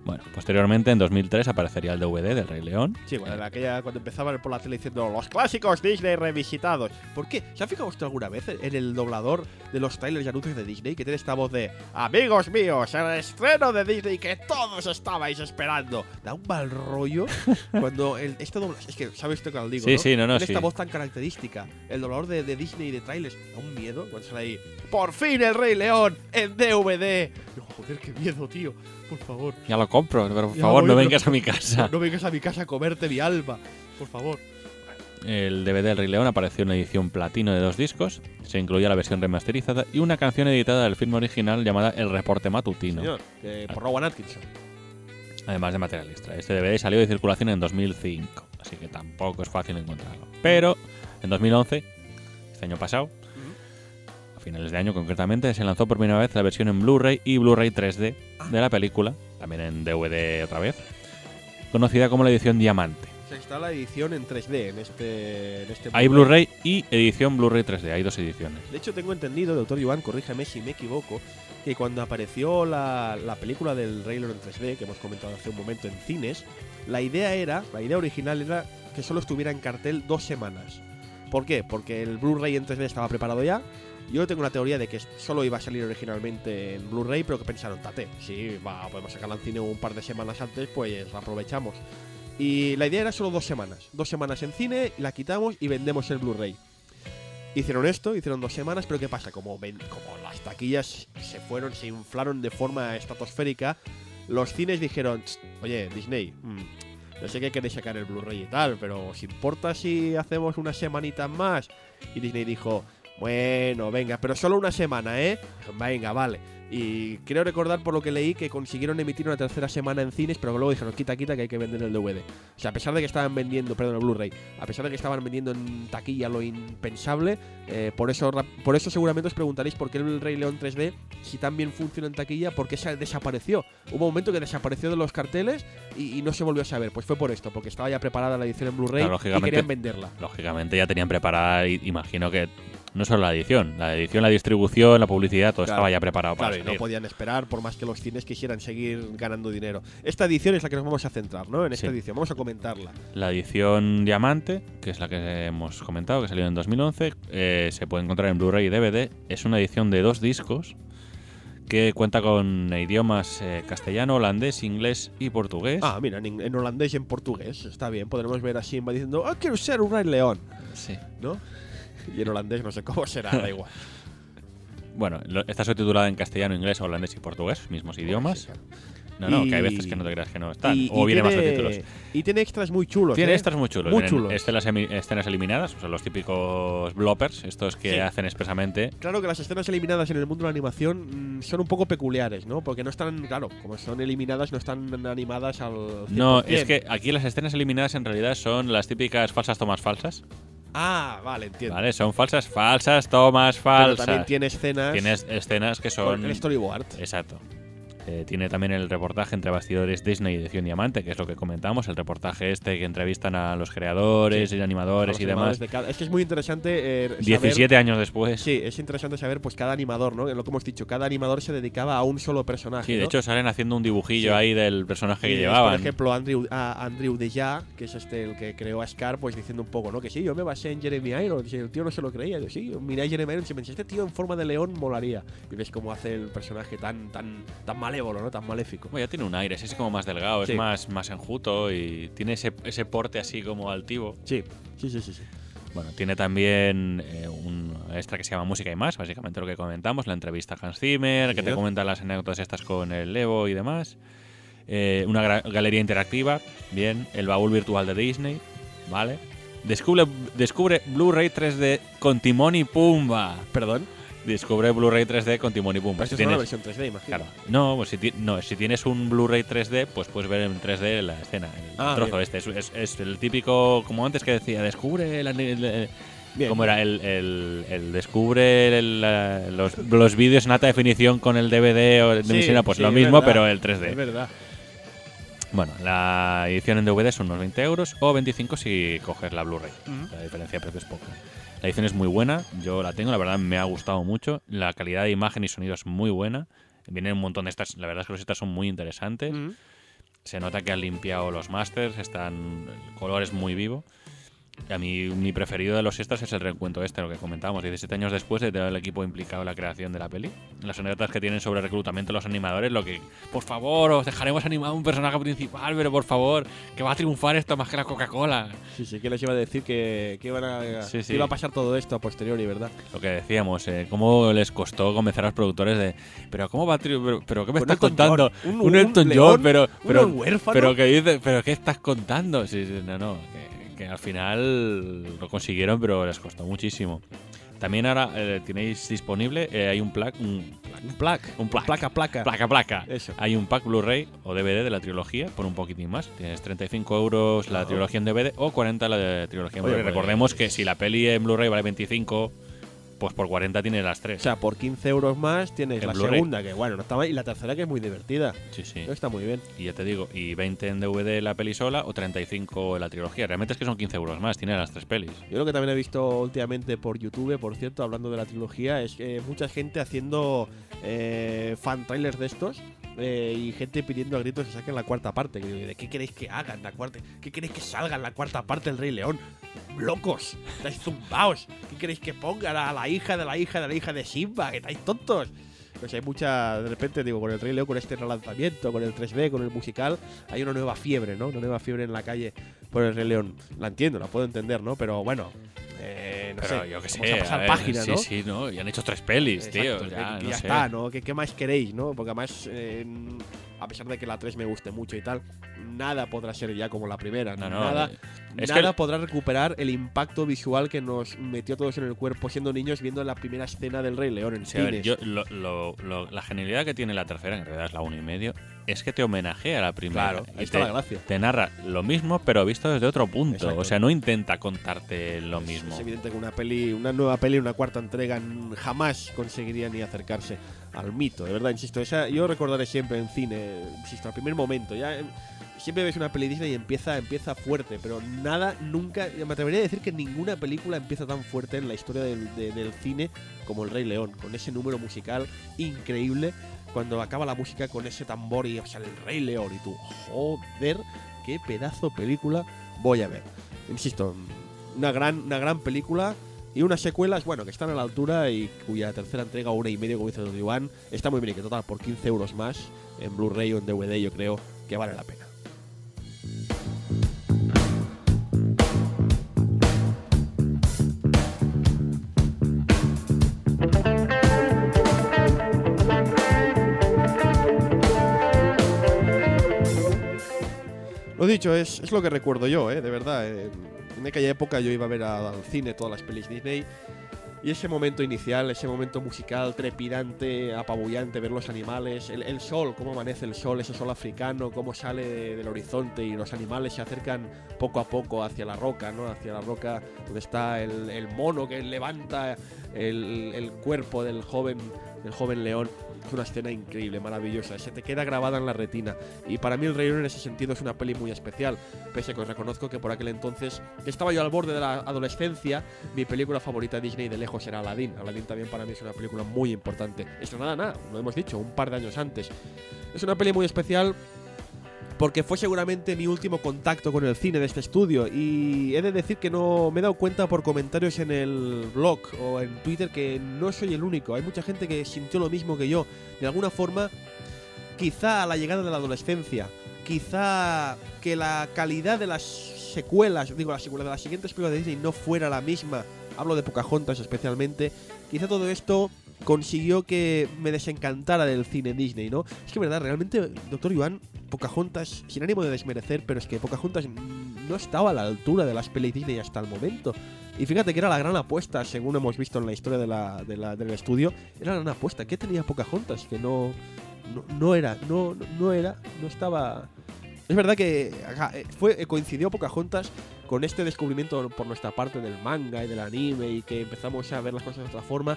Bueno, posteriormente, en 2003, aparecería el DVD del Rey León. Sí, bueno, en aquella cuando empezaban por la tele diciendo los clásicos Disney revisitados. ¿Por qué? ¿Se ha fijado usted alguna vez en el doblador de los trailers y anuncios de Disney que tiene esta voz de Amigos míos, el estreno de Disney que todos estabais esperando? Da un mal rollo <laughs> cuando el, este doblador. Es que, ¿sabe usted cuál digo? Sí, no? sí, no, no, Tiene esta sí. voz tan característica. El doblador de, de Disney y de trailers. Da un miedo cuando sale ahí. ¡Por fin el Rey León en DVD! Joder, qué miedo, tío. Por favor. Ya lo compro, pero por Ya favor, voy, no pero- vengas a mi casa. No vengas a mi casa a comerte mi alma. Por favor. El DVD del Rey León apareció en una edición platino de dos discos. Se incluía la versión remasterizada y una canción editada del film original llamada El Reporte Matutino. Señor, que por Rowan Atkinson. además de material extra. Este DVD salió de circulación en 2005, así que tampoco es fácil encontrarlo. Pero en 2011, este año pasado, finales de año concretamente, se lanzó por primera vez la versión en Blu-ray y Blu-ray 3D de la película, también en DVD otra vez, conocida como la edición Diamante. Está la edición en 3D en este. En este Hay Blu-ray y edición Blu-ray 3D, hay dos ediciones. De hecho, tengo entendido, doctor Iván, corrígeme si me equivoco, que cuando apareció la, la película del Rey León en 3D, que hemos comentado hace un momento en cines, la idea era, la idea original era que solo estuviera en cartel dos semanas. ¿Por qué? Porque el Blu-ray en 3D estaba preparado ya. Yo tengo una teoría de que solo iba a salir originalmente en Blu-ray, pero que pensaron, tate, si va, podemos sacarla en cine un par de semanas antes, pues la aprovechamos. Y la idea era solo dos semanas. Dos semanas en cine, la quitamos y vendemos el Blu-ray. Hicieron esto, hicieron dos semanas, pero ¿qué pasa? Como, ven- como las taquillas se fueron, se inflaron de forma estratosférica, los cines dijeron, "Tst, oye, Disney, mm, yo sé que queréis sacar el Blu-ray y tal, pero ¿os importa si hacemos unas semanitas más? Y Disney dijo, Bueno, venga, pero solo una semana, ¿eh? Venga, vale. Y creo recordar por lo que leí que consiguieron emitir una tercera semana en cines, pero luego dijeron, quita, quita, que hay que vender el DVD. O sea, a pesar de que estaban vendiendo, perdón, el Blu-ray, a pesar de que estaban vendiendo en taquilla lo impensable, eh, por, eso, por eso seguramente os preguntaréis por qué el Rey León 3D, si tan bien funciona en taquilla, por qué se desapareció. Hubo un momento que desapareció de los carteles y, y no se volvió a saber. Pues fue por esto, porque estaba ya preparada la edición en Blu-ray Claro, y querían venderla. Lógicamente ya tenían preparada, imagino que no solo la edición, la edición, la distribución, la publicidad, todo Claro. estaba ya preparado para Claro, y no podían esperar por más que los cines quisieran seguir ganando dinero. Esta edición es la que nos vamos a centrar, ¿no? En esta Sí. edición, vamos a comentarla. La edición diamante, que es la que hemos comentado, que salió en 2011, eh, se puede encontrar en Blu-ray y DVD. Es una edición de dos discos que cuenta con idiomas eh, castellano, holandés, inglés y portugués. Ah, mira, en, en holandés y en portugués. Está bien, podremos ver a Simba diciendo, ah, quiero ser un rey león, Sí. ¿no? Y en holandés no sé cómo será, da igual. <laughs> Bueno, lo- está subtitulada en castellano, inglés, holandés y portugués, mismos idiomas. Sí, claro. No, no, que hay veces que no te creas que no están. Y- o y viene más tiene- subtítulos. Y tiene extras muy chulos. Tiene ¿eh? extras muy chulos. Muy Vienen chulos. Escenas, escenas eliminadas, o sea, los típicos bloppers, estos que Sí. hacen expresamente. Claro que las escenas eliminadas en el mundo de la animación mm, son un poco peculiares, ¿no? Porque no están, claro, como son eliminadas, no están animadas al. 100%. No, es que aquí las escenas eliminadas en realidad son las típicas falsas tomas falsas. Ah, vale, entiendo. ¿Vale? Son falsas, falsas tomas Pero falsas. también tiene escenas. Tienes escenas que son. con el storyboard. Exacto. Eh, tiene también el reportaje entre bastidores Disney y Edición Diamante, que es lo que comentamos, el reportaje este que entrevistan a los creadores Sí. y animadores y demás. de cada- Es que es muy interesante. eh, saber- 17 años después. Sí, es interesante saber, pues cada animador, ¿no? Lo que hemos dicho, cada animador se dedicaba a un solo personaje. Sí, de ¿no? hecho salen haciendo un dibujillo Sí. ahí del personaje Y que llevaban. Por ejemplo, Andrew, a Andrew Deja, que es este el que creó a Scar, pues diciendo un poco, ¿no? Que sí, yo me basé en Jeremy Irons y el tío no se lo creía. Yo sí, miré a Jeremy Irons y pensé, este tío en forma de león molaría. Y ves cómo hace el personaje tan, tan, tan malévolo, ¿no? Tan maléfico. Bueno, ya tiene un aire, es así como más delgado, Sí. es más, más enjuto y tiene ese, ese porte así como altivo. Sí, sí, sí, sí. sí. Bueno, tiene también eh, un extra que se llama Música y más, básicamente lo que comentamos, la entrevista a Hans Zimmer, Sí, que te comenta las anécdotas estas con el Evo y demás. Eh, una galería interactiva, bien, el baúl virtual de Disney, ¿vale? Descubre, descubre Blu-ray 3D con Timón y Pumba. Perdón. Descubre Blu-ray 3D con Timón y Pumba. Si es una versión 3D, imagino. Claro. No, pues si, ti- no, si tienes un Blu-ray 3D, pues puedes ver en 3D la escena, el Ah, trozo bien. este. Es, es- es el típico, como antes que decía, descubre el, el- el- Bien. ¿Cómo era? El, el- el descubre el- la- los, los vídeos en alta definición con el DVD o de Sí, emisión, pues sí, lo es mismo, verdad. pero el Es 3D. verdad. Bueno, la edición en DVD son unos 20 euros o 25 si coges la Blu-ray. La diferencia de precio es poca. La edición es muy buena, yo la tengo, la verdad me ha gustado mucho. La calidad de imagen y sonido es muy buena. Vienen un montón de estas, la verdad es que los estas son muy interesantes. Se nota que han limpiado los masters, están, el color es muy vivo. A mí, mi preferido de los extras es el reencuentro este, lo que comentábamos, 17 años después de todo el equipo implicado en la creación de la peli. Las anécdotas que tienen sobre el reclutamiento de los animadores, lo que, por favor, os dejaremos animar un personaje principal, pero por favor, que va a triunfar esto más que la Coca-Cola. Sí, sí, que les iba a decir que, que iban a, Sí, que sí. iba a pasar todo esto a posteriori, ¿verdad? Lo que decíamos, eh, cómo les costó convencer a los productores de, pero cómo va a pero, pero qué me estás contando? John, un- un, un Elton John, pero, un pero, huérfano. pero que dice, pero qué estás contando? Sí, sí, no, no, que, que al final lo consiguieron, pero les costó muchísimo. También ahora eh, tenéis disponible, eh, hay un plaque, un Un. Placa, placa. placa, placa. Eso. Hay un pack Blu-ray o DVD de la trilogía por un poquitín más. Tienes 35 euros la trilogía en DVD o 40 la de trilogía en Blu-ray. pues- Recordemos que si la peli en Blu-ray vale 25, pues por 40 tienes las O tres. sea, por 15 euros más tienes En la segunda, que bueno, no está mal, y la tercera que es muy divertida. sí, sí. Está muy bien. Y ya te digo, y 20 en DVD la peli sola o 35 en la trilogía. Realmente es que son 15 euros más, tiene las tres pelis. Yo lo que también he visto últimamente por YouTube, por cierto, hablando de la trilogía, es que mucha gente haciendo eh, fan trailers de estos eh, y gente pidiendo a gritos que saquen la cuarta parte. ¿De qué queréis que hagan la cuarta? ¿Qué queréis que salga en la cuarta parte del Rey León? ¡Locos! ¡Estáis zumbaos! ¿Qué queréis que pongan a la hija de la hija de la hija de Simba? ¡Que estáis tontos! Pues hay mucha, de repente, digo, con el Rey León, con este relanzamiento, con el 3D, con el musical, hay una nueva fiebre, ¿no? Una nueva fiebre en la calle por el Rey León. La entiendo, la puedo entender, ¿no? Pero bueno, eh, no Pero sé, yo que sé. vamos a pasar ver, página, sí, ¿no? sí, ¿no? Y han hecho tres pelis, tío. Ya, no sé. está, ¿no? ¿Qué, qué más queréis, no? Porque además, eh, a pesar de que la 3 me guste mucho y tal, nada podrá ser ya como la primera. No, no, nada es nada que- podrá recuperar el impacto visual que nos metió a todos en el cuerpo siendo niños viendo la primera escena del Rey León en a ver, yo, lo- lo- lo- la genialidad que tiene la tercera, en realidad es la uno y medio, es que te homenajea a la primera. Claro, ahí está te, la gracia. te narra lo mismo, pero visto desde otro punto. Exacto. O sea, no intenta contarte lo Es- mismo. Es evidente que una peli, una nueva peli, una cuarta entrega jamás conseguiría ni acercarse al mito. De verdad, insisto, esa yo recordaré siempre en cine, insisto, al primer momento. Ya eh, siempre ves una peli Disney y empieza, empieza fuerte, pero nada, nunca. Me atrevería a decir que ninguna película empieza tan fuerte en la historia del, de- del cine como El Rey León, con ese número musical increíble. Cuando acaba la música con ese tambor y sale el Rey León y tú, joder, qué pedazo de película voy a ver. Insisto, una gran, una gran película y unas secuelas, bueno, que están a la altura y cuya tercera entrega, una y media, como dice Don Iván, está muy bien y que total por 15 euros más en Blu-ray o en DVD yo creo que vale la pena. Lo dicho, es, es lo que recuerdo yo, ¿eh? de verdad. En aquella época yo iba a ver al cine todas las pelis Disney y ese momento inicial, ese momento musical trepidante, apabullante, ver los animales, el, sol, cómo amanece el sol, ese sol africano, cómo sale de- del horizonte y los animales se acercan poco a poco hacia la roca, ¿no? Hacia la roca donde está el, el mono que levanta el, el cuerpo del joven, del joven león. Es una escena increíble, maravillosa, se te queda grabada en la retina. Y para mí El Rey León en ese sentido es una peli muy especial, pese a que os reconozco que por aquel entonces estaba yo al borde de la adolescencia, mi película favorita Disney de lejos era Aladdin. Aladdin también para mí es una película muy importante. Estrenada nada, lo hemos dicho, un par de años antes. Es una peli muy especial porque fue seguramente mi último contacto con el cine de este estudio y he de decir que no me he dado cuenta por comentarios en el blog o en Twitter que no soy el único. Hay mucha gente que sintió lo mismo que yo. De alguna forma, quizá a la llegada de la adolescencia, quizá que la calidad de las secuelas, digo, las secuelas de las siguientes películas de Disney no fuera la misma. Hablo de Pocahontas especialmente. Quizá todo esto consiguió que me desencantara del cine Disney, ¿no? Es que, verdad, realmente, Doctor Iván, Pocahontas, sin ánimo de desmerecer, pero es que Pocahontas no estaba a la altura de las pelis Disney hasta el momento. Y fíjate que era la gran apuesta, según hemos visto en la historia del estudio, era la gran apuesta. ¿Qué tenía Pocahontas? Que no, no, no era, no, no era, no estaba... Es verdad que eh, fue, eh, coincidió Pocahontas con este descubrimiento por nuestra parte del manga y del anime y que empezamos a ver las cosas de otra forma,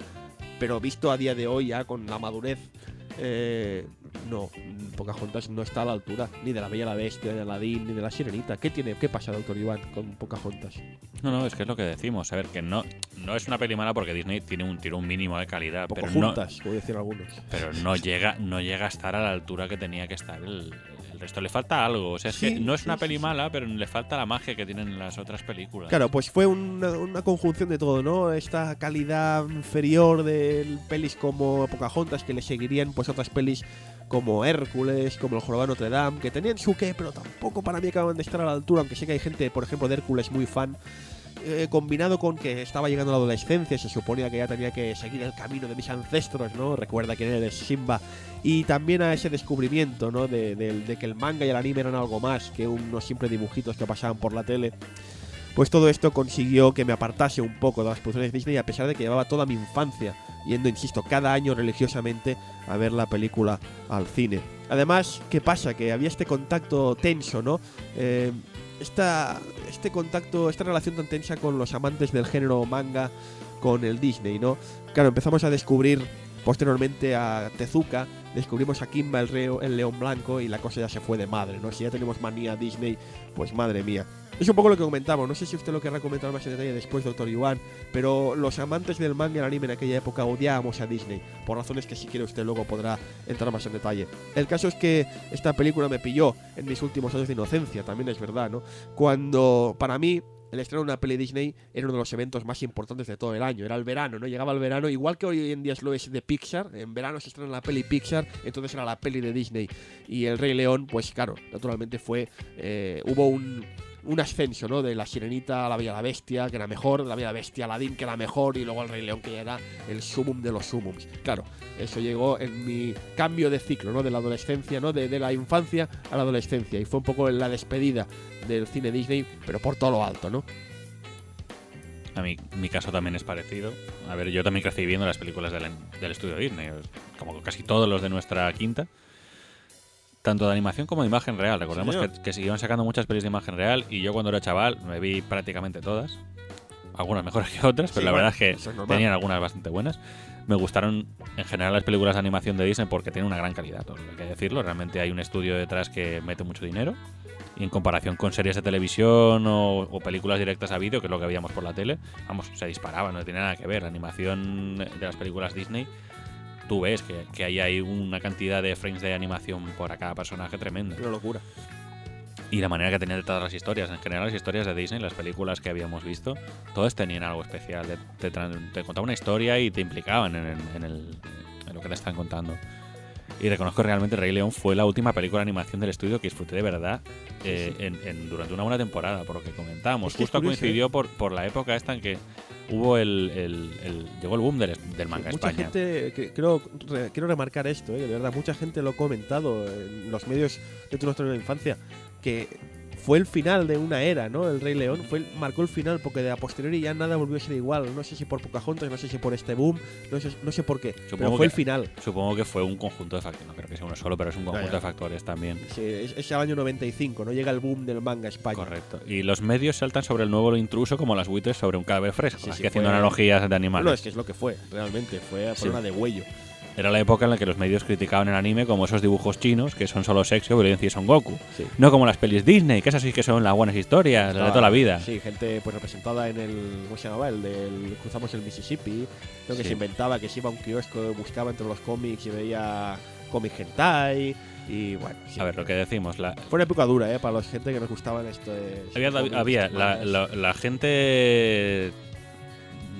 pero visto a día de hoy ya con la madurez, eh, no, Pocahontas no está a la altura ni de la Bella la Bestia, ni de Aladdin, ni de la Sirenita. ¿Qué tiene, qué pasa, Doctor Iván, con Pocahontas? No, no, es que es lo que decimos. A ver, que no, no es una peli mala porque Disney tiene un, un mínimo de calidad, pero no, Pocahontas, como decían algunos. pero no llega, no llega a estar a la altura que tenía que estar el, el resto. Le falta algo. O sea, es Sí, que no es sí, una peli mala, pero le falta la magia que tienen las otras películas. Claro, pues fue una, una conjunción de todo, ¿no? Esta calidad inferior de pelis como Pocahontas que le seguirían pues otras pelis como Hércules, como El Jorobado Notre Dame, que tenían su qué, pero tampoco para mí acaban de estar a la altura, aunque sé que hay gente, por ejemplo, de Hércules muy fan. Eh, combinado con que estaba llegando la adolescencia, se suponía que ya tenía que seguir el camino de mis ancestros, ¿no? Recuerda quién eres, Simba. Y también a ese descubrimiento, ¿no? De, de- de que el manga y el anime eran algo más que unos simples dibujitos que pasaban por la tele. Pues todo esto consiguió que me apartase un poco de las producciones Disney, a pesar de que llevaba toda mi infancia yendo, insisto, cada año religiosamente a ver la película al cine. Además, ¿qué pasa? Que había este contacto tenso, ¿no? Eh, esta, este contacto, esta relación tan tensa con los amantes del género manga, con el Disney, ¿no? Claro, empezamos a descubrir posteriormente a Tezuka, descubrimos a Kimba el, reo- el león blanco y la cosa ya se fue de madre, ¿no? Si ya tenemos manía Disney, pues madre mía. Es un poco lo que comentamos, no sé si usted lo querrá comentar más en detalle después, doctor Iván, pero los amantes del manga y el anime en aquella época odiábamos a Disney, por razones que si quiere usted luego podrá entrar más en detalle. El caso es que esta película me pilló en mis últimos años de inocencia, también es verdad, ¿no? Cuando para mí el estreno de una peli Disney era uno de los eventos más importantes de todo el año. Era el verano, ¿no? Llegaba el verano, igual que hoy en día lo es de Pixar. En verano se estrena la peli Pixar, entonces era la peli de Disney. Y El Rey León, pues claro, naturalmente fue. eh, hubo un, un ascenso, ¿no? De la Sirenita a la Bella la Bestia, que era mejor, de la Bella la Bestia a Aladdin, que era mejor, y luego el Rey León, que ya era el sumum de los sumums. Claro, eso llegó en mi cambio de ciclo, ¿no? De la adolescencia, ¿no? De, de la infancia a la adolescencia, y fue un poco la despedida del cine Disney, pero por todo lo alto, ¿no? A mí, mi caso también es parecido. A ver, yo también crecí viendo las películas del, del estudio Disney, como casi todos los de nuestra quinta. Tanto de animación como de imagen real. Recordemos que, que siguieron sacando muchas pelis de imagen real y yo cuando era chaval me vi prácticamente todas. Algunas mejores que otras, pero Sí, la bueno, verdad es que es tenían algunas bastante buenas. Me gustaron en general las películas de animación de Disney porque tienen una gran calidad, todo hay que decirlo. Realmente hay un estudio detrás que mete mucho dinero. Y en comparación con series de televisión o, o películas directas a vídeo, que es lo que veíamos por la tele, vamos, se disparaba, no tiene nada que ver. La animación de las películas Disney, tú ves que, que ahí hay una cantidad de frames de animación por a cada personaje tremenda. Una locura. Y la manera que tenían de todas las historias. En general, las historias de Disney, las películas que habíamos visto, todas tenían algo especial. Te, te te contaban una historia y te implicaban en, en- en el- en lo que te están contando. Y reconozco realmente Rey León fue la última película de animación del estudio que disfruté de verdad eh, sí. En, en- durante una buena temporada, por lo que comentábamos. Es que Justo curioso, coincidió por, por la época esta en que hubo el, el- el- llegó el boom del, del manga mucha España. gente, que- creo, re- quiero remarcar esto, ¿eh? de verdad, mucha gente lo ha comentado en los medios de nuestra infancia, que fue el final de una era, ¿no? El Rey León fue el- marcó el final porque de a posteriori ya nada volvió a ser igual. No sé si por Pocahontas, no sé si por este boom, no sé, no sé por qué, pero Supongo fue que- el final. Supongo que fue un conjunto de factores. No creo que sea uno solo, pero es un conjunto de factores también. Sí, es, es el año 95, ¿no? Llega el boom del manga España. Correcto. Y los medios saltan sobre el nuevo intruso como las buitres sobre un cadáver fresco. Sí, aquí sí, haciendo fue- analogías de animales. Bueno, es que es lo que fue, realmente, fue a forma de huello. Era la época en la que los medios criticaban el anime como esos dibujos chinos que son solo sexo, violencia y Son Goku. Sí. No como las pelis Disney, que esas sí que son las buenas historias, las de toda la vida. Sí, gente pues representada en el. ¿Cómo se llamaba? El del. Cruzamos el Mississippi. Creo que Sí. se inventaba que se iba a un kiosco, buscaba entre los cómics y veía cómic hentai. Y bueno, sí. A ver, lo que decimos, la, Fue una época dura, ¿eh? Para la gente que nos gustaban esto. había, había la, la- la gente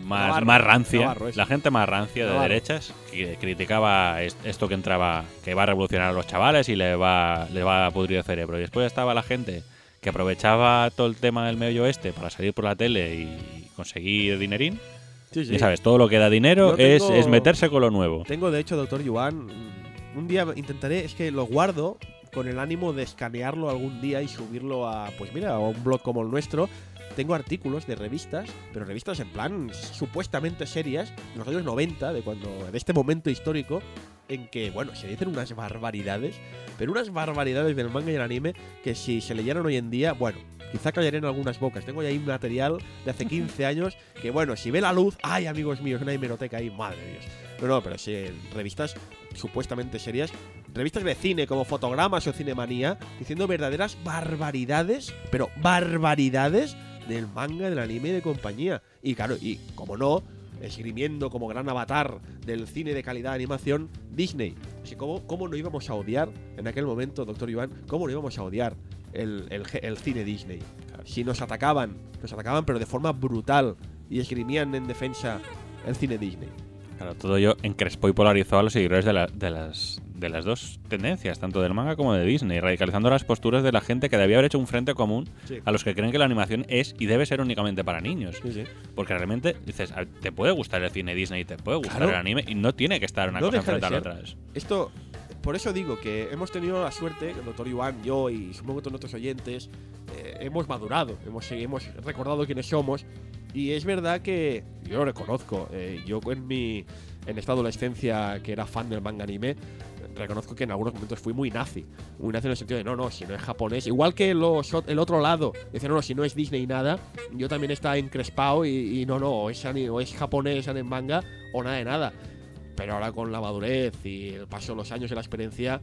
más, Navarro, más rancia, Navarro, la gente más rancia de Navarro. derechas que criticaba es- esto que entraba, que va a revolucionar a los chavales y le va, le va a pudrir el cerebro. Y después estaba la gente que aprovechaba todo el tema del medio oeste para salir por la tele y conseguir dinerín. Sí, sí. Ya sabes, todo lo que da dinero es, es meterse con lo nuevo. Tengo, de hecho, Doctor Yuan. Un día intentaré, es que lo guardo con el ánimo de escanearlo algún día y subirlo a, pues mira, a un blog como el nuestro. Tengo artículos de revistas, pero revistas en plan supuestamente serias, de los años 90, de cuando, de este momento histórico, en que, bueno, se dicen unas barbaridades, pero unas barbaridades del manga y el anime que si se leyeran hoy en día, bueno, quizá callarían en algunas bocas. Tengo ya ahí material de hace 15 <laughs> años que, bueno, si ve la luz, ay, amigos míos, una hemeroteca ahí, madre de Dios. No, no, pero sí, revistas supuestamente serias, revistas de cine como Fotogramas o Cinemanía, diciendo verdaderas barbaridades, pero barbaridades del manga, del anime y de compañía. Y claro, y como no, esgrimiendo como gran avatar del cine de calidad de animación, Disney. Así como, ¿cómo no íbamos a odiar en aquel momento, doctor Iván, cómo no íbamos a odiar el, el cine Disney? Si nos atacaban, nos atacaban pero de forma brutal y esgrimían en defensa el cine Disney. Claro, todo ello encrespó y polarizó a los seguidores de, la- de las, de las dos tendencias, tanto del manga como de Disney, radicalizando las posturas de la gente que debía haber hecho un frente común Sí. a los que creen que la animación es y debe ser únicamente para niños. Sí, sí. Porque realmente dices, a- te puede gustar el cine Disney, te puede gustar Claro. el anime y no tiene que estar una No cosa enfrente a la otra. Esto, por eso digo que hemos tenido la suerte, el doctor Iván, yo y supongo todos nuestros oyentes, eh, hemos madurado, hemos, hemos recordado quiénes somos. Y es verdad que yo lo reconozco. eh, yo en mi en esta adolescencia que era fan del manga anime, reconozco que en algunos momentos fui muy nazi. Muy nazi en el sentido de no, no, si no es japonés. Igual que los, el otro lado, decir, no, no, si no es Disney nada, yo también estaba encrespado y, y no, no, o es, o es japonés en manga o nada de nada. Pero ahora con la madurez y el paso de los años y la experiencia,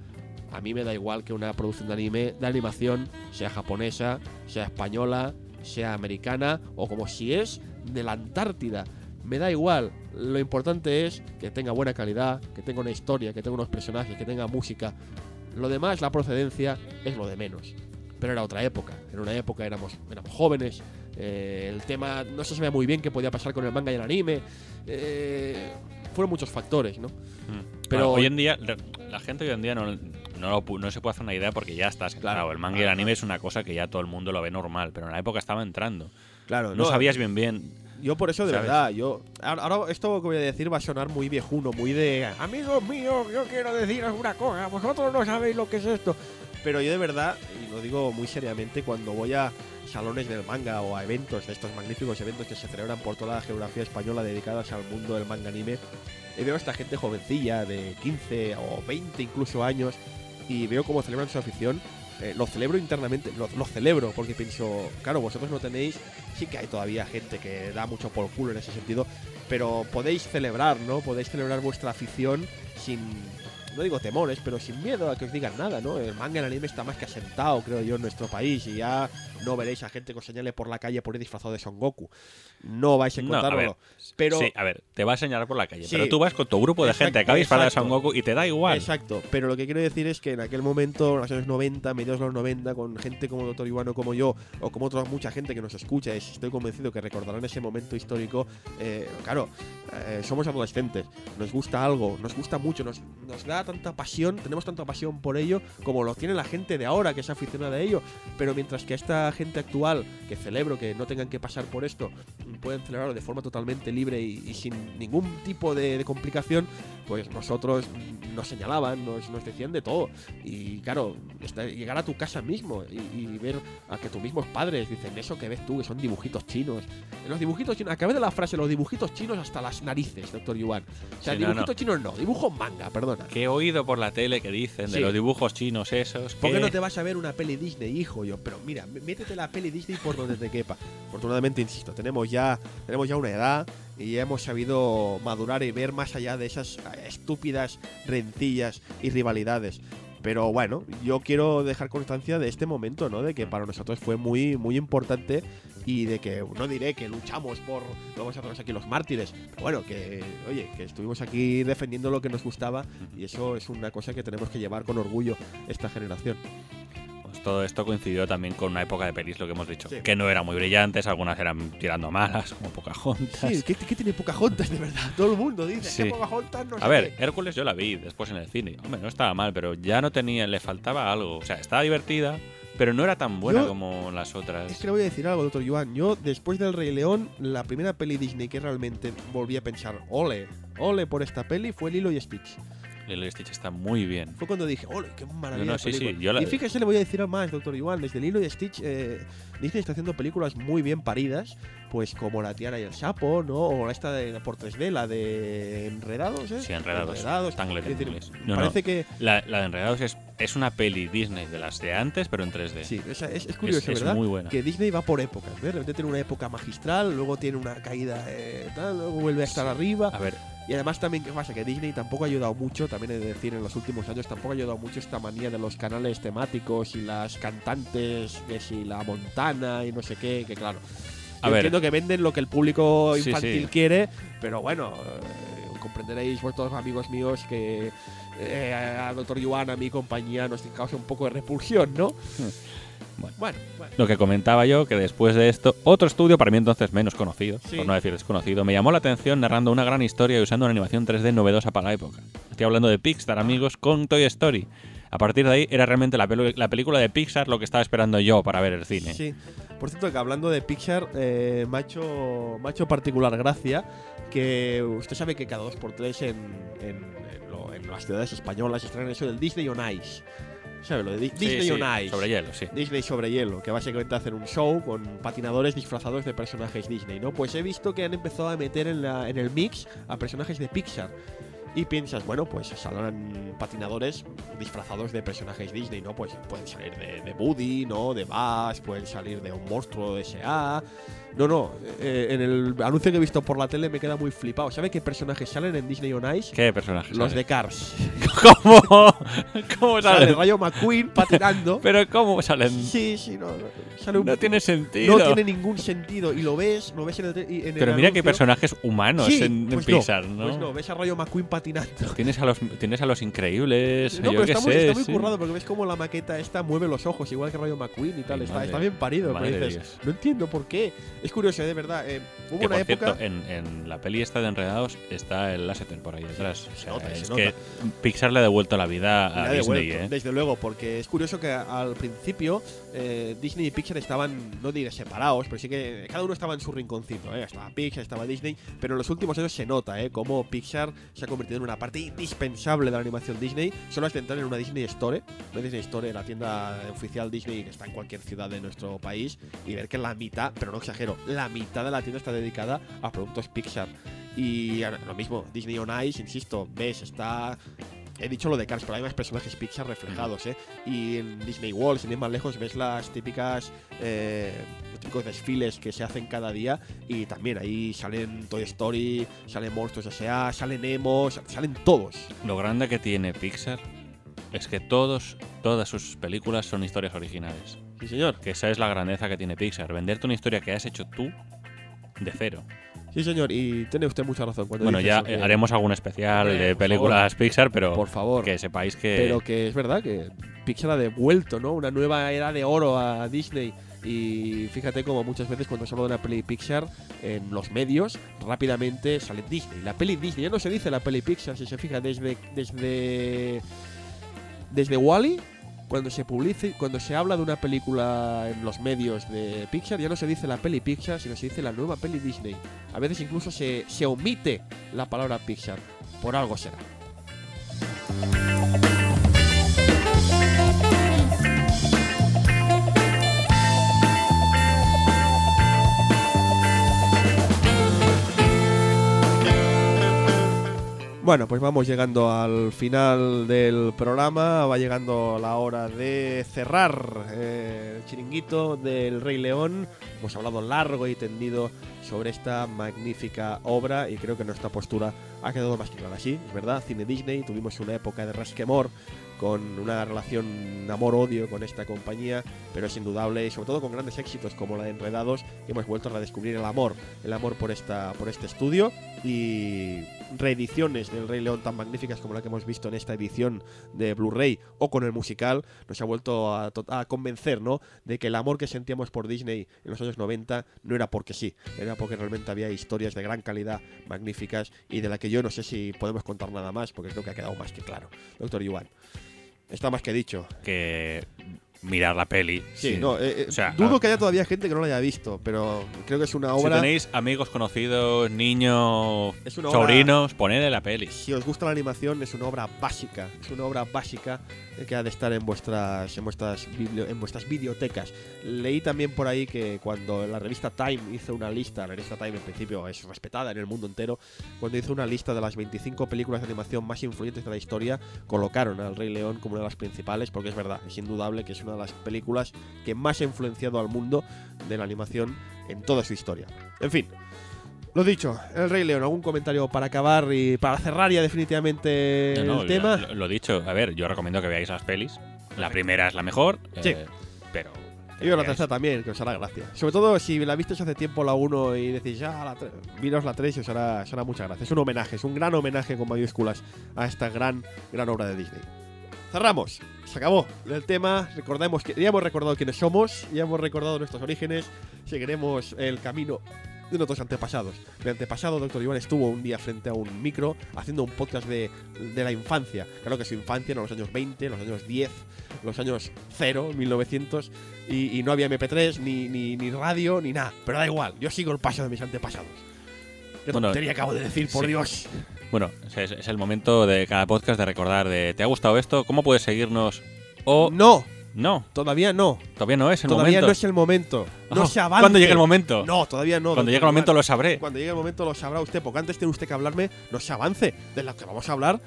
a mí me da igual que una producción de anime, de animación, sea japonesa, sea española, sea americana o como si es de la Antártida. Me da igual. Lo importante es que tenga buena calidad, que tenga una historia, que tenga unos personajes, que tenga música. Lo demás, la procedencia, es lo de menos. Pero era otra época. En una época éramos, éramos jóvenes. eh, el tema no se sabía muy bien qué podía pasar con el manga y el anime. eh, fueron muchos factores, ¿no? Mm. Pero- Bueno, hoy en día, la- gente hoy en día no, no, lo no se puede hacer una idea porque ya estás entrado. El manga y el claro, anime es una cosa que ya todo el mundo lo ve normal, pero en la época estaba entrando. Claro, No, sabías bien bien. Yo por eso, de ¿Sabes? verdad, yo... Ahora, esto que voy a decir va a sonar muy viejuno, muy de... Amigos míos, yo quiero deciros una cosa, vosotros no sabéis lo que es esto. Pero yo de verdad, y lo digo muy seriamente, cuando voy a salones del manga o a eventos, estos magníficos eventos que se celebran por toda la geografía española dedicadas al mundo del manga anime, y veo a esta gente jovencilla de 15 o 20 incluso años y veo cómo celebran su afición. Eh, lo celebro internamente, lo, lo celebro porque pienso, claro, vosotros no tenéis, sí que hay todavía gente que da mucho por culo en ese sentido, pero podéis celebrar, ¿no? Podéis celebrar vuestra afición sin, no digo temores, pero sin miedo a que os digan nada, ¿no? El manga el anime está más que asentado, creo yo, en nuestro país y ya no veréis a gente que os señale por la calle por ir disfrazado de Son Goku. No vais a No, a encontrarlo. ver, pero Sí, a ver, te va a señalar por la calle, Sí. pero tú vas con tu grupo de Exacto, gente que acaba disparada de Son. Goku y te da igual. Exacto, pero lo que quiero decir es que en aquel momento, en los años 90, mediados de los 90, con gente como Doctor Iwano como yo, o como otra mucha gente que nos escucha, estoy convencido que recordarán ese momento histórico, eh, claro, eh, somos adolescentes, nos gusta algo, nos gusta mucho, nos, nos da tanta pasión, tenemos tanta pasión por ello, como lo tiene la gente de ahora que es aficionada a ello, pero mientras que esta gente actual, que celebro que no tengan que pasar por esto, pueden celebrarlo de forma totalmente libre y, y sin ningún tipo de, de complicación, pues nosotros nos señalaban, nos, nos decían de todo. Y claro, esta- llegar a tu casa mismo y, y ver a que tus mismos padres dicen eso que ves tú, que son dibujitos chinos. Los dibujitos chinos, acabé de la frase, los dibujitos chinos hasta las narices, doctor Yuan. O sea, Sí, no, dibujitos no. chinos no, dibujos manga, perdona. Que he oído por la tele que dicen de Sí. los dibujos chinos esos. ¿Por qué no te vas a ver una peli Disney, hijo? Yo, pero mira, métete la peli Disney por donde te quepa. Afortunadamente, insisto, tenemos ya, tenemos ya una edad y ya hemos sabido madurar y ver más allá de esas estúpidas rencillas y rivalidades. Pero bueno, yo quiero dejar constancia de este momento, ¿no? De que para nosotros fue muy, muy importante y de que no diré que luchamos por vamos a ponernos aquí los mártires. Bueno, que oye, que estuvimos aquí defendiendo lo que nos gustaba y eso es una cosa que tenemos que llevar con orgullo esta generación. Pues todo esto coincidió también con una época de pelis, lo que hemos dicho. Sí. Que no eran muy brillantes, algunas eran tirando malas, como Pocahontas. Sí, ¿qué, qué tiene Pocahontas de verdad? Todo el mundo dice Sí. que Pocahontas no A ver, qué. Hércules yo la vi después en el cine. Hombre, no estaba mal, pero ya no tenía, le faltaba algo. O sea, estaba divertida, pero no era tan buena Yo- como las Es otras. que le voy a decir algo, doctor Yuan. Yo, después del Rey León, la primera peli Disney que realmente volví a pensar, ole, ole por esta peli, fue Lilo y Stitch. Lilo y Stitch está muy bien. Fue cuando dije, ole, qué maravilla. No, no, sí, sí, película". yo la- Y fíjese, le voy a decir a más, doctor Yuan. Desde Lilo y Stitch, eh, Disney está haciendo películas muy bien paridas, pues como La Tiara y el Sapo, ¿no? O esta de por 3D, la de Enredados, ¿eh? Sí, Enredados. Enredados. Tangled Es en decir. No, parece que La, la de Enredados es, es una peli Disney de las de antes, pero en 3D. Sí, sea, es, es curioso, es ¿verdad? muy buena. Que Disney va por épocas, ¿ves? De repente tiene una época magistral, luego tiene una caída, eh, tal, luego vuelve a estar Sí. arriba. A ver, Y además también, ¿qué pasa? Que Disney tampoco ha ayudado mucho, también he de decir, en los últimos años tampoco ha ayudado mucho esta manía de los canales temáticos y las cantantes, que si la montana y no sé qué, que claro. A yo ver. entiendo que venden lo que el público Sí, infantil sí. quiere, pero bueno, eh, comprenderéis vosotros, amigos míos, que eh, a Dr. Yuan, a mi compañía, nos causa un poco de repulsión, ¿no? <laughs> Bueno. bueno, bueno. Lo que comentaba yo, que después de esto, otro estudio, para mí entonces menos conocido, Sí. por no decir desconocido, me llamó la atención narrando una gran historia y usando una animación 3D novedosa para la época. Estoy hablando de Pixar, amigos, con Toy Story. A partir de ahí era realmente la, película de Pixar lo que estaba esperando yo para ver el cine. Sí. Por cierto, que hablando de Pixar, eh, me, ha hecho, me ha hecho particular gracia que usted sabe que cada dos por tres en, en, en lo- en las ciudades españolas estrenan eso del Disney on Ice. ¿Sabe? Lo de Di- Sí, Disney sí, on Ice. Sobre hielo, sí. Disney sobre hielo, que básicamente hacen un show con patinadores disfrazados de personajes Disney, ¿no? Pues he visto que han empezado a meter en, la, en el mix a personajes de Pixar. Y piensas, bueno, pues saldrán patinadores disfrazados de personajes Disney, ¿no? Pues pueden salir de, de Woody, ¿no? De Buzz, pueden salir de un monstruo de S.A. No, no, eh, en el anuncio que he visto por la tele me queda muy flipado. ¿Sabe qué personajes salen en Disney on Ice? ¿Qué personajes? Los salen? de Cars. <laughs> ¿Cómo? ¿Cómo Sale salen? Rayo McQueen patinando. <laughs> Pero ¿cómo salen? Sí, sí, no. no, Sale un No tiene sentido. no tiene ningún sentido y lo ves, lo ves en el, y en el Pero mira que anuncio. personajes humanos Sí, en, en pues Pixar, no, ¿no? Pues no, ves a Rayo McQueen patinando. Tienes a los tienes a los increíbles, No, yo pero está muy, sé. está muy sí. currado porque ves cómo la maqueta esta mueve los ojos, igual que Rayo McQueen y tal. Está, bien parido, pero dices, no entiendo por qué. Es curioso, ¿eh? de verdad. eh, hubo Que una por época. cierto, en, en la peli esta de Enredados está el Lasseter por ahí detrás. O sea, nota, es que Pixar le ha devuelto la vida a Disney, devuelto, ¿eh? Desde luego, porque es curioso que al principio eh, Disney y Pixar estaban, no diré separados, pero sí que cada uno estaba en su rinconcito. ¿eh? Estaba Pixar, estaba Disney, pero en los últimos años se nota ¿eh? cómo Pixar se ha convertido en una parte indispensable de la animación Disney. Solo has de entrar en una Disney Store, una Disney Store, la tienda oficial Disney que está en cualquier ciudad de nuestro país, y ver que la mitad, pero no exagero, la mitad de la tienda está dedicada a productos Pixar. Y lo mismo, Disney on Ice, insisto, ves, está He dicho lo de Cars, pero hay más personajes Pixar reflejados, ¿eh? Y en Disney World, sin ir más lejos, ves las típicas eh, los típicos desfiles que se hacen cada día y también ahí salen Toy Story, salen Monstruos S.A., salen Emo, sa- salen todos. Lo grande que tiene Pixar es que todos, todas sus películas son historias originales. Sí, señor. Que esa es la grandeza que tiene Pixar. Venderte una historia que has hecho tú de cero. Sí, señor, y tiene usted mucha razón cuando Bueno, dice ya eso, que- haremos algún especial Hombre, de por películas Pixar, pero Por favor. que sepáis que... Pero que es verdad que Pixar ha devuelto, ¿no? Una nueva era de oro a Disney. Y fíjate como muchas veces cuando se habla de una peli Pixar en los medios, rápidamente sale Disney. La peli Disney, ya no se dice la peli Pixar, si se fija, desde. desde. Desde Wally, cuando se publice, cuando se habla de una película en los medios de Pixar, ya no se dice la peli Pixar, sino se dice la nueva peli Disney. A veces incluso se, se omite la palabra Pixar. Por algo será. Bueno, pues vamos llegando al final del programa, va llegando la hora de cerrar eh, el chiringuito del Rey León. Hemos hablado largo y tendido sobre esta magnífica obra y creo que nuestra postura ha quedado más que clara. Sí, es verdad, cine Disney, tuvimos una época de resquemor con una relación amor-odio con esta compañía, pero es indudable, y sobre todo con grandes éxitos como la de Enredados, hemos vuelto a redescubrir el amor, el amor por, esta, por este estudio y reediciones del Rey León tan magníficas como la que hemos visto en esta edición de Blu-ray o con el musical, nos ha vuelto a, convencer, ¿no? De que el amor que sentíamos por Disney en los años 90 no era porque sí, era porque realmente había historias de gran calidad, magníficas y de la que yo no sé si podemos contar nada más, porque creo que ha quedado más que claro. Doctor Yuan, está más que dicho. que mirar la peli. Sí, no, eh, eh, O sea, dudo que haya todavía gente que no la haya visto, pero creo que es una Si obra. tenéis amigos conocidos, niños, obra- sobrinos, ponedle la peli. si os gusta la animación, es una obra básica. Es una obra básica que ha de estar en vuestras, en vuestras, biblio- en vuestras bibliotecas. Leí también por ahí que cuando la revista Time hizo una lista, la revista Time en principio es respetada en el mundo entero, cuando hizo una lista de las 25 películas de animación más influyentes de la historia, colocaron al Rey León como una de las principales, porque es verdad, es indudable que es una de las películas que más ha influenciado al mundo de la animación en toda su historia. En fin, lo dicho, el Rey León, ¿algún comentario para acabar y para cerrar ya definitivamente No, no, el tema? Lo, lo dicho, a ver, yo recomiendo que veáis las pelis. La primera es la mejor, Sí. eh, pero. Y yo la tercera también, que os hará gracia. Sobre todo si la visteis hace tiempo la 1 y decís, ya, la tre- miros la 3 y os hará, os hará mucha gracia. Es un homenaje, es un gran homenaje con mayúsculas a esta gran, gran obra de Disney. Cerramos, se acabó el tema. Recordemos que ya hemos recordado quiénes somos, ya hemos recordado nuestros orígenes, seguiremos el camino de nuestros antepasados. Mi antepasado, doctor Iván, estuvo un día frente a un micro haciendo un podcast de, de la infancia. Claro que su infancia en los años 20, los años 10, los años 0, 1900, y, y no había MP3, ni, ni, ni radio, ni nada. Pero da igual, yo sigo el paso de mis antepasados. Qué Bueno, tontería acabo de decir, por sí. Dios. Bueno, es, es el momento de cada podcast de recordar de ¿te ha gustado esto? ¿Cómo puedes seguirnos? O No, no, todavía no. todavía no es el todavía momento. no es el momento. No Ah, se avance. ¿Cuándo llegue el momento? No, todavía no. Cuando llegue el momento lo sabré. Cuando llegue el momento lo sabrá usted, porque antes tiene usted que hablarme, no se avance. De lo que vamos a hablar,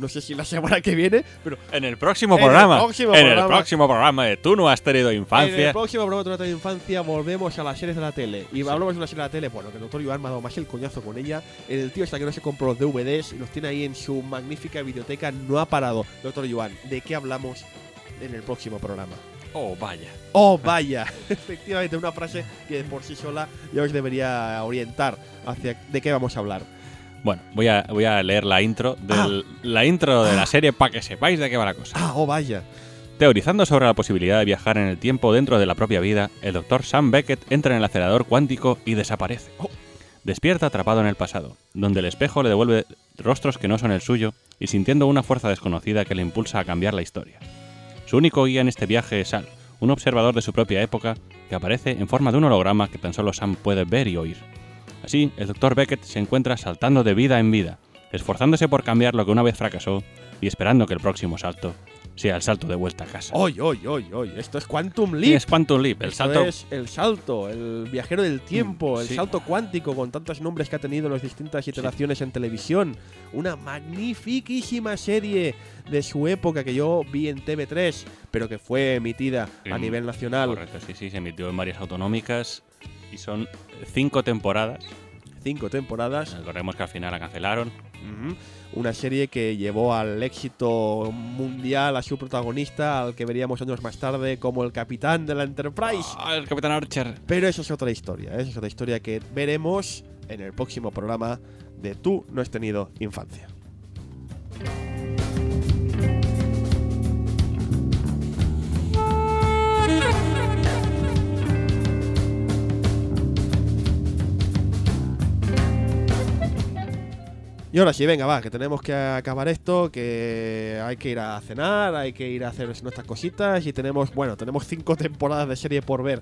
no sé si la semana que viene, pero En el próximo En el programa. próximo en el programa. próximo programa de Tú no has tenido En el infancia. próximo programa de de infancia volvemos a las series de la tele. Y hablamos de una serie de la tele, bueno, que el doctor Iván me ha dado más el coñazo con ella. El tío hasta que no se compró los DVDs y los tiene ahí en su magnífica biblioteca, no ha parado. Doctor Iván, ¿de qué hablamos en el próximo programa? Oh, vaya. Oh, <laughs> vaya. <laughs> Efectivamente, una frase que por sí sola ya os debería orientar hacia de qué vamos a hablar. Bueno, voy a, voy a leer la intro del, la intro de la serie para que sepáis de qué va la cosa. Ah, oh, vaya. Teorizando sobre la posibilidad de viajar en el tiempo dentro de la propia vida, el doctor Sam Beckett entra en el acelerador cuántico y desaparece. Oh. despierta atrapado en el pasado, donde el espejo le devuelve rostros que no son el suyo y sintiendo una fuerza desconocida que le impulsa a cambiar la historia. Su único guía en este viaje es Al, un observador de su propia época que aparece en forma de un holograma que tan solo Sam puede ver y oír. Así, el Dr. Beckett se encuentra saltando de vida en vida, esforzándose por cambiar lo que una vez fracasó y esperando que el próximo salto sea el salto de vuelta a casa. Hoy, hoy, hoy, hoy. Esto es Quantum Leap. es Quantum Leap, el Esto salto es el salto, el viajero del tiempo, el sí. salto cuántico con tantos nombres que ha tenido en las distintas iteraciones en televisión. Una magnifiquísima serie de su época que yo vi en TV3, pero que fue emitida a nivel nacional. Correcto, sí, sí, se emitió en varias autonómicas y son cinco temporadas. Cinco temporadas. Recordemos que al final la cancelaron. Una serie que llevó al éxito mundial a su protagonista, al que veríamos años más tarde como el capitán de la Enterprise. ¡Ah, el Capitán Archer! Pero eso es otra historia, ¿eh? esa es otra historia que veremos en el próximo programa de Tú no has tenido infancia. Y ahora sí, venga, va, que tenemos que acabar esto, que hay que ir a cenar, hay que ir a hacer nuestras cositas y tenemos, bueno, tenemos cinco <laughs> temporadas de serie por ver.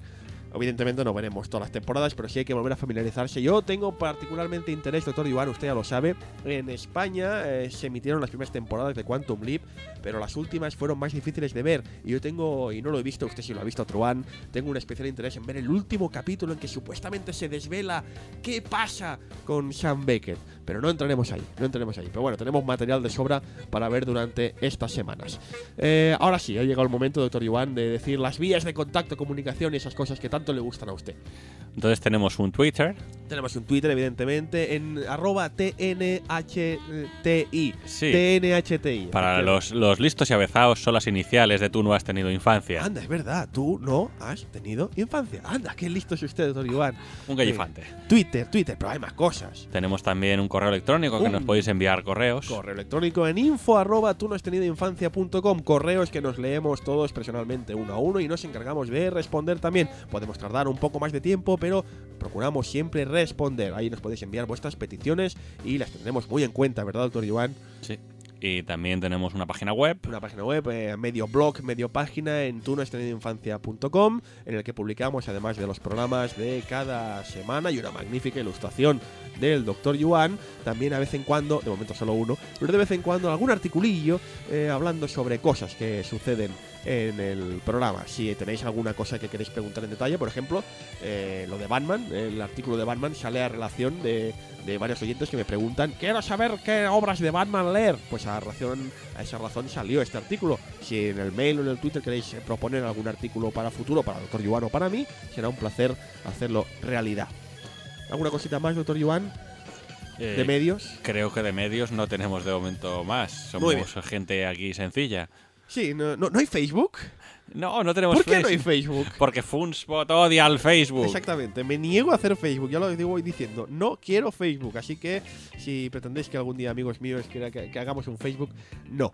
Evidentemente no veremos todas las temporadas, pero sí hay que volver a familiarizarse. Yo tengo particularmente interés, doctor Iván, usted ya lo sabe. En España eh, se emitieron las primeras temporadas de Quantum Leap, pero las últimas fueron más difíciles de ver. Y yo tengo, y no lo he visto, usted sí lo ha visto, Truán, tengo un especial interés en ver el último capítulo en que supuestamente se desvela qué pasa con Sam Beckett. Pero no entraremos ahí, no entraremos ahí. Pero bueno, tenemos material de sobra para ver durante estas semanas. Eh, ahora sí, ha llegado el momento, doctor Iván, de decir las vías de contacto, comunicación y esas cosas que tanto le gustan a usted. Entonces tenemos un Twitter. Tenemos un Twitter, evidentemente, en arroba TNHTI. Sí. TNHTI. Para los, los listos y avezados son las iniciales de Tú no has tenido infancia. Anda, es verdad, tú no has tenido infancia. Anda, qué listo es usted, doctor Iván. Un gallifante. Twitter, Twitter, pero hay más cosas. Tenemos también un correo electrónico que Un nos podéis enviar correos. Correo electrónico en info arroba tú no has tenido infancia.com. Correos que nos leemos todos personalmente uno a uno y nos encargamos de responder también. Podemos tardar un poco más de tiempo, pero procuramos siempre responder. Ahí nos podéis enviar vuestras peticiones y las tendremos muy en cuenta, ¿verdad, doctor Iván? Sí. Y también tenemos una página web. Una página web, eh, medio blog, medio página en tunoestenidoinfancia.com en el que publicamos, además de los programas de cada semana y una magnífica ilustración del Dr. Yuan, también a vez en cuando, de momento solo uno, pero de vez en cuando algún articulillo eh, hablando sobre cosas que suceden en el programa. Si tenéis alguna cosa que queréis preguntar en detalle, por ejemplo, eh, lo de Batman, el artículo de Batman sale a relación de, de varios oyentes que me preguntan, quiero saber qué obras de Batman leer. Pues a, razón, a esa razón salió este artículo. Si en el mail o en el Twitter queréis proponer algún artículo para futuro, para el Dr. Yuan o para mí, será un placer hacerlo realidad. ¿Alguna cosita más, doctor Yuan? Eh, ¿De medios? Creo que de medios no tenemos de momento más. Somos gente aquí sencilla. Sí, no, no, ¿no hay Facebook. No, no tenemos ¿Por qué no hay Facebook. Facebook? Porque Funspot odia al Facebook. Exactamente, me niego a hacer Facebook, ya lo digo diciendo, no quiero Facebook, así que si pretendéis que algún día, amigos míos, quiera que, que hagamos un Facebook, no.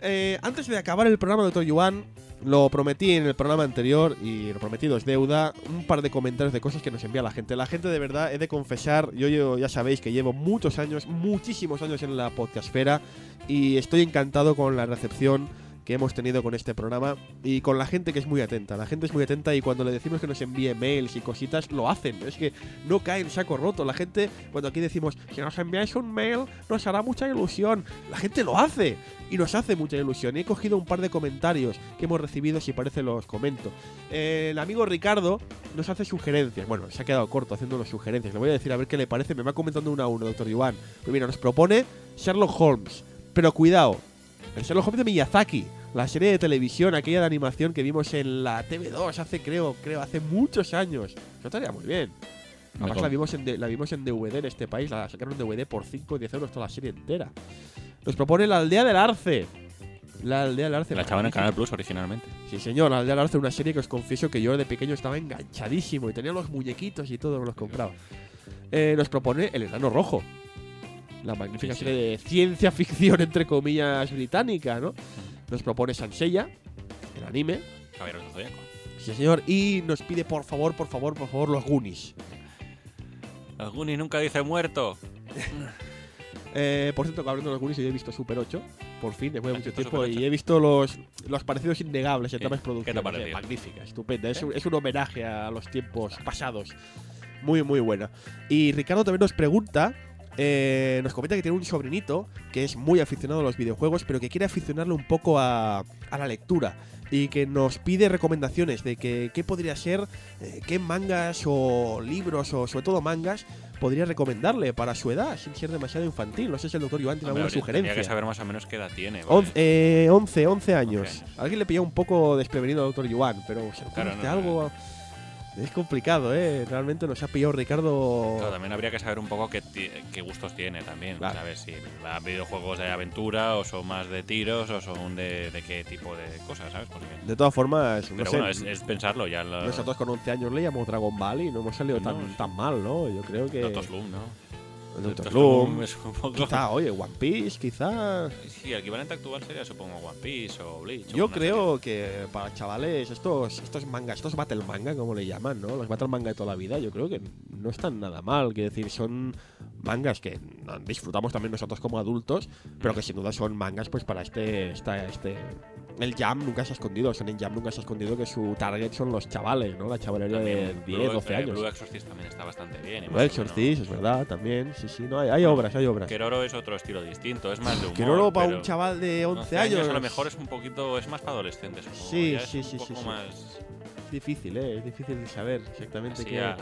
Eh, antes de acabar el programa, doctor Yuan, lo prometí en el programa anterior y lo prometido es deuda, un par de comentarios de cosas que nos envía la gente. La gente de verdad, he de confesar, yo, yo ya sabéis que llevo muchos años, muchísimos años en la podcastfera y estoy encantado con la recepción que hemos tenido con este programa y con la gente que es muy atenta. La gente es muy atenta y cuando le decimos que nos envíe mails y cositas, lo hacen. Es que no cae en saco roto. La gente, cuando aquí decimos, si nos enviáis un mail, nos hará mucha ilusión. La gente lo hace y nos hace mucha ilusión. Y he cogido un par de comentarios que hemos recibido, si parece los comento. Eh, el amigo Ricardo nos hace sugerencias. Bueno, se ha quedado corto haciéndonos sugerencias. Le voy a decir a ver qué le parece. Me va comentando uno a uno, doctor Iván. Pues mira, nos propone Sherlock Holmes. Pero cuidado, el Sherlock Holmes de Miyazaki. La serie de televisión, aquella de animación que vimos en la TV2 hace, creo, creo, hace muchos años. Eso estaría muy bien. Además la vimos, en de- la vimos en DVD en este país, la sacaron en DVD por 5 o 10 euros toda la serie entera. Nos propone la aldea del Arce. La aldea del Arce. La echaban en. Canal Plus originalmente. Sí, señor, la aldea del Arce, una serie que os confieso que yo de pequeño estaba enganchadísimo y tenía los muñequitos y todo, me los compraba. Eh, nos propone El Enano Rojo. La magnífica Sí, sí. serie de ciencia ficción, entre comillas, británica, ¿no? Nos propone Sansella, el anime. Caballeros del Zodiaco. Sí, señor. Y nos pide, por favor, por favor, por favor, los Goonies. Alguni nunca dice muerto. <laughs> Eh, por cierto, hablando de los Goonies, yo he visto Super 8, por fin, después de ¿Has mucho tiempo, Super 8? y he visto los, los parecidos innegables en ¿Qué- temas qué te productivos. parecido? magnífica, estupenda. Es, un, es un homenaje a los tiempos pasados. Muy, muy buena. Y Ricardo también nos pregunta. Eh, nos comenta que tiene un sobrinito que es muy aficionado a los videojuegos, pero que quiere aficionarle un poco a, a la lectura. Y que nos pide recomendaciones de que qué podría ser, eh, qué mangas o libros, o sobre todo mangas, podría recomendarle para su edad, sin ser demasiado infantil. No sé si el doctor Iván tiene Hombre, alguna sugerencia. Tenía que saber más o menos qué edad tiene. Once, eh, 11, 11 años. años. Alguien le pilló un poco desprevenido al doctor Yuan, pero se Claro, no, algo. Es complicado, ¿eh? Realmente nos ha pillado Ricardo. Claro, también habría que saber un poco qué, qué gustos tiene también. Claro. Saber si va a videojuegos de aventura o son más de tiros o son de, de qué tipo de cosas, ¿sabes? Porque, De todas formas, no pero sé. bueno, es, es pensarlo ya. Lo, Nosotros con 11 años leíamos Dragon Ball y no hemos salido tan, No, sí. tan mal, ¿no? Yo creo que. Slump, ¿no? Doctor Doctor poco... Quizá, oye, One Piece, quizá. Sí, el equivalente actual sería, supongo, One Piece o Bleach. Yo creo que para chavales, estos, estos mangas, estos battle manga, como le llaman, ¿no? Los battle manga de toda la vida, yo creo que no están nada mal. Quiero decir, son mangas que disfrutamos también nosotros como adultos, pero que sin duda son mangas pues para este, esta, este... El Jam nunca se ha escondido, son en Jam nunca se ha escondido que su target son los chavales, ¿no? La chavalería de También 10, Blue- 12 eh, años. Blue Exorcist también está bastante bien. Blue Exorcist, es verdad, también. Sí, sí, no, hay, hay obras, hay obras. Keroro es otro estilo distinto, es más de humor. Que no para un chaval de 11, 11 años. a lo mejor es un poquito, es más para adolescentes. como Sí, ya es sí, un sí, poco sí, sí. más Es difícil, ¿eh? Es difícil de saber exactamente así qué. a-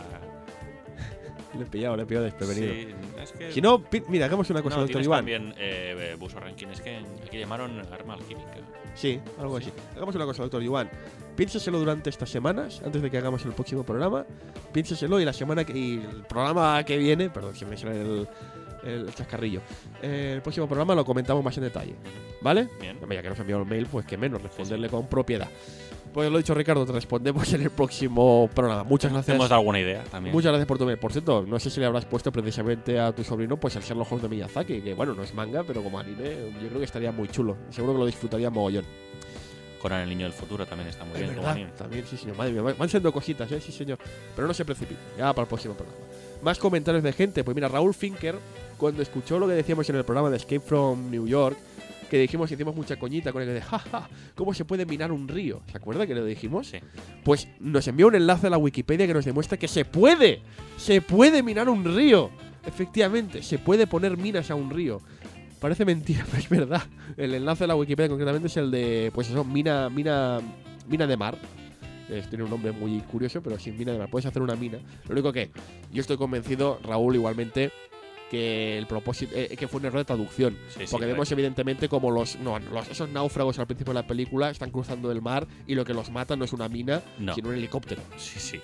Le he pillado, le he pillado desprevenido. Sí, es que Si no, pi- mira, hagamos una cosa, no, doctor tienes Iván. también eh, eh, Buso Rankin, es que aquí llamaron arma alquímica. Sí, algo así. Hagamos una cosa, doctor Iván. Piénseselo durante estas semanas, antes de que hagamos el próximo programa. Piénseselo y la semana que, y el programa que viene, perdón, se me sale el, el chascarrillo. Eh, el próximo programa lo comentamos más en detalle, ¿vale? Bien. Hombre, ya que nos envió el mail, pues que menos, responderle con propiedad. Pues lo dicho, Ricardo, te respondemos en el próximo programa. Muchas ¿Te gracias. hemos dado alguna idea también? Muchas gracias por tu mail. Por cierto, no sé si le habrás puesto precisamente a tu sobrino pues el Sherlock Holmes de Miyazaki, que bueno, no es manga, pero como anime yo creo que estaría muy chulo. Seguro que lo disfrutaría mogollón. Conan el niño del futuro también está muy Es bien. como verdad, anime. también, sí, señor. Madre mía, van siendo cositas, ¿eh? Sí, señor. Pero no se precipite, ya para el próximo programa. Más comentarios de gente. Pues mira, Raúl Finker, cuando escuchó lo que decíamos en el programa de Escape from New York, que dijimos, hicimos mucha coñita con el de, jaja, ¿cómo se puede minar un río? ¿Se acuerda que lo dijimos? Sí. Pues nos envió un enlace a la Wikipedia que nos demuestra que se puede, se puede minar un río. Efectivamente, se puede poner minas a un río. Parece mentira, <laughs> pero es verdad. El enlace a la Wikipedia concretamente es el de, pues eso, mina, mina, mina de mar. Eh, tiene un nombre muy curioso, pero sin mina de mar. Puedes hacer una mina. Lo único que yo estoy convencido, Raúl, igualmente, que el propósito, eh, que fue un error de traducción. Sí, sí, Porque claro. vemos evidentemente como los, no, los- esos náufragos al principio de la película están cruzando el mar y lo que los mata no es una mina, No. sino un helicóptero. Sí, sí.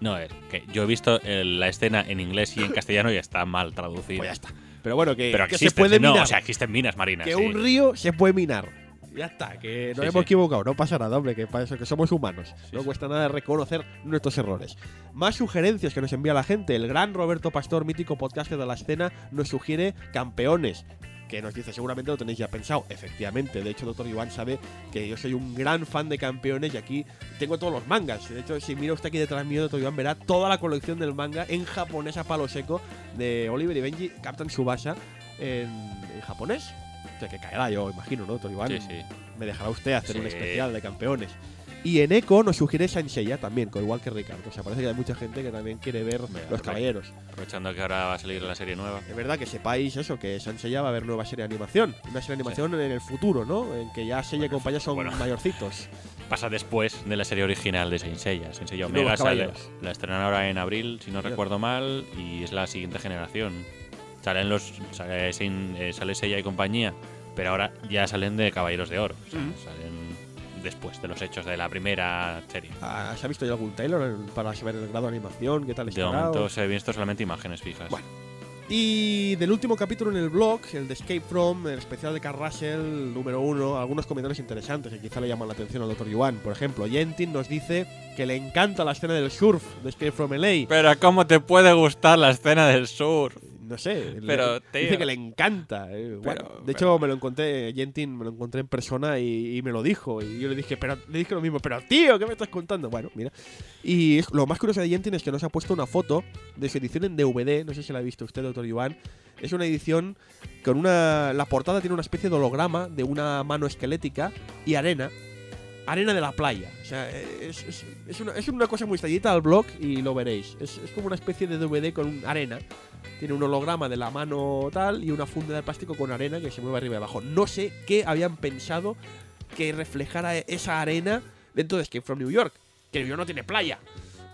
No, es que yo he visto el- la escena en inglés y en <laughs> castellano y está mal traducida. Pues ya está. Pero bueno, que, Pero que existen, se puede no, minar. o sea, existen minas marinas. que sí. un río se puede minar. Ya está, que nos Sí, hemos sí. equivocado, no pasa nada, hombre, que para eso que somos humanos. no cuesta nada reconocer nuestros errores. Más sugerencias que nos envía la gente. El gran Roberto Pastor, mítico podcaster de la escena, nos sugiere campeones. Que nos dice, seguramente lo tenéis ya pensado. Efectivamente, de hecho, doctor Iván sabe que yo soy un gran fan de campeones y aquí tengo todos los mangas. De hecho, si mira usted aquí detrás mío, doctor Iván verá toda la colección del manga en japonés a palo seco de Oliver y Benji, Captain Subasa, en, en japonés. Que caerá yo, imagino, ¿no, Iván? Sí, sí. me dejará usted hacer un especial de campeones. Y en Eco nos sugiere Saint Seiya también, con igual que Ricardo. O sea, parece que hay mucha gente que también quiere ver Hombre, Los. Caballeros. Aprovechando que ahora va a salir la serie nueva. Es verdad que sepáis eso, que Saint Seiya va a haber nueva serie de animación. Una serie de animación en el futuro, ¿no? En que ya Seiya y compañía son bueno. <laughs> mayorcitos. Pasa después de la serie original de Saint Seiya. Saint Seiya Y nuevos Omega sale, la estrenan ahora en abril, si no Mira. recuerdo mal, y es la siguiente generación. Salen los sale, Saint- eh, sale Seiya y compañía, pero ahora ya salen de Caballeros de Oro. O sea, Mm. Salen después de los hechos de la primera serie. Ah, ¿Se ha visto ya algún trailer para saber el grado de animación? ¿Qué tal De estará? momento se he visto solamente imágenes fijas. Bueno. Y del último capítulo en el blog, el de Escape From, el especial de Carl Russell, número uno, algunos comentarios interesantes que quizá le llaman la atención al Dr. Yuan. Por ejemplo, Yentin nos dice que le encanta la escena del surf de Escape From LA. Pero ¿cómo te puede gustar la escena del sur? No sé. le- Pero, dice tío. que le encanta. eh, bueno, Pero- de hecho, me lo encontré, Jentin me lo encontré en persona y, y me lo dijo. Y yo le dije, pero le dije lo mismo, pero tío, ¿qué me estás contando? Bueno, mira. Y es- lo más curioso de Jentin es que nos ha puesto una foto de su edición en DVD. No sé si la ha visto usted, doctor Iván. Es una edición con una. La portada tiene una especie de holograma de una mano esquelética y arena. Arena de la playa. O sea, es, es- es una, es una cosa muy estallita al blog y lo veréis. Es, es como una especie de DVD con arena. Tiene un holograma de la mano tal y una funda de plástico con arena que se mueve arriba y abajo. No sé qué habían pensado que reflejara esa arena dentro de Escape from New York. Que New York no tiene playa.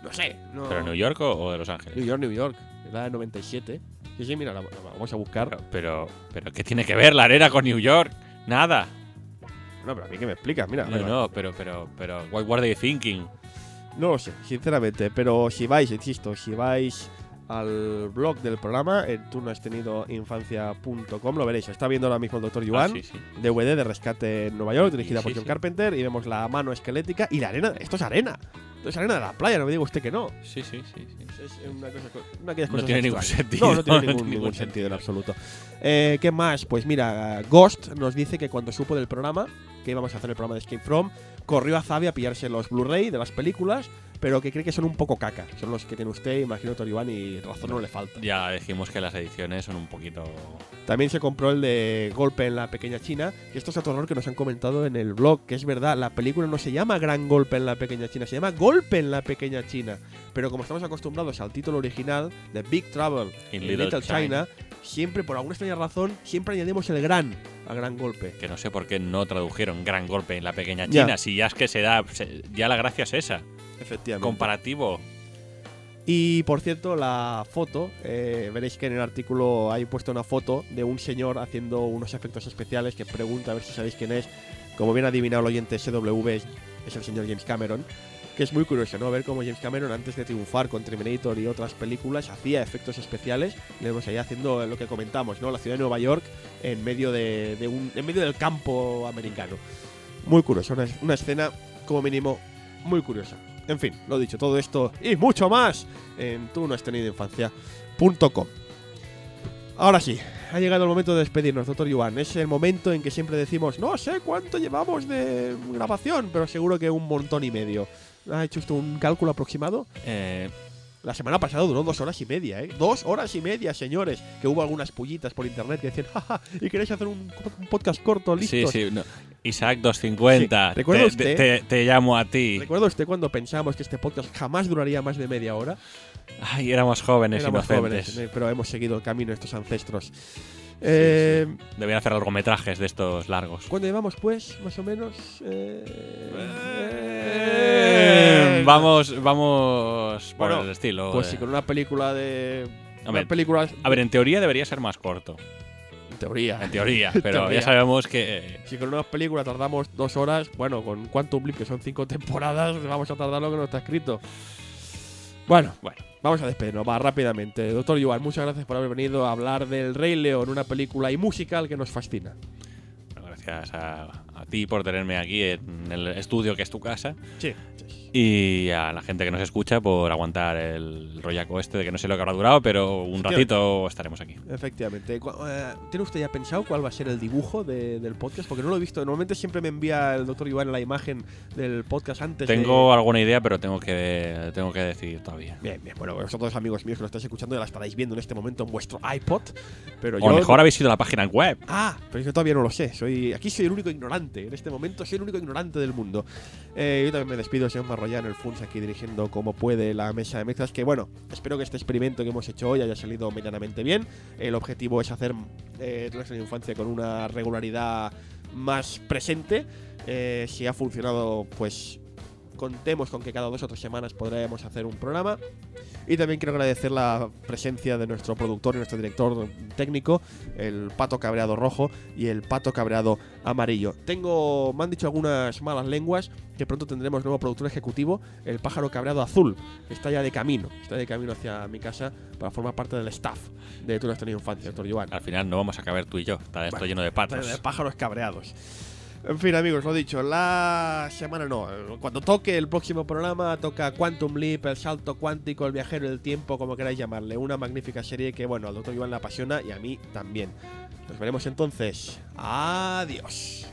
No sé. No. ¿Pero New York o, o de Los Ángeles? New York, New York. Es la de 97. Sí, sí, mira, la, la vamos a buscar. Pero, pero, pero, ¿qué tiene que ver la arena con New York? Nada. No, pero a mí que me explicas, mira. No, no, pero, pero, pero, what were they thinking? No lo sé, sinceramente, pero si vais, insisto, si vais al blog del programa, en tú no has tenido infancia.com, lo veréis. Está viendo ahora mismo el doctor Ah, Yuan, sí, sí. DVD de rescate en Nueva York, dirigida Sí, por John. Carpenter, y vemos la mano esquelética y la arena. Esto es arena. Esto es arena de la playa, no me diga usted que no. Sí, sí, sí, sí. Es una, cosa, una de No tiene ningún sentido. No, no tiene No ningún, tiene ningún sentido en absoluto. Eh, ¿Qué más? Pues mira, Ghost nos dice que cuando supo del programa, que íbamos a hacer el programa de Escape From, corrió a Zavi a pillarse los Blu-ray de las películas, pero que cree que son un poco caca. Son los que tiene usted, imagino, Iván y razón no le falta. Ya dijimos que las ediciones son un poquito. También se compró el de Golpe en la Pequeña China, que esto es otro error que nos han comentado en el blog, que es verdad, la película no se llama Gran Golpe en la Pequeña China, se llama Golpe en la Pequeña China. Pero como estamos acostumbrados al título original de Big Trouble In in Little Little, China, China. siempre, por alguna extraña razón, siempre añadimos el gran al gran golpe. Que no sé por qué no tradujeron gran golpe en la pequeña Ya. China. Si ya es que se da. ya la gracia es esa. Efectivamente. Comparativo. Y por cierto, la foto, eh, veréis que en el artículo hay puesto una foto de un señor haciendo unos efectos especiales que pregunta a ver si sabéis quién es. Como bien ha adivinado el oyente, SW es, es el señor James Cameron. Que es muy curioso, ¿no? Ver cómo James Cameron, antes de triunfar con Terminator y otras películas, hacía efectos especiales. Le vemos ahí haciendo lo que comentamos, ¿no? La ciudad de Nueva York en medio, de, de un, en medio del campo americano. Muy curioso, una, una escena, como mínimo, muy curiosa. En fin, lo dicho, todo esto y mucho más en tú no has tenido infancia.com. Ahora sí, ha llegado el momento de despedirnos, doctor Yuan. Es el momento en que siempre decimos, no sé cuánto llevamos de grabación, pero seguro que un montón y medio. ¿Ha hecho usted un cálculo aproximado? Eh, La semana pasada duró dos horas y media, ¿eh? Dos horas y media, señores. Que hubo algunas pullitas por internet que decían, jaja, ¿y queréis hacer un, un podcast corto, sí, listos? sí. no. Isaac 250. Sí, ¿recuerda te, usted? te- te llamo a ti. ¿Recuerda usted cuando pensábamos que este podcast jamás duraría más de media hora? Ay, éramos jóvenes Éramos inocentes. jóvenes, eh, pero hemos seguido el camino de estos ancestros. Eh, Deberían hacer largometrajes de estos largos. ¿Cuándo llevamos, pues, más o menos? Eh, Eh, vamos, vamos por Bueno, el estilo. Pues eh. sí, con una película de. A ver, película. A ver, en teoría debería ser más corto. en teoría. En teoría, <laughs> En pero teoría. ya sabemos que. Si con una película tardamos dos horas, bueno, con Quantum Leap, que son cinco <laughs> temporadas, vamos a tardar lo que no está escrito. Bueno, Bueno, vamos a despedirnos, va rápidamente. Doctor Yuval, muchas gracias por haber venido a hablar del Rey León, una película y musical que nos fascina. bueno, gracias a, a ti por tenerme aquí en el estudio que es tu casa. Sí. Y a la gente que nos escucha por aguantar el rollaco este de que no sé lo que habrá durado, pero un ratito estaremos aquí. Efectivamente. Eh, ¿Tiene usted ya pensado cuál va a ser el dibujo de- del podcast? Porque no lo he visto. Normalmente siempre me envía el doctor Iván la imagen del podcast antes. de- Tengo alguna idea, pero tengo que, tengo que decidir todavía. Bien, bien. Bueno, vosotros amigos míos que lo estáis escuchando ya la estaréis viendo en este momento en vuestro iPod. Pero O yo. mejor habéis ido a la página web. Ah, pero yo todavía no lo sé. Soy aquí soy el único ignorante. En este momento soy el único ignorante del mundo. Eh, yo también me despido, señor Marroyán, el Funs aquí dirigiendo como puede la mesa de mezclas. Que bueno, espero que este experimento que hemos hecho hoy haya salido medianamente bien. El objetivo es hacer eh, la Infancia con una regularidad más presente. Eh, si ha funcionado, pues contemos con que cada dos o tres semanas podremos hacer un programa. Y también quiero agradecer la presencia de nuestro productor y nuestro director técnico, el pato cabreado rojo y el pato cabreado amarillo. Tengo, me han dicho algunas malas lenguas que pronto tendremos nuevo productor ejecutivo, el pájaro cabreado azul, está ya de camino, está de camino hacia mi casa para formar parte del staff de has tenido infancia, doctor Joan. Al final no vamos a caber tú y yo. Está esto Bueno, lleno de patos. De pájaros cabreados. En fin, amigos, lo dicho, la semana no. Cuando toque el próximo programa, toca Quantum Leap, el salto cuántico, el viajero del tiempo, como queráis llamarle. Una magnífica serie que, bueno, al doctor Iván le apasiona y a mí también. Nos veremos entonces. Adiós.